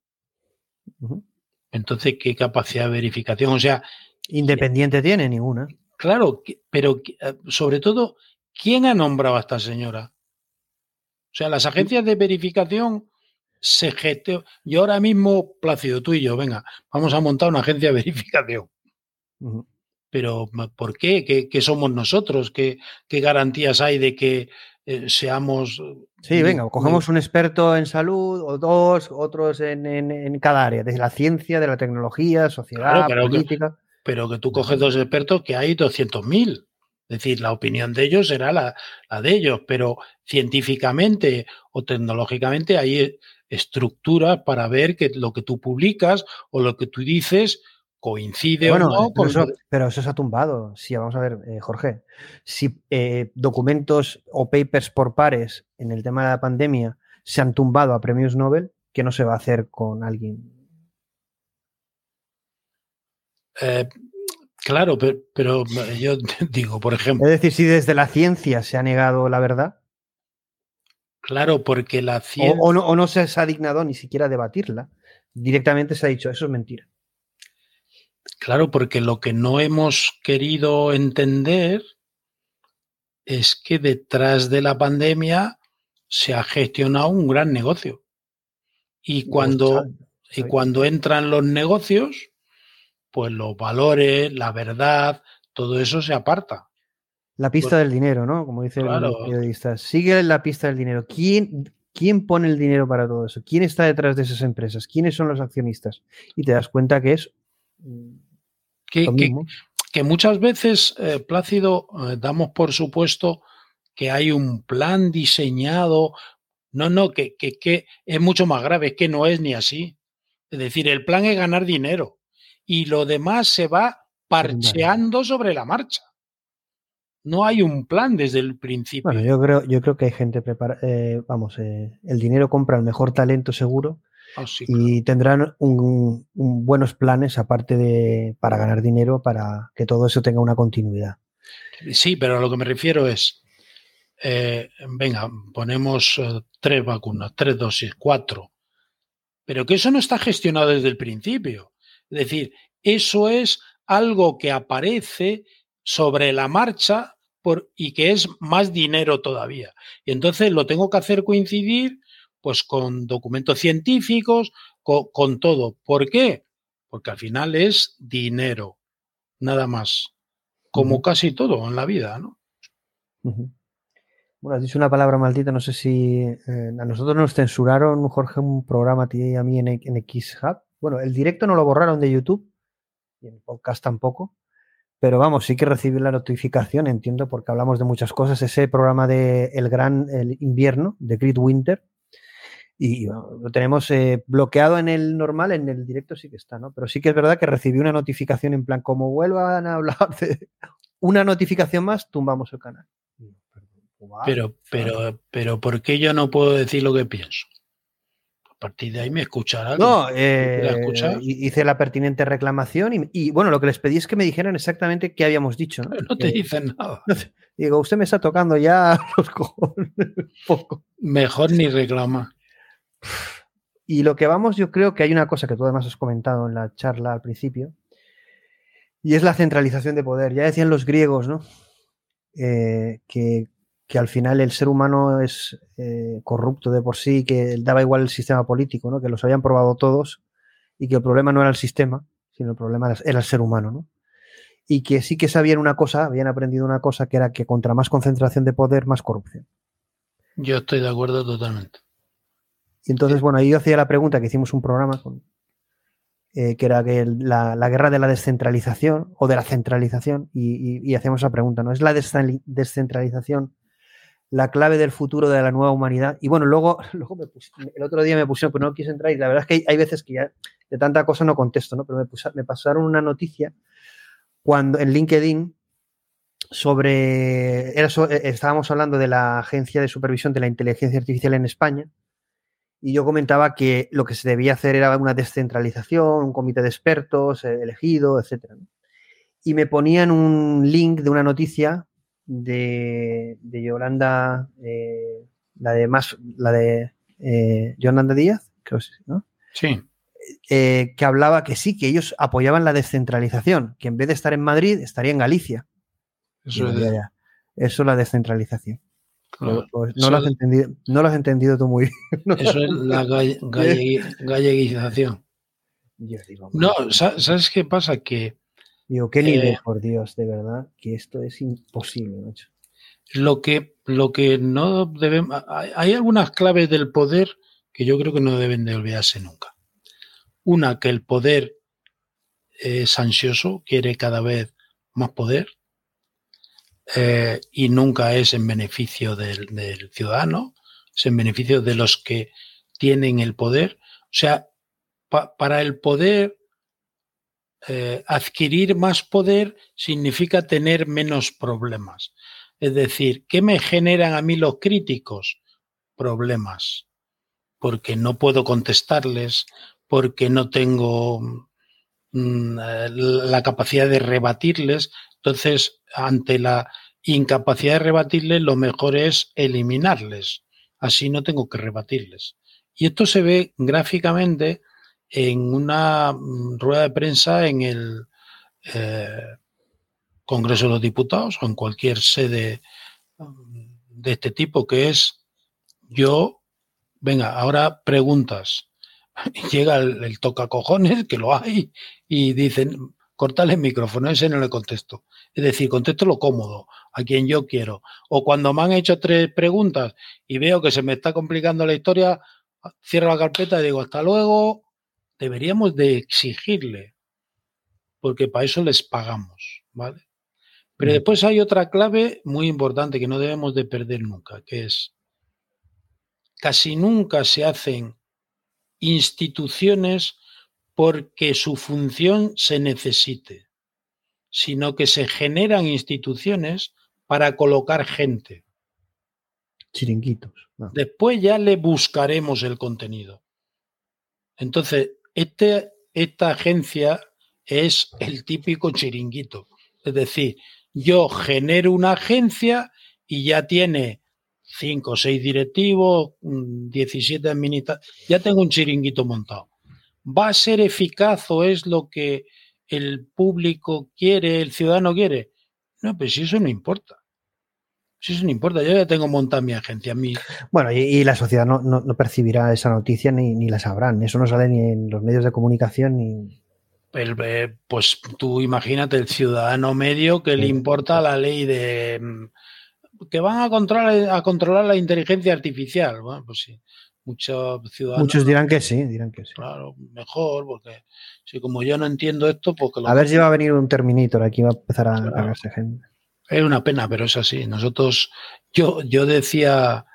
[SPEAKER 5] Entonces, ¿qué capacidad de verificación? O sea...
[SPEAKER 4] Independiente tiene ninguna.
[SPEAKER 5] Claro, pero eh, sobre todo, ¿quién ha nombrado a esta señora? O sea, las agencias de verificación se Yo ahora mismo, Plácido, tú y yo, venga, vamos a montar una agencia de verificación. Pero, ¿por qué? ¿Qué, somos nosotros? ¿Qué, garantías hay de que eh, seamos...
[SPEAKER 4] Sí, venga, cogemos un experto en salud o dos, otros en, cada área, desde la ciencia, de la tecnología, sociedad, política.
[SPEAKER 5] pero que tú coges dos expertos que hay 200.000. Es decir, la opinión de ellos será la, la, de ellos, pero científicamente o tecnológicamente hay estructura para ver que lo que tú publicas o lo que tú dices coincide o no.
[SPEAKER 4] Pero eso, pero eso se ha tumbado. Sí, vamos a ver, eh, Jorge. Si eh, documentos o papers por pares en el tema de la pandemia se han tumbado a premios Nobel, ¿qué no se va a hacer con alguien?
[SPEAKER 5] Eh, claro, pero, pero, yo (laughs) digo, por ejemplo.
[SPEAKER 4] Es decir, si desde la ciencia se ha negado la verdad,
[SPEAKER 5] Claro, porque la ciencia...
[SPEAKER 4] O, no, se ha dignado ni siquiera debatirla. Directamente se ha dicho, eso es mentira.
[SPEAKER 5] Claro, porque lo que no hemos querido entender es que detrás de la pandemia se ha gestionado un gran negocio. Y cuando, y cuando entran los negocios, pues los valores, la verdad, todo eso se aparta.
[SPEAKER 4] La pista del dinero, ¿no? Como dice el periodista. Sigue la pista del dinero. ¿Quién, ¿Quién pone el dinero para todo eso? ¿Quién está detrás de esas empresas? ¿Quiénes son los accionistas? Y te das cuenta que es.
[SPEAKER 5] Mm, que, muchas veces, eh, Plácido, eh, damos por supuesto que hay un plan diseñado. No, no, que, que es mucho más grave, es que no es ni así. Es decir, el plan es ganar dinero y lo demás se va parcheando sobre la marcha no hay un plan desde el principio.
[SPEAKER 4] Bueno, yo creo, yo creo que hay gente preparada. Eh, vamos, eh, el dinero compra el mejor talento seguro ah, y tendrán un, buenos planes aparte de para ganar dinero para que todo eso tenga una continuidad.
[SPEAKER 5] Sí, pero a lo que me refiero es, eh, venga, ponemos tres vacunas, tres dosis, cuatro, pero que eso no está gestionado desde el principio. Es decir, eso es algo que aparece sobre la marcha y que es más dinero todavía. Y entonces lo tengo que hacer coincidir pues con documentos científicos, con, todo. ¿Por qué? Porque al final es dinero, nada más. Como casi todo en la vida, ¿no?
[SPEAKER 4] Bueno, has dicho una palabra maldita, no sé si eh, a nosotros nos censuraron, Jorge, un programa a ti y a mí en, en X-Hub. Bueno, el directo no lo borraron de YouTube y el podcast tampoco. Pero vamos, sí que recibí la notificación, entiendo, porque hablamos de muchas cosas. Ese programa de El Gran el Invierno, de Great Winter, Y lo tenemos eh, bloqueado en el normal, en el directo sí que está, ¿no? Pero sí que es verdad que recibí una notificación en plan, como vuelvan a hablar de una notificación más, tumbamos el canal.
[SPEAKER 5] Pero, pero, pero, ¿por qué yo no puedo decir lo que pienso? A partir de ahí me escucharán.
[SPEAKER 4] No, eh, hice la pertinente reclamación y, bueno, lo que les pedí es que me dijeran exactamente qué habíamos dicho. No,
[SPEAKER 5] no te dicen nada. (laughs)
[SPEAKER 4] digo, usted me está tocando ya (laughs) los cojones. Poco.
[SPEAKER 5] Mejor ni reclama.
[SPEAKER 4] Y lo que vamos, yo creo que hay una cosa que tú además has comentado en la charla al principio, y es la centralización de poder. Ya decían los griegos, ¿no? Eh, que, al final el ser humano es eh, corrupto de por sí, que daba igual el sistema político, ¿no? Que los habían probado todos y que el problema no era el sistema, sino el problema era el ser humano, ¿no? Y que sí que sabían una cosa, habían aprendido una cosa, que era que contra más concentración de poder, más corrupción.
[SPEAKER 5] Yo estoy de acuerdo totalmente.
[SPEAKER 4] Y entonces, bueno, ahí yo hacía la pregunta que hicimos un programa con, eh, que era que la, guerra de la descentralización o de la centralización, y, hacemos esa pregunta, ¿no? ¿Es la descentralización la clave del futuro de la nueva humanidad? Y bueno, luego, (laughs) luego el otro día me pusieron, pero no quise entrar, y la verdad es que hay, veces que ya de tanta cosa no contesto, ¿no? Pero me, me pasaron una noticia cuando en LinkedIn sobre, era eh, estábamos hablando de la Agencia de Supervisión de la Inteligencia Artificial en España, y yo comentaba que lo que se debía hacer era una descentralización, un comité de expertos eh, elegido, etc. Y me ponían un link de una noticia de, Yolanda, eh, la de más, la de eh, Yolanda Díaz, creo que ¿no?
[SPEAKER 5] Sí.
[SPEAKER 4] que hablaba que sí, que ellos apoyaban la descentralización, que en vez de estar en Madrid, estaría en Galicia. Eso, es, Eso es la descentralización. Pues no, lo has entendido, no lo has entendido tú muy
[SPEAKER 5] bien. Eso es la (laughs) galleguización. no, ¿sabes qué pasa? Que.
[SPEAKER 4] Digo, qué nivel, eh, por Dios, de verdad, que esto es imposible, macho.
[SPEAKER 5] Lo que, lo que no debemos. Hay algunas claves del poder que yo creo que no deben de olvidarse nunca. Una, que el poder es ansioso, quiere cada vez más poder. Eh, y nunca es en beneficio del, ciudadano, es en beneficio de los que tienen el poder. O sea, para el poder, eh, adquirir más poder significa tener menos problemas. Es decir, ¿qué me generan a mí los críticos? Problemas. Porque no puedo contestarles, porque no tengo mm, eh, la capacidad de rebatirles. Entonces, ante la incapacidad de rebatirles, lo mejor es eliminarles. Así no tengo que rebatirles. Y esto se ve gráficamente en una mm, rueda de prensa en el eh, Congreso de los Diputados o en cualquier sede mm, de este tipo, que es yo, venga, ahora preguntas. (laughs) Llega el, el toca cojones, que lo hay, y dicen, cortale el micrófono, ese no le contesto. Es decir, contesto lo cómodo, a quien yo quiero. O cuando me han hecho tres preguntas y veo que se me está complicando la historia, cierro la carpeta y digo, hasta luego, deberíamos de exigirle, porque para eso les pagamos, ¿vale? Pero mm. después hay otra clave muy importante que no debemos de perder nunca, que es, casi nunca se hacen instituciones porque su función se necesite, sino que se generan instituciones para colocar gente.
[SPEAKER 4] Chiringuitos.
[SPEAKER 5] Después ya le buscaremos el contenido. Entonces, este, esta agencia es el típico chiringuito. Es decir, yo genero una agencia y ya tiene cinco o seis directivos, 17 administradores, ya tengo un chiringuito montado. ¿Va a ser eficaz o es lo que el público quiere, el ciudadano quiere? No, pues si eso no importa. Si eso no importa, yo ya tengo montada mi agencia. Mi...
[SPEAKER 4] Bueno, y, la sociedad no, percibirá esa noticia ni, ni, la sabrán. Eso no sale ni en los medios de comunicación ni.
[SPEAKER 5] Eh, pues tú imagínate el ciudadano medio que le importa la ley de mm, que van a controlar, a controlar la inteligencia artificial. Bueno, pues sí muchos ciudadanos.
[SPEAKER 4] Muchos dirán que sí, dirán que sí.
[SPEAKER 5] Claro, mejor, porque si como yo no entiendo esto, porque
[SPEAKER 4] A ver si va a venir un Terminator, aquí va a empezar a claro. gente.
[SPEAKER 5] Es una pena, pero es así. Nosotros, yo, yo decía,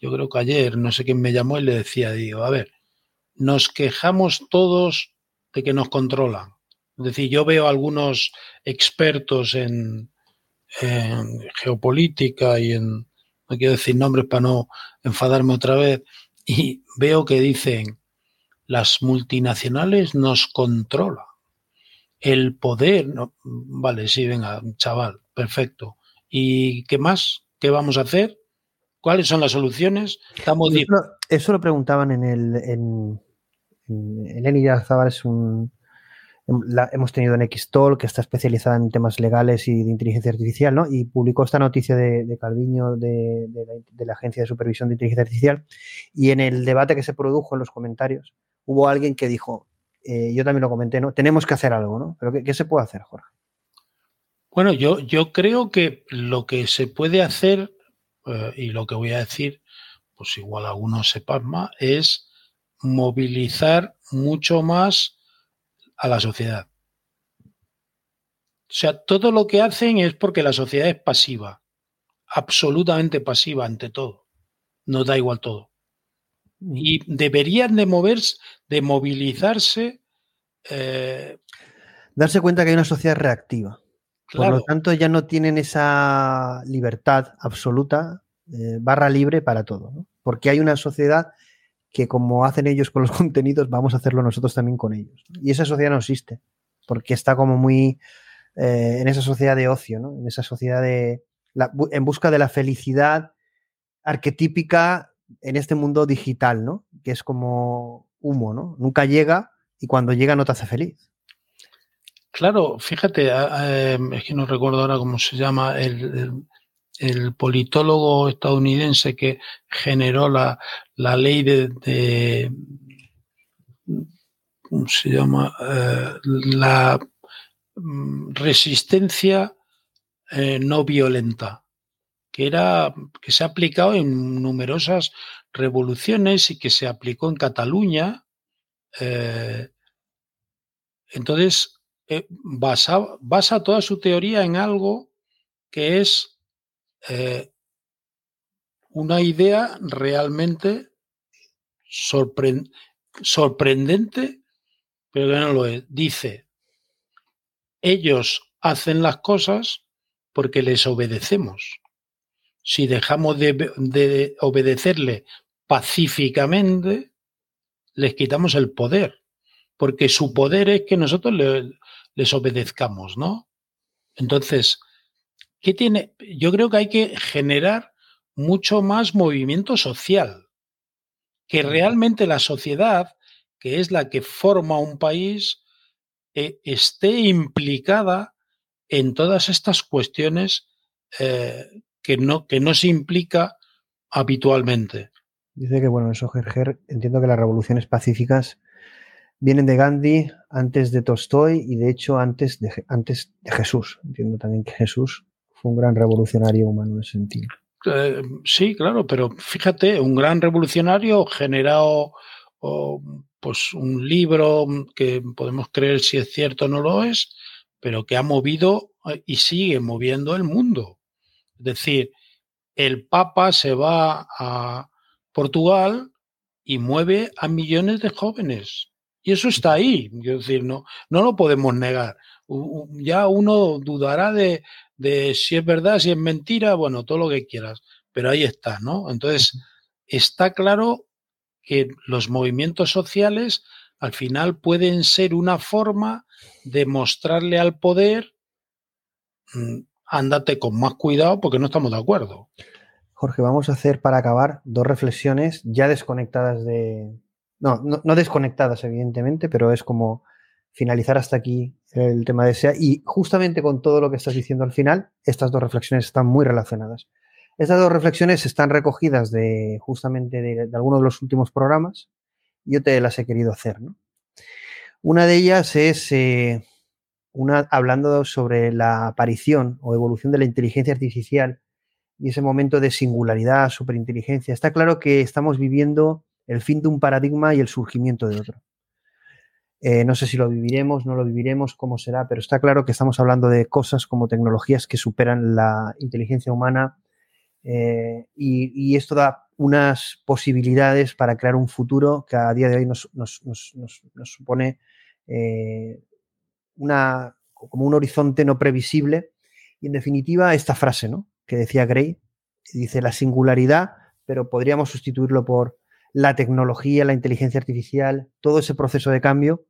[SPEAKER 5] yo creo que ayer, no sé quién me llamó y le decía, digo, a ver, nos quejamos todos de que nos controlan. Es decir, yo veo algunos expertos en, en geopolítica y en, no quiero decir nombres para no enfadarme otra vez, y veo que dicen, las multinacionales nos controlan. El poder, no, vale, sí, venga, chaval, perfecto. ¿Y qué más? ¿Qué vamos a hacer? ¿Cuáles son las soluciones?
[SPEAKER 4] Estamos eso, lo, eso lo preguntaban en el. En, en Eleni es un. La, hemos tenido en Xtol, que está especializada en temas legales y de inteligencia artificial, ¿no? Y publicó esta noticia de, de Calviño de, de, la, de, la, Agencia de Supervisión de Inteligencia Artificial. Y en el debate que se produjo en los comentarios, hubo alguien que dijo, eh, yo también lo comenté, ¿no? Tenemos que hacer algo, ¿no? Pero ¿qué, se puede hacer, Jorge?
[SPEAKER 5] Bueno, yo, yo creo que lo que se puede hacer, eh, y lo que voy a decir, pues igual algunos se pasma, es movilizar mucho más a la sociedad. O sea, todo lo que hacen es porque la sociedad es pasiva, absolutamente pasiva ante todo. Nos da igual todo. Y deberían de moverse, de movilizarse. Eh...
[SPEAKER 4] Darse cuenta que hay una sociedad reactiva. Claro. Por lo tanto, ya no tienen esa libertad absoluta, eh, barra libre para todo. ¿no? Porque hay una sociedad que como hacen ellos con los (laughs) contenidos, vamos a hacerlo nosotros también con ellos. Y esa sociedad no existe, porque está como muy eh, en esa sociedad de ocio, ¿no? en esa sociedad de la, en busca de la felicidad arquetípica en este mundo digital, ¿no? que es como humo, ¿no? nunca llega y cuando llega no te hace feliz.
[SPEAKER 5] Claro, fíjate, es que no recuerdo ahora cómo se llama el, el, politólogo estadounidense que generó la, la ley de, ¿cómo se llama? Eh, la resistencia eh, no violenta, que era que se ha aplicado en numerosas revoluciones y que se aplicó en Cataluña. Eh, entonces, eh, basa, toda su teoría en algo que es eh, una idea realmente sorpre sorprendente, pero que no lo es. Dice, ellos hacen las cosas porque les obedecemos. Si dejamos de, de obedecerle pacíficamente, les quitamos el poder porque su poder es que nosotros le, les obedezcamos, ¿no? Entonces, ¿qué tiene? Yo creo que hay que generar mucho más movimiento social, que realmente la sociedad, que es la que forma un país, eh, esté implicada en todas estas cuestiones eh, que, no, que no se implica habitualmente.
[SPEAKER 4] Dice que, bueno, eso, Gerger, entiendo que las revoluciones pacíficas vienen de Gandhi, antes de Tolstoy y de hecho antes de, antes de Jesús. Entiendo también que Jesús fue un gran revolucionario humano en ese sentido.
[SPEAKER 5] Eh, sí, claro, pero fíjate, un gran revolucionario generado oh, pues un libro que podemos creer si es cierto o no lo es, pero que ha movido eh, y sigue moviendo el mundo. Decir, el Papa se va a Portugal y mueve a millones de jóvenes y eso está ahí, quiero decir, no, no lo podemos negar. Ya uno dudará de, de si es verdad, si es mentira, bueno, todo lo que quieras, pero ahí está, ¿no? Entonces, está claro que los movimientos sociales al final pueden ser una forma de mostrarle al poder, ándate con más cuidado porque no estamos de acuerdo.
[SPEAKER 4] Jorge, vamos a hacer para acabar dos reflexiones ya desconectadas de, no, no, no, desconectadas, evidentemente, pero es como finalizar hasta aquí el tema de SEA. Y justamente con todo lo que estás diciendo al final, estas dos reflexiones están muy relacionadas. Estas dos reflexiones están recogidas de justamente de, de algunos de los últimos programas. Yo te las he querido hacer. ¿no? Una de ellas es eh, una, hablando sobre la aparición o evolución de la inteligencia artificial y ese momento de singularidad, superinteligencia. Está claro que estamos viviendo el fin de un paradigma y el surgimiento de otro. Eh, no sé si lo viviremos, no lo viviremos, cómo será, pero está claro que estamos hablando de cosas como tecnologías que superan la inteligencia humana eh, y, esto da unas posibilidades para crear un futuro que a día de hoy nos, supone eh, una, como un horizonte no previsible. Y en definitiva, esta frase ¿no? que decía Gray, dice la singularidad, pero podríamos sustituirlo por la tecnología, la inteligencia artificial, todo ese proceso de cambio,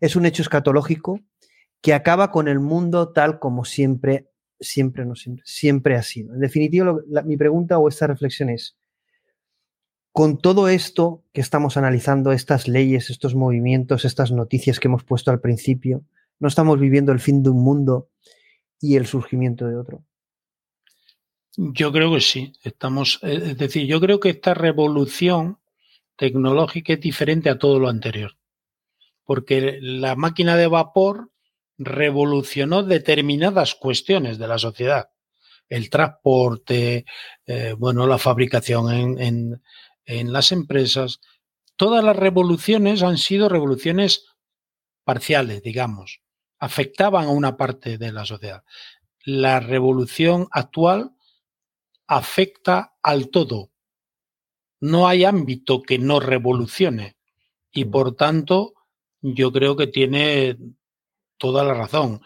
[SPEAKER 4] es un hecho escatológico que acaba con el mundo tal como siempre, siempre, no siempre, siempre ha sido. En definitiva, mi pregunta o esta reflexión es, con todo esto que estamos analizando, estas leyes, estos movimientos, estas noticias que hemos puesto al principio, ¿no estamos viviendo el fin de un mundo y el surgimiento de otro?
[SPEAKER 5] Yo creo que sí. Estamos, es decir, yo creo que esta revolución tecnológica es diferente a todo lo anterior. Porque la máquina de vapor revolucionó determinadas cuestiones de la sociedad. El transporte, eh, bueno, la fabricación en, en las empresas. Todas las revoluciones han sido revoluciones parciales, digamos. Afectaban a una parte de la sociedad. La revolución actual afecta al todo. No hay ámbito que no revolucione. Y mm. por tanto, yo creo que tiene toda la razón.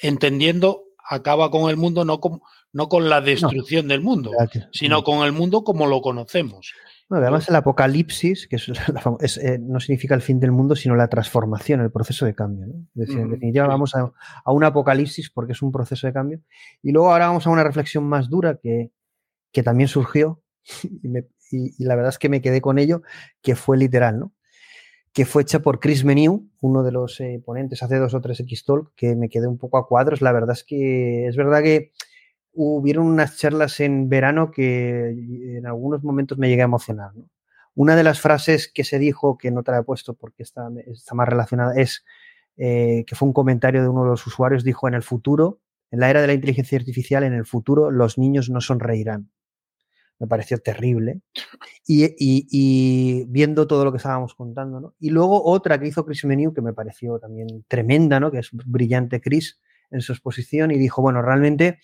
[SPEAKER 5] Entendiendo, acaba con el mundo no con, no con la destrucción del mundo, sino con el mundo como lo conocemos.
[SPEAKER 4] Además, el apocalipsis, que eh, no significa el fin del mundo, sino la transformación, el proceso de cambio. en definitiva, vamos a, un apocalipsis porque es un proceso de cambio. Y luego ahora vamos a una reflexión más dura que, que también surgió, (laughs) y, la verdad es que me quedé con ello, que fue literal, ¿no? que fue hecha por Chris Meniu, uno de los eh, ponentes hace dos o tres X-Talk, que me quedé un poco a cuadros. La verdad es que es verdad que hubieron unas charlas en verano que en algunos momentos me llegué a emocionar. Una de las frases que se dijo, que no te la he puesto porque está, está más relacionada, es eh, que fue un comentario de uno de los usuarios, dijo, en el futuro, en la era de la inteligencia artificial, en el futuro los niños no sonreirán me pareció terrible. Y, viendo todo lo que estábamos contando. Y luego otra que hizo Chris Menu, que me pareció también tremenda, ¿no? Que es brillante Chris en su exposición y dijo, bueno, realmente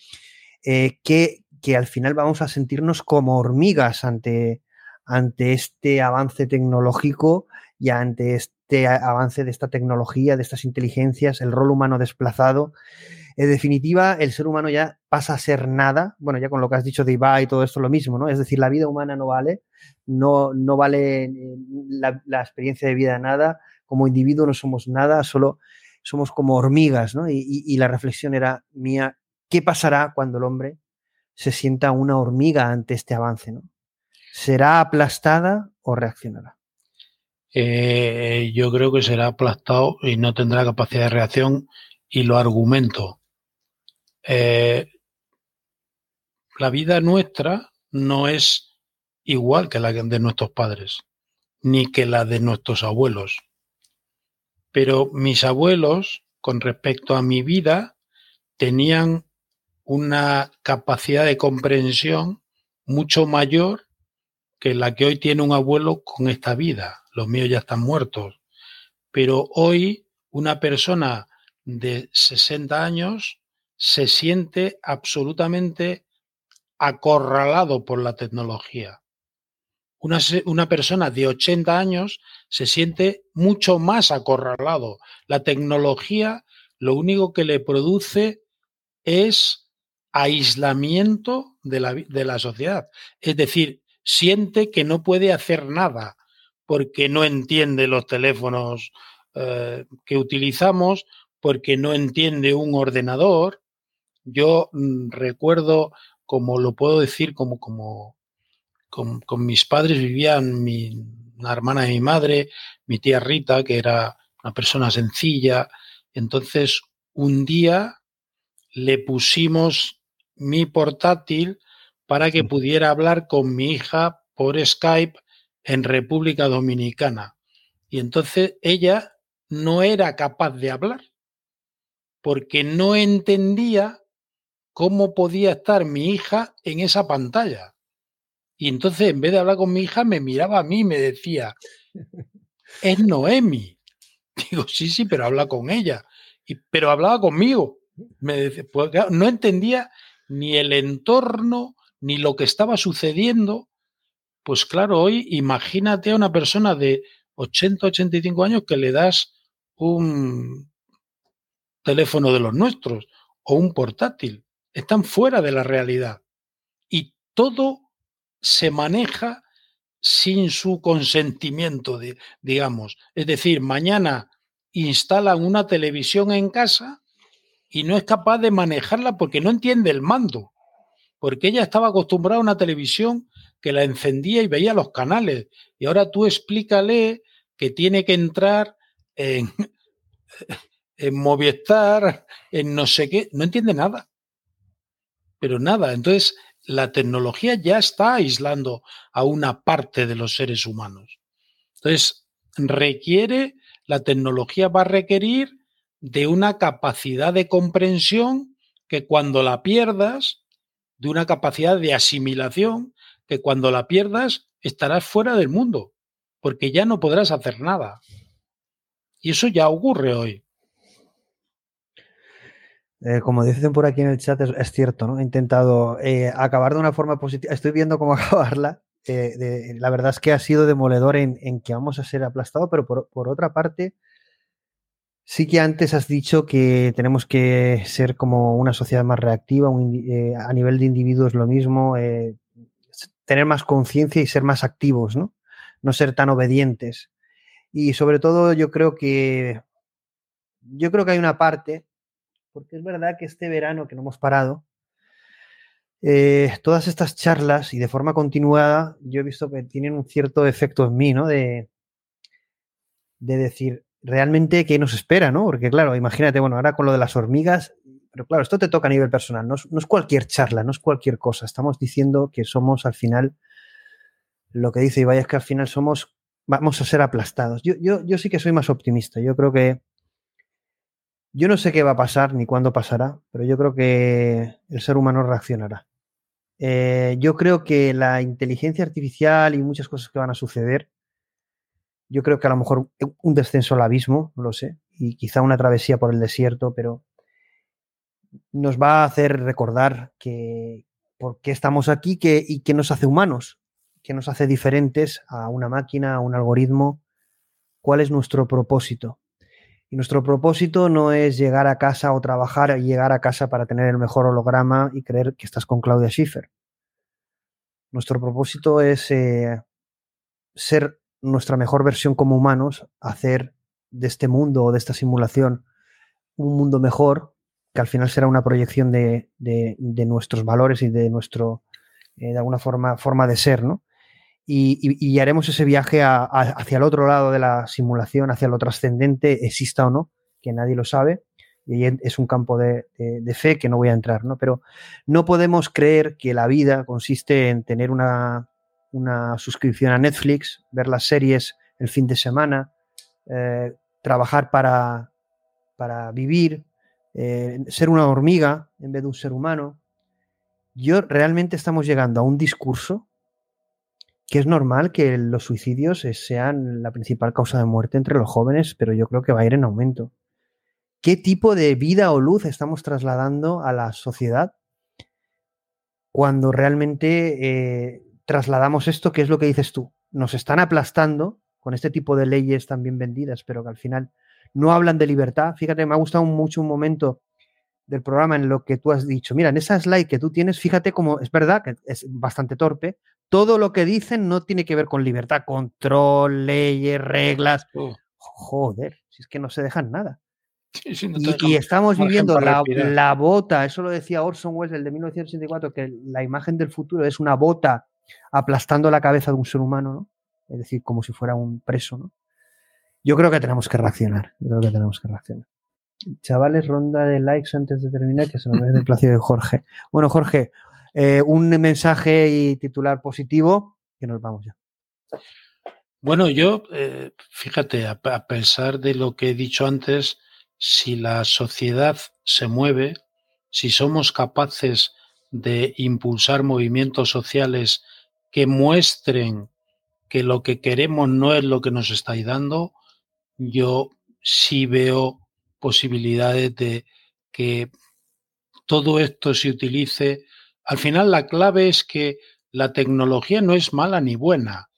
[SPEAKER 4] eh, que, que, al final vamos a sentirnos como hormigas ante, ante este avance tecnológico y ante este avance de esta tecnología, de estas inteligencias, el rol humano desplazado. En definitiva, el ser humano ya pasa a ser nada. Bueno, ya con lo que has dicho de Iba y todo esto lo mismo, ¿no? Es decir, la vida humana no vale, no, no vale eh, la, experiencia de vida nada. Como individuo no somos nada, solo somos como hormigas, ¿no? Y, la reflexión era mía, ¿qué pasará cuando el hombre se sienta una hormiga ante este avance. ¿Será aplastada o reaccionará?
[SPEAKER 5] Eh, yo creo que será aplastado y no tendrá capacidad de reacción y lo argumento. Eh, la vida nuestra no es igual que la de nuestros padres, ni que la de nuestros abuelos. Pero mis abuelos, con respecto a mi vida, tenían una capacidad de comprensión mucho mayor que la que hoy tiene un abuelo con esta vida. Los míos ya están muertos. Pero hoy una persona de 60 años se siente absolutamente acorralado por la tecnología. Una, una, persona de 80 años se siente mucho más acorralado. La tecnología lo único que le produce es aislamiento de la, de la sociedad. Es decir, siente que no puede hacer nada porque no entiende los teléfonos eh, que utilizamos, porque no entiende un ordenador, yo mm, recuerdo, como lo puedo decir, como, con, mis padres vivían mi, una hermana de mi madre, mi tía Rita, que era una persona sencilla. Entonces, un día le pusimos mi portátil para que pudiera hablar con mi hija por Skype en República Dominicana. Y entonces ella no era capaz de hablar porque no entendía cómo podía estar mi hija en esa pantalla. Y entonces, en vez de hablar con mi hija, me miraba a mí y me decía, es Noemi. (laughs) Digo, sí, sí, pero habla con ella. Y, pero hablaba conmigo. Me decía, pues, no entendía ni el entorno, ni lo que estaba sucediendo, Pues claro, hoy imagínate a una persona de 80, 85 años que le das un teléfono de los nuestros o un portátil. Están fuera de la realidad. Y todo se maneja sin su consentimiento, digamos. Es decir, mañana instalan una televisión en casa y no es capaz de manejarla porque no entiende el mando, porque ella estaba acostumbrada a una televisión que la encendía y veía los canales. Y ahora tú explícale que tiene que entrar en, (laughs) en Movistar, en no sé qué, no entiende nada. Pero nada, entonces la tecnología ya está aislando a una parte de los seres humanos. Entonces, requiere, la tecnología va a requerir de una capacidad de comprensión que cuando la pierdas, de una capacidad de asimilación, que cuando la pierdas estarás fuera del mundo, porque ya no podrás hacer nada. Y eso ya ocurre hoy.
[SPEAKER 4] Eh, como dicen por aquí en el chat, es, cierto, ¿no? He intentado eh, acabar de una forma positiva. Estoy viendo cómo (laughs) acabarla. Eh, la verdad es que ha sido demoledor en, que vamos a ser aplastados, pero por, otra parte, sí que antes has dicho que tenemos que ser como una sociedad más reactiva, a nivel de individuos lo mismo, tener más conciencia y ser más activos, ¿no? No ser tan obedientes. Y sobre todo yo creo que yo creo que hay una parte porque es verdad que este verano que no hemos parado, eh, todas estas charlas y de forma continuada, yo he visto que tienen un cierto efecto en mí, ¿no? De, de decir, realmente, ¿qué nos espera, no? Porque claro, imagínate, bueno, ahora con lo de las hormigas, pero claro, esto te toca a nivel personal, no es, cualquier charla, no es cualquier cosa, estamos diciendo que somos al final, lo que dice Ibai es que al final somos, vamos a ser aplastados. Yo, yo, yo sí que soy más optimista, yo creo que yo no sé qué va a pasar ni cuándo pasará, pero yo creo que el ser humano reaccionará. Eh, yo creo que la inteligencia artificial y muchas cosas que van a suceder, yo creo que a lo mejor un descenso al abismo, no lo sé, y quizá una travesía por el desierto, pero nos va a hacer recordar que por qué estamos aquí que, y qué nos hace humanos, qué nos hace diferentes a una máquina, a un algoritmo, cuál es nuestro propósito. Y nuestro propósito no es llegar a casa o trabajar y llegar a casa para tener el mejor holograma y creer que estás con Claudia Schiffer. Nuestro propósito es eh, ser nuestra mejor versión como humanos, hacer de este mundo o de esta simulación un mundo mejor, que al final será una proyección de, nuestros valores y de nuestro, eh, de alguna forma, forma de ser, ¿no? y, haremos ese viaje hacia el otro lado de la simulación, hacia lo trascendente, exista o no, que nadie lo sabe. Y es un campo de, fe que no voy a entrar, ¿no? Pero no podemos creer que la vida consiste en tener una, suscripción a Netflix, ver las series el fin de semana, eh, trabajar para, para vivir, eh, ser una hormiga en vez de un ser humano. Yo realmente estamos llegando a un discurso que es normal que los suicidios sean la principal causa de muerte entre los jóvenes, pero yo creo que va a ir en aumento. ¿Qué tipo de vida o luz estamos trasladando a la sociedad cuando realmente eh, trasladamos esto? ¿Qué es lo que dices tú? Nos están aplastando con este tipo de leyes tan bien vendidas, pero que al final no hablan de libertad. Fíjate, me ha gustado mucho un momento del programa en lo que tú has dicho. Mira, en esa slide que tú tienes, fíjate cómo es verdad que es bastante torpe, todo lo que dicen no tiene que ver con libertad, control, leyes, reglas. Oh. Joder, si es que no se dejan nada. (laughs) y, estamos viviendo la, bota, eso lo decía Orson Welles, el de 1984, que la imagen del futuro es una bota aplastando la cabeza de un ser humano, ¿no? Es decir, como si fuera un preso, ¿no? Yo creo que tenemos que reaccionar. Yo creo que tenemos que reaccionar. Chavales, ronda de likes antes de terminar, que se lo merece el placer de Jorge. Bueno, Jorge, eh, un mensaje y titular positivo, que nos vamos ya.
[SPEAKER 5] Bueno, yo, eh, fíjate, a, pesar de lo que he dicho antes, si la sociedad se mueve, si somos capaces de impulsar movimientos sociales que muestren que lo que queremos no es lo que nos estáis dando, yo sí veo posibilidades de que todo esto se utilice al final la clave es que la tecnología no es mala ni buena.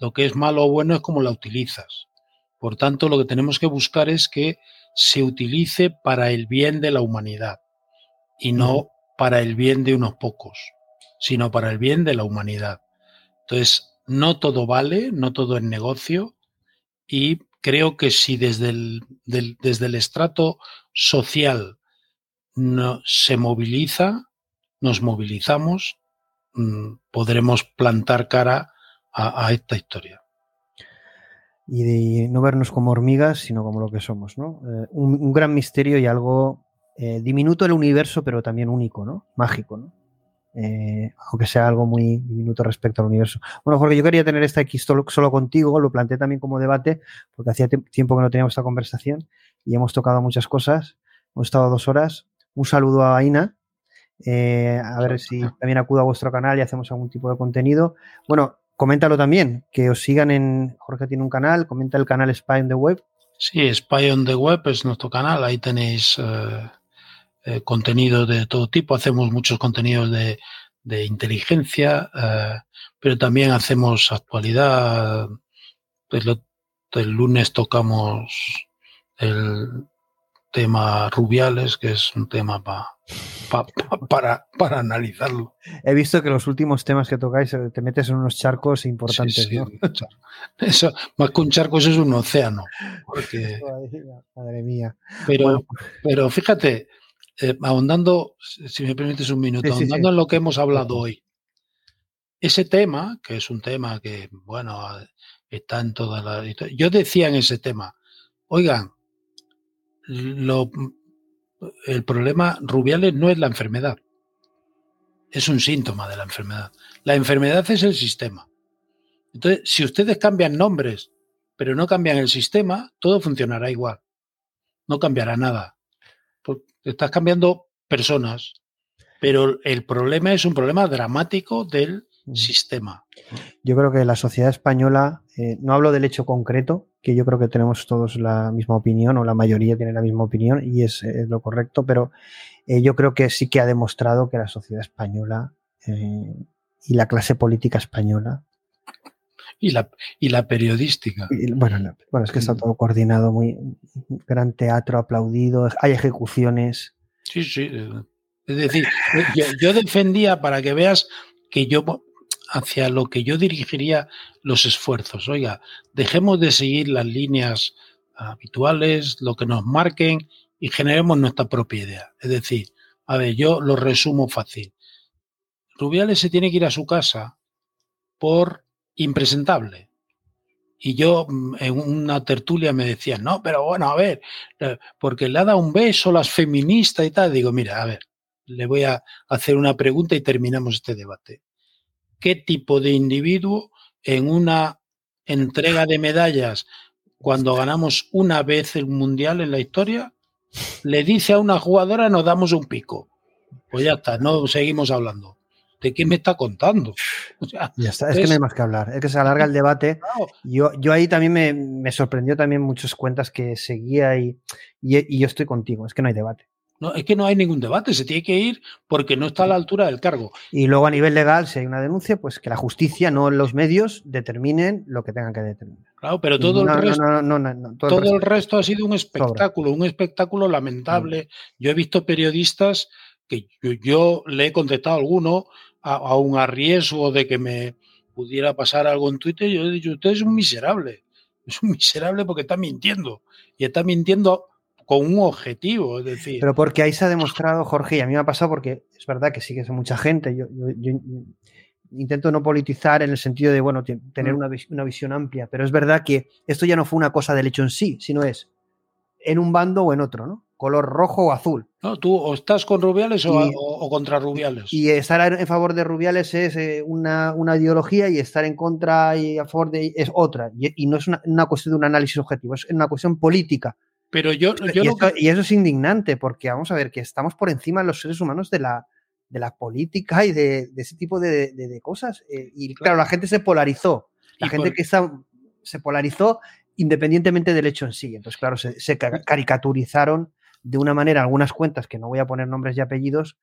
[SPEAKER 5] Lo que es malo o bueno es cómo la utilizas. Por tanto, lo que tenemos que buscar es que se utilice para el bien de la humanidad y no para el bien de unos pocos, sino para el bien de la humanidad. Entonces, no todo vale, no todo es negocio y creo que si desde el, desde el estrato social no, se moviliza, nos movilizamos, mm, podremos plantar cara a, esta historia.
[SPEAKER 4] Y de no vernos como hormigas, sino como lo que somos, ¿no? Eh, un, gran misterio y algo eh, diminuto del universo, pero también único, ¿no? Mágico, ¿no? Eh, aunque sea algo muy diminuto respecto al universo. Bueno, Jorge, yo quería tener esta X solo, contigo, lo planteé también como debate, porque hacía tiempo que no teníamos esta conversación y hemos tocado muchas cosas. Hemos estado dos horas. Un saludo a Aina. Eh, a ver si también acudo a vuestro canal y hacemos algún tipo de contenido. Bueno, coméntalo también, que os sigan en. Jorge tiene un canal, comenta el canal Spy on the Web.
[SPEAKER 5] Sí, Spy on the Web es nuestro canal, ahí tenéis eh, eh, contenido de todo tipo. Hacemos muchos contenidos de, de inteligencia, pero también hacemos actualidad. El, el lunes tocamos el, tema Rubiales, que es un tema para, para analizarlo.
[SPEAKER 4] He visto que los últimos temas que tocáis eh, te metes en unos charcos importantes.
[SPEAKER 5] Eso, más que un charco, eso es un océano. (laughs)
[SPEAKER 4] Madre mía.
[SPEAKER 5] Pero, pero fíjate, eh, ahondando, si me permites un minuto, ahondando en lo que hemos hablado hoy. Ese tema, que es un tema que, bueno, está en toda la. Yo decía en ese tema, oigan, lo, el problema Rubiales no es la enfermedad, es un síntoma de la enfermedad. La enfermedad es el sistema. Entonces, si ustedes cambian nombres, pero no cambian el sistema, todo funcionará igual. No cambiará nada. Estás cambiando personas, pero el problema es un problema dramático del sistema.
[SPEAKER 4] Yo creo que la sociedad española, eh, no hablo del hecho concreto, que yo creo que tenemos todos la misma opinión o la mayoría tiene la misma opinión y es, lo correcto, pero eh, yo creo que sí que ha demostrado que la sociedad española eh, y la clase política española
[SPEAKER 5] y la, y la periodística.
[SPEAKER 4] bueno, bueno, es que está mm. todo coordinado, muy gran teatro aplaudido, hay ejecuciones.
[SPEAKER 5] Sí, sí. Es decir, yo defendía para que veas que yo hacia lo que yo dirigiría los esfuerzos. Oiga, dejemos de seguir las líneas habituales, lo que nos marquen y generemos nuestra propia idea. Es decir, a ver, yo lo resumo fácil. Rubiales se tiene que ir a su casa por impresentable. Y yo mm, en una tertulia me decían, no, pero bueno, a ver, eh, porque le ha dado un beso las feministas y tal. Digo, mira, a ver, le voy a hacer una pregunta y terminamos este debate qué tipo de individuo en una entrega de medallas cuando ganamos una vez el mundial en la historia, le dice a una jugadora nos damos un pico. Pues ya está, no seguimos hablando. ¿De qué me está contando?
[SPEAKER 4] ya está, es, que no hay más que hablar, es que se alarga el debate. Yo, yo ahí también me, sorprendió también muchas cuentas que seguía y, y yo estoy contigo, es que no hay debate.
[SPEAKER 5] No, es que no hay ningún debate, se tiene que ir porque no está a la altura del cargo.
[SPEAKER 4] Y luego a nivel legal, si hay una denuncia, pues que la justicia, no los medios, determinen lo que tengan que determinar.
[SPEAKER 5] Claro, pero todo, el, resto, todo, el, resto, ha sido un espectáculo, un espectáculo lamentable. Yo he visto periodistas que yo, le he contestado a alguno a, un arriesgo de que me pudiera pasar algo en Twitter, yo he dicho, usted es un miserable. (laughs) Es un miserable porque está mintiendo. Y está mintiendo con un objetivo, es decir.
[SPEAKER 4] Pero porque ahí se ha demostrado, Jorge, y a mí me ha pasado porque es verdad que sigue mucha gente. Yo, intento no politizar en el sentido de, bueno, tener mm. una, visión amplia, pero es verdad que esto ya no fue una cosa del hecho en sí, sino es en un bando o en otro, ¿no? Color rojo o azul.
[SPEAKER 5] No, tú o estás con Rubiales o, contra Rubiales.
[SPEAKER 4] Y estar en favor de Rubiales es eh, una, ideología y estar en contra y a favor de es otra. Y, no es una, una, cuestión de un análisis objetivo, es una cuestión política.
[SPEAKER 5] Pero yo,
[SPEAKER 4] y, eso es indignante, porque vamos a ver que estamos por encima de los seres humanos de la, de la política y de, ese tipo de, cosas. Eh, y claro. la gente se polarizó. La gente que está, se polarizó independientemente del hecho en sí. Entonces, claro, se, caricaturizaron de una manera algunas cuentas, que no voy a poner nombres y apellidos,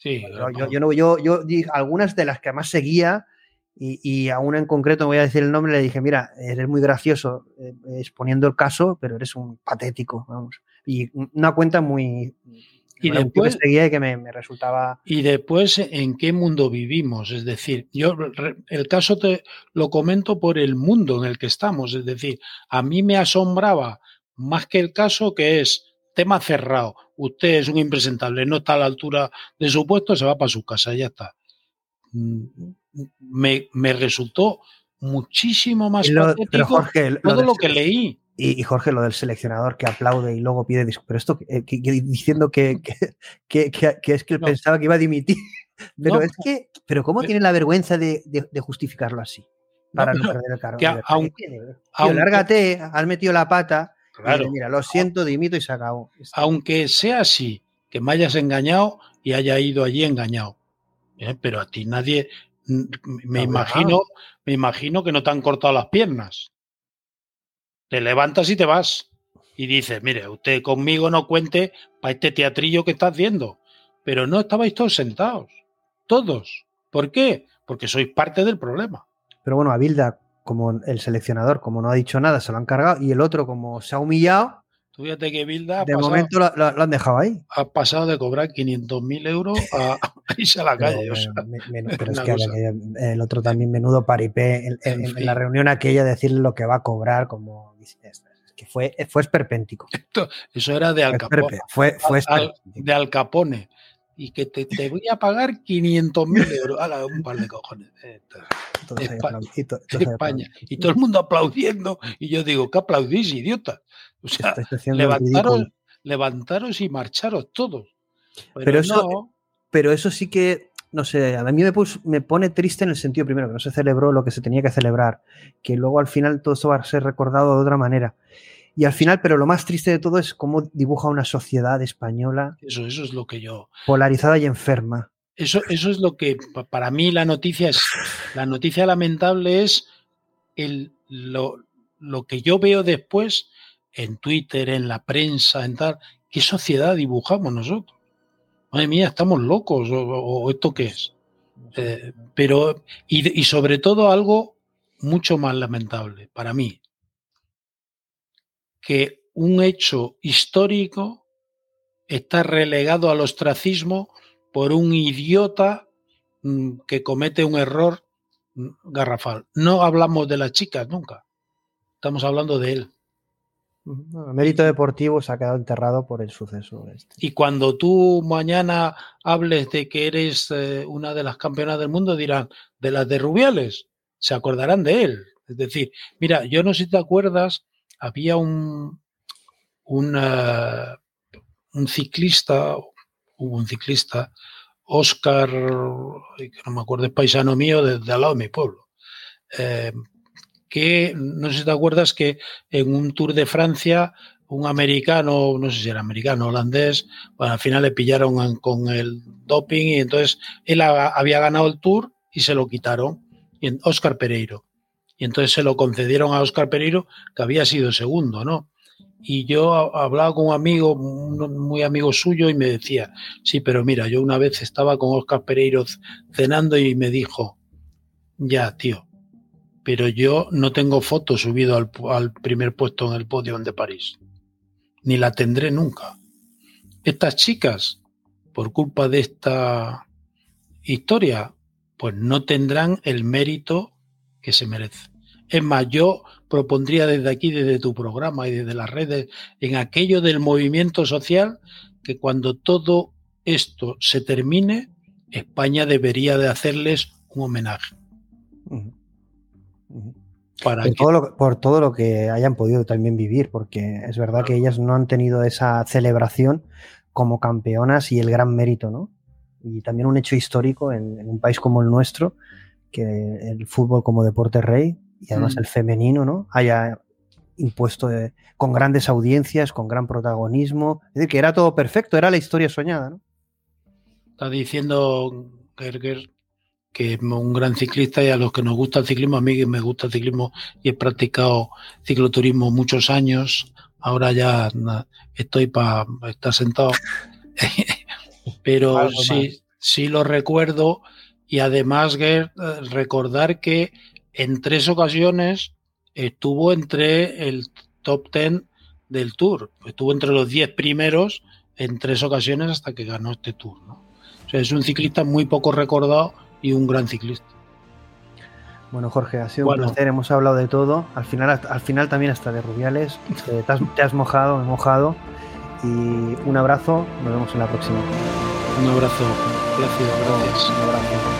[SPEAKER 5] Sí,
[SPEAKER 4] yo, yo, no, yo, yo, algunas de las que más seguía, y, y, a una en concreto, voy a decir el nombre, le dije, mira, eres muy gracioso eh, exponiendo el caso, pero eres un patético, vamos. Y una cuenta muy...
[SPEAKER 5] Y después,
[SPEAKER 4] seguía y que me, me, resultaba...
[SPEAKER 5] Y después, ¿en qué mundo vivimos? Es decir, yo el caso te lo comento por el mundo en el que estamos. Es decir, a mí me asombraba más que el caso que es tema cerrado. Usted es un impresentable, no está a la altura de su puesto, se va para su casa, ya está. Mm, me, me resultó muchísimo más
[SPEAKER 4] lo,
[SPEAKER 5] patético
[SPEAKER 4] Jorge,
[SPEAKER 5] todo lo, lo que leí.
[SPEAKER 4] Y, y, Jorge, lo del seleccionador que aplaude y luego pide disculpas. Pero esto eh, que, que, diciendo que, que, es que él no. pensaba que iba a dimitir. (laughs) Pero no, es que, pero ¿cómo pero, tiene la vergüenza de, de, de justificarlo así? Para no, perder el cargo.
[SPEAKER 5] Que aunque,
[SPEAKER 4] Tío, aunque, lárgate, has metido la pata. Claro. Mira, lo siento, dimito y se acabó.
[SPEAKER 5] Aunque sea así, que me hayas engañado y haya ido allí engañado. ¿Eh? Pero a ti nadie, me imagino, me imagino que no te han cortado las piernas. Te levantas y te vas. Y dices, mire, usted conmigo no cuente para este teatrillo que está haciendo. Pero no estabais todos sentados. Todos. ¿Por qué? Porque sois parte del problema.
[SPEAKER 4] Pero bueno, a Bilda, como el seleccionador, como no ha dicho nada, se lo han cargado. Y el otro, como se ha humillado.
[SPEAKER 5] Tú fíjate que Bilda.
[SPEAKER 4] de pasado, momento lo, lo, lo, han dejado ahí.
[SPEAKER 5] Ha pasado de cobrar 500.000 euros a, a, (laughs) irse a la calle.
[SPEAKER 4] Pero,
[SPEAKER 5] o sea,
[SPEAKER 4] men, pero es que cosa. el otro también, menudo paripé, en, en, en, en, la reunión aquella, decirle lo que va a cobrar, como. Que fue, fue esperpéntico.
[SPEAKER 5] Esto, eso era de Al Capone.
[SPEAKER 4] Fue, fue
[SPEAKER 5] al, de Al Capone y que te, te, voy a pagar 500 mil euros. ¡Hala, un par de cojones! España, España. Y todo el mundo aplaudiendo. Y yo digo, ¿qué aplaudís, idiota? O sea, levantaros, levantaros y marcharos todos.
[SPEAKER 4] Pero, pero eso, no, pero eso sí que, no sé, a mí me, puso, me, pone triste en el sentido, primero, que no se celebró lo que se tenía que celebrar, que luego al final todo eso va a ser recordado de otra manera. Y al final, pero lo más triste de todo es cómo dibuja una sociedad española.
[SPEAKER 5] Eso, eso es lo que yo.
[SPEAKER 4] Polarizada y enferma.
[SPEAKER 5] Eso, eso es lo que para mí la noticia es. La noticia lamentable es el, lo, lo que yo veo después en Twitter, en la prensa, en tal. ¿Qué sociedad dibujamos nosotros? Madre mía, estamos locos, o, esto qué es. Eh, pero, y, y sobre todo algo mucho más lamentable para mí, que un hecho histórico está relegado al ostracismo por un idiota mm, que comete un error mm, garrafal. No hablamos de las chicas nunca, estamos hablando de él.
[SPEAKER 4] El mérito deportivo se ha quedado enterrado por el suceso. Este.
[SPEAKER 5] Y cuando tú mañana hables de que eres eh, una de las campeonas del mundo, dirán, de las de Rubiales, se acordarán de él. Es decir, mira, yo no sé si te acuerdas había un, una, un ciclista, hubo un ciclista, Oscar, que no me acuerdo, es paisano mío, de, de al lado de mi pueblo, eh, que no sé si te acuerdas que en un Tour de Francia un americano, no sé si era americano, holandés, bueno, al final le pillaron con el doping y entonces él había ganado el Tour y se lo quitaron. Oscar Pereiro y entonces se lo concedieron a Oscar Pereiro, que había sido segundo, ¿no? Y yo hablaba con un amigo, muy amigo suyo, y me decía, sí, pero mira, yo una vez estaba con Oscar Pereiro cenando y me dijo, ya, tío, pero yo no tengo foto subido al, al primer puesto en el podio de París, ni la tendré nunca. Estas chicas, por culpa de esta historia, pues no tendrán el mérito que se merece. Es más, yo propondría desde aquí, desde tu programa y desde las redes, en aquello del movimiento social, que cuando todo esto se termine, España debería de hacerles un homenaje. Uh -huh.
[SPEAKER 4] Uh -huh. Para por, que... todo lo, por, todo lo, que hayan podido también vivir, porque es verdad claro. que ellas no han tenido esa celebración como campeonas y el gran mérito, ¿no? Y también un hecho histórico en, en un país como el nuestro, que el fútbol como deporte rey y además mm. el femenino, ¿no? Haya impuesto de, con grandes audiencias, con gran protagonismo. Es decir, que era todo perfecto, era la historia soñada, ¿no?
[SPEAKER 5] Está diciendo Gerger que es un gran ciclista y a los que nos gusta el ciclismo, a mí que me gusta el ciclismo y he practicado cicloturismo muchos años, ahora ya estoy para estar sentado. (laughs) Pero sí, sí lo recuerdo y además eh, recordar que en tres ocasiones estuvo entre el top ten del Tour, estuvo entre los diez primeros en tres ocasiones hasta que ganó este Tour. O sea, es un ciclista muy poco recordado y un gran ciclista.
[SPEAKER 4] Bueno, Jorge, ha sido un placer, hemos hablado de todo. Al final, al final también hasta de Rubiales. Te has, te has mojado, me he mojado. Y un abrazo, nos vemos en la próxima.
[SPEAKER 5] Un abrazo, Gracias. gracias. Un abrazo.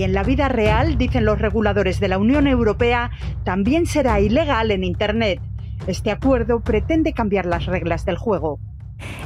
[SPEAKER 6] Ley en la vida real, dicen los reguladores de la Unión Europea, también será ilegal en Internet. Este acuerdo pretende cambiar las reglas del juego.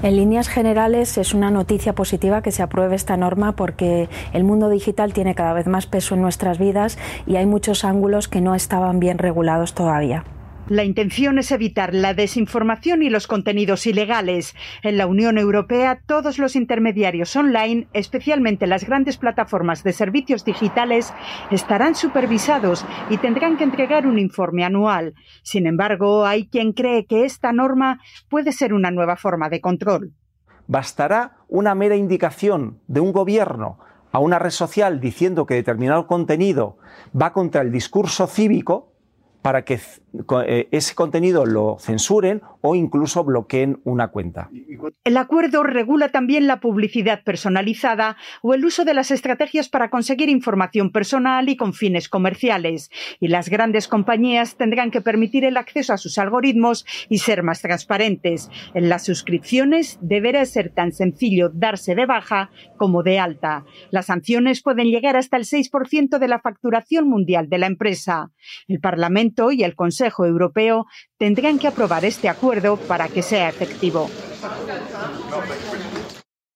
[SPEAKER 7] En líneas generales es una noticia positiva que se apruebe esta norma porque el mundo digital tiene cada vez más peso en nuestras vidas y hay muchos ángulos que no estaban bien regulados todavía.
[SPEAKER 6] La intención es evitar la desinformación y los contenidos ilegales. En la Unión Europea, todos los intermediarios online, especialmente las grandes plataformas de servicios digitales, estarán supervisados y tendrán que entregar un informe anual. Sin embargo, hay quien cree que esta norma puede ser una nueva forma de control.
[SPEAKER 8] Bastará una mera indicación de un gobierno a una red social diciendo que determinado contenido va contra el discurso cívico para que ese contenido lo censuren o incluso bloqueen una cuenta.
[SPEAKER 6] El acuerdo regula también la publicidad personalizada o el uso de las estrategias para conseguir información personal y con fines comerciales. Y las grandes compañías tendrán que permitir el acceso a sus algoritmos y ser más transparentes. En las suscripciones deberá ser tan sencillo darse de baja como de alta. Las sanciones pueden llegar hasta el 6% de la facturación mundial de la empresa. El Parlamento y el Consejo Europeo tendrán que aprobar este acuerdo para que sea efectivo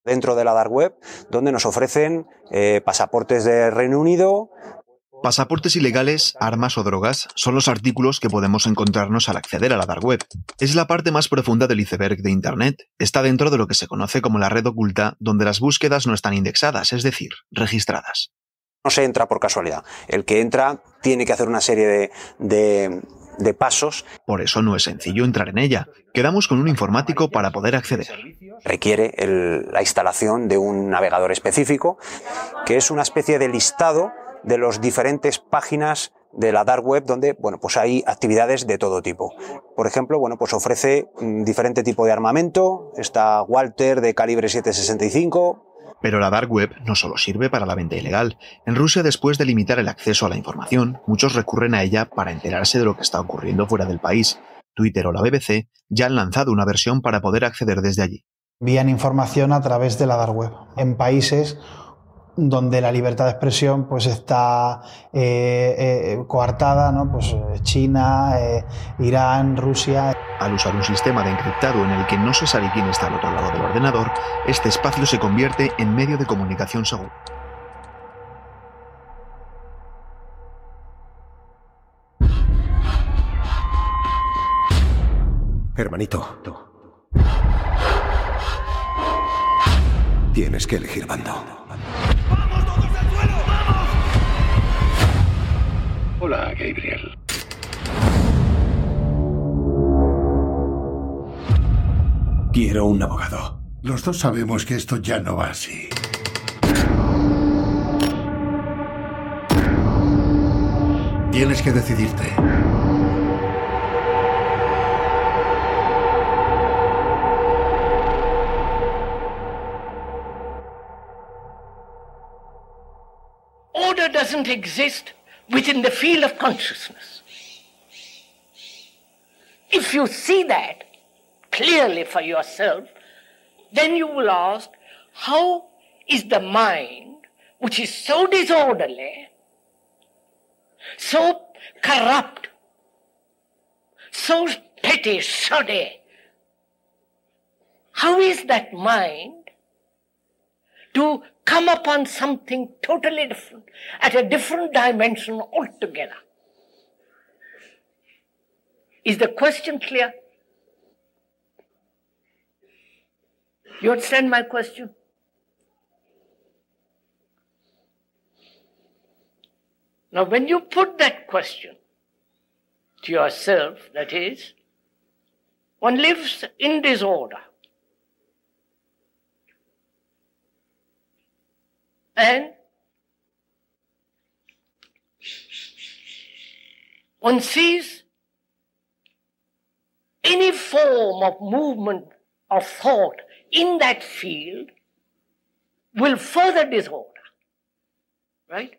[SPEAKER 8] dentro de la dark web, donde nos ofrecen eh, pasaportes de Reino Unido.
[SPEAKER 9] Pasaportes ilegales, armas o drogas son los artículos que podemos encontrarnos al acceder a la dark web. Es la parte más profunda del iceberg de Internet. Está dentro de lo que se conoce como la red oculta, donde las búsquedas no están indexadas, es decir, registradas.
[SPEAKER 8] No se entra por casualidad. El que entra tiene que hacer una serie de de pasos.
[SPEAKER 9] Por eso no es sencillo entrar en ella. Quedamos con un informático para poder acceder.
[SPEAKER 8] Requiere la instalación de un navegador específico, que es una especie de listado de las diferentes páginas de la dark web donde bueno pues hay actividades de todo tipo por ejemplo bueno pues ofrece diferente tipo de armamento está Walter de calibre 765
[SPEAKER 9] pero la dark web no solo sirve para la venta ilegal. En Rusia, después de limitar el acceso a la información, muchos recurren a ella para enterarse de lo que está ocurriendo fuera del país. Twitter o la BBC ya han lanzado una versión para poder acceder desde allí.
[SPEAKER 10] Envían información a través de la dark web en países donde la libertad de expresión pues está eh, eh, coartada, ¿no? Pues eh, China, Irán, Rusia.
[SPEAKER 9] Al usar un sistema de encriptado en el que no se sabe quién está al otro lado del ordenador, este espacio se convierte en medio de comunicación seguro.
[SPEAKER 11] Hermanito. Tienes que elegir bando.
[SPEAKER 12] Hola, Gabriel.
[SPEAKER 11] Quiero un abogado.
[SPEAKER 12] Los dos sabemos que esto ya no va así. Tienes que decidirte.
[SPEAKER 13] Order doesn't exist within the field of consciousness. If you see that clearly for yourself, then you will ask, how is the mind, which is so disorderly, so corrupt, so petty, shoddy, how is that mind to come upon something totally different, at a different dimension altogether? Is the question clear? You understand my question? Now, when you put that question to yourself, that is, one lives in disorder. And one sees any form of movement of thought in that field will further disorder. Right?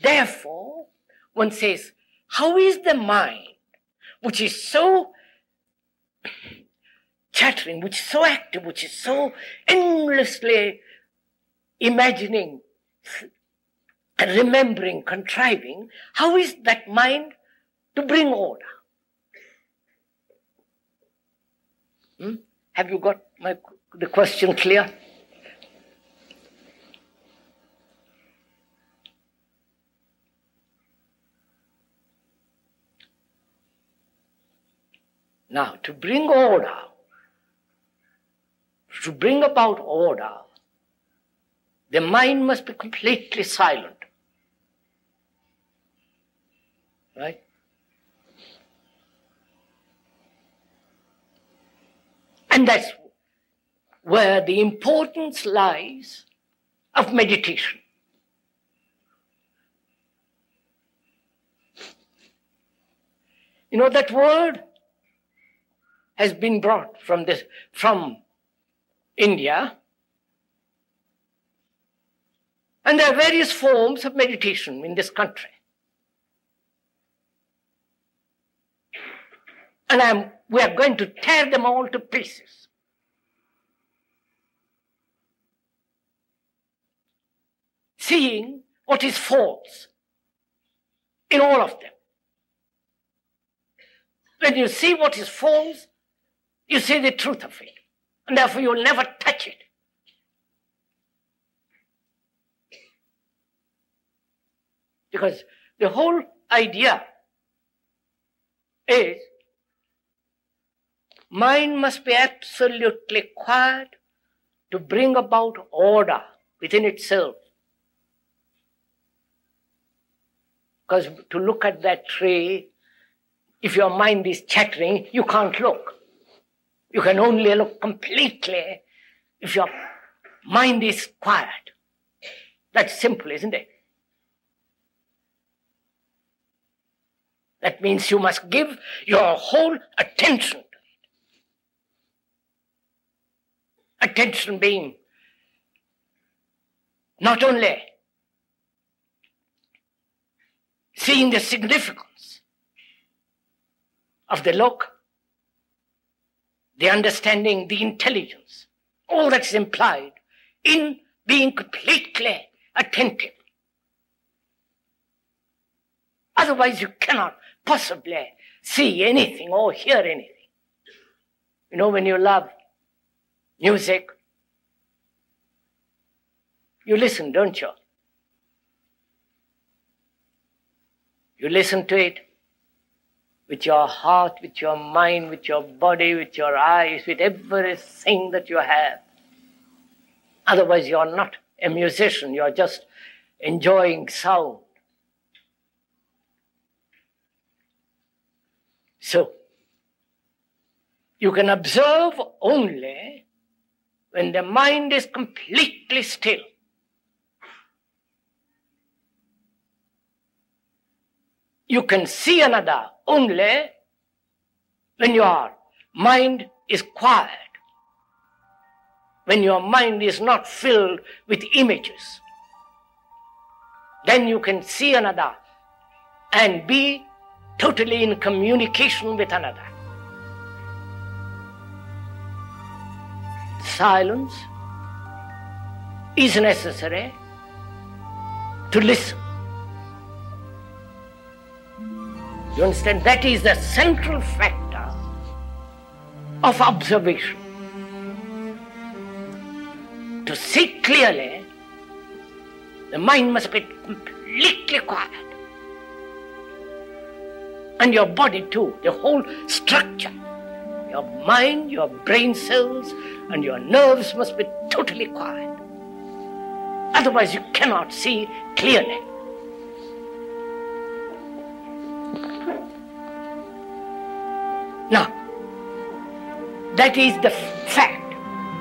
[SPEAKER 13] Therefore, one says, how is the mind, which is so chattering, which is so active, which is so endlessly imagining, remembering, contriving, how is that mind to bring order? Hmm? Have you got my, the question clear? Now, to bring order, to bring about order, the mind must be completely silent. Right? And that's where the importance lies of meditation. You know, that word has been brought from this, from India. And there are various forms of meditation in this country. And I'm, we are going to tear them all to pieces. Seeing what is false in all of them. When you see what is false, you see the truth of it. And therefore you'll never touch it. Because the whole idea is mind must be absolutely quiet to bring about order within itself. Because to look at that tree, if your mind is chattering, you can't look. You can only look completely if your mind is quiet. That's simple, isn't it? That means you must give your whole attention to it. Attention being not only seeing the significance of the look, the understanding, the intelligence, all that's implied in being completely attentive. Otherwise, you cannot possibly see anything or hear anything. You know, when you love music, you listen, don't you? You listen to it with your heart, with your mind, with your body, with your eyes, with everything that you have. Otherwise, you're not a musician, you're just enjoying sound. So, You can observe only when the mind is completely still. You can see another only when your mind is quiet, when your mind is not filled with images. Then you can see another and be totally in communication with another. Silence is necessary to listen. You understand? That is the central factor of observation. To see clearly, the mind must be completely quiet. And your body too, the whole structure. Your mind, your brain cells, and your nerves must be totally quiet. Otherwise, you cannot see clearly. Now, that is the fact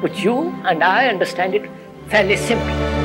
[SPEAKER 13] which you and I understand it fairly simply.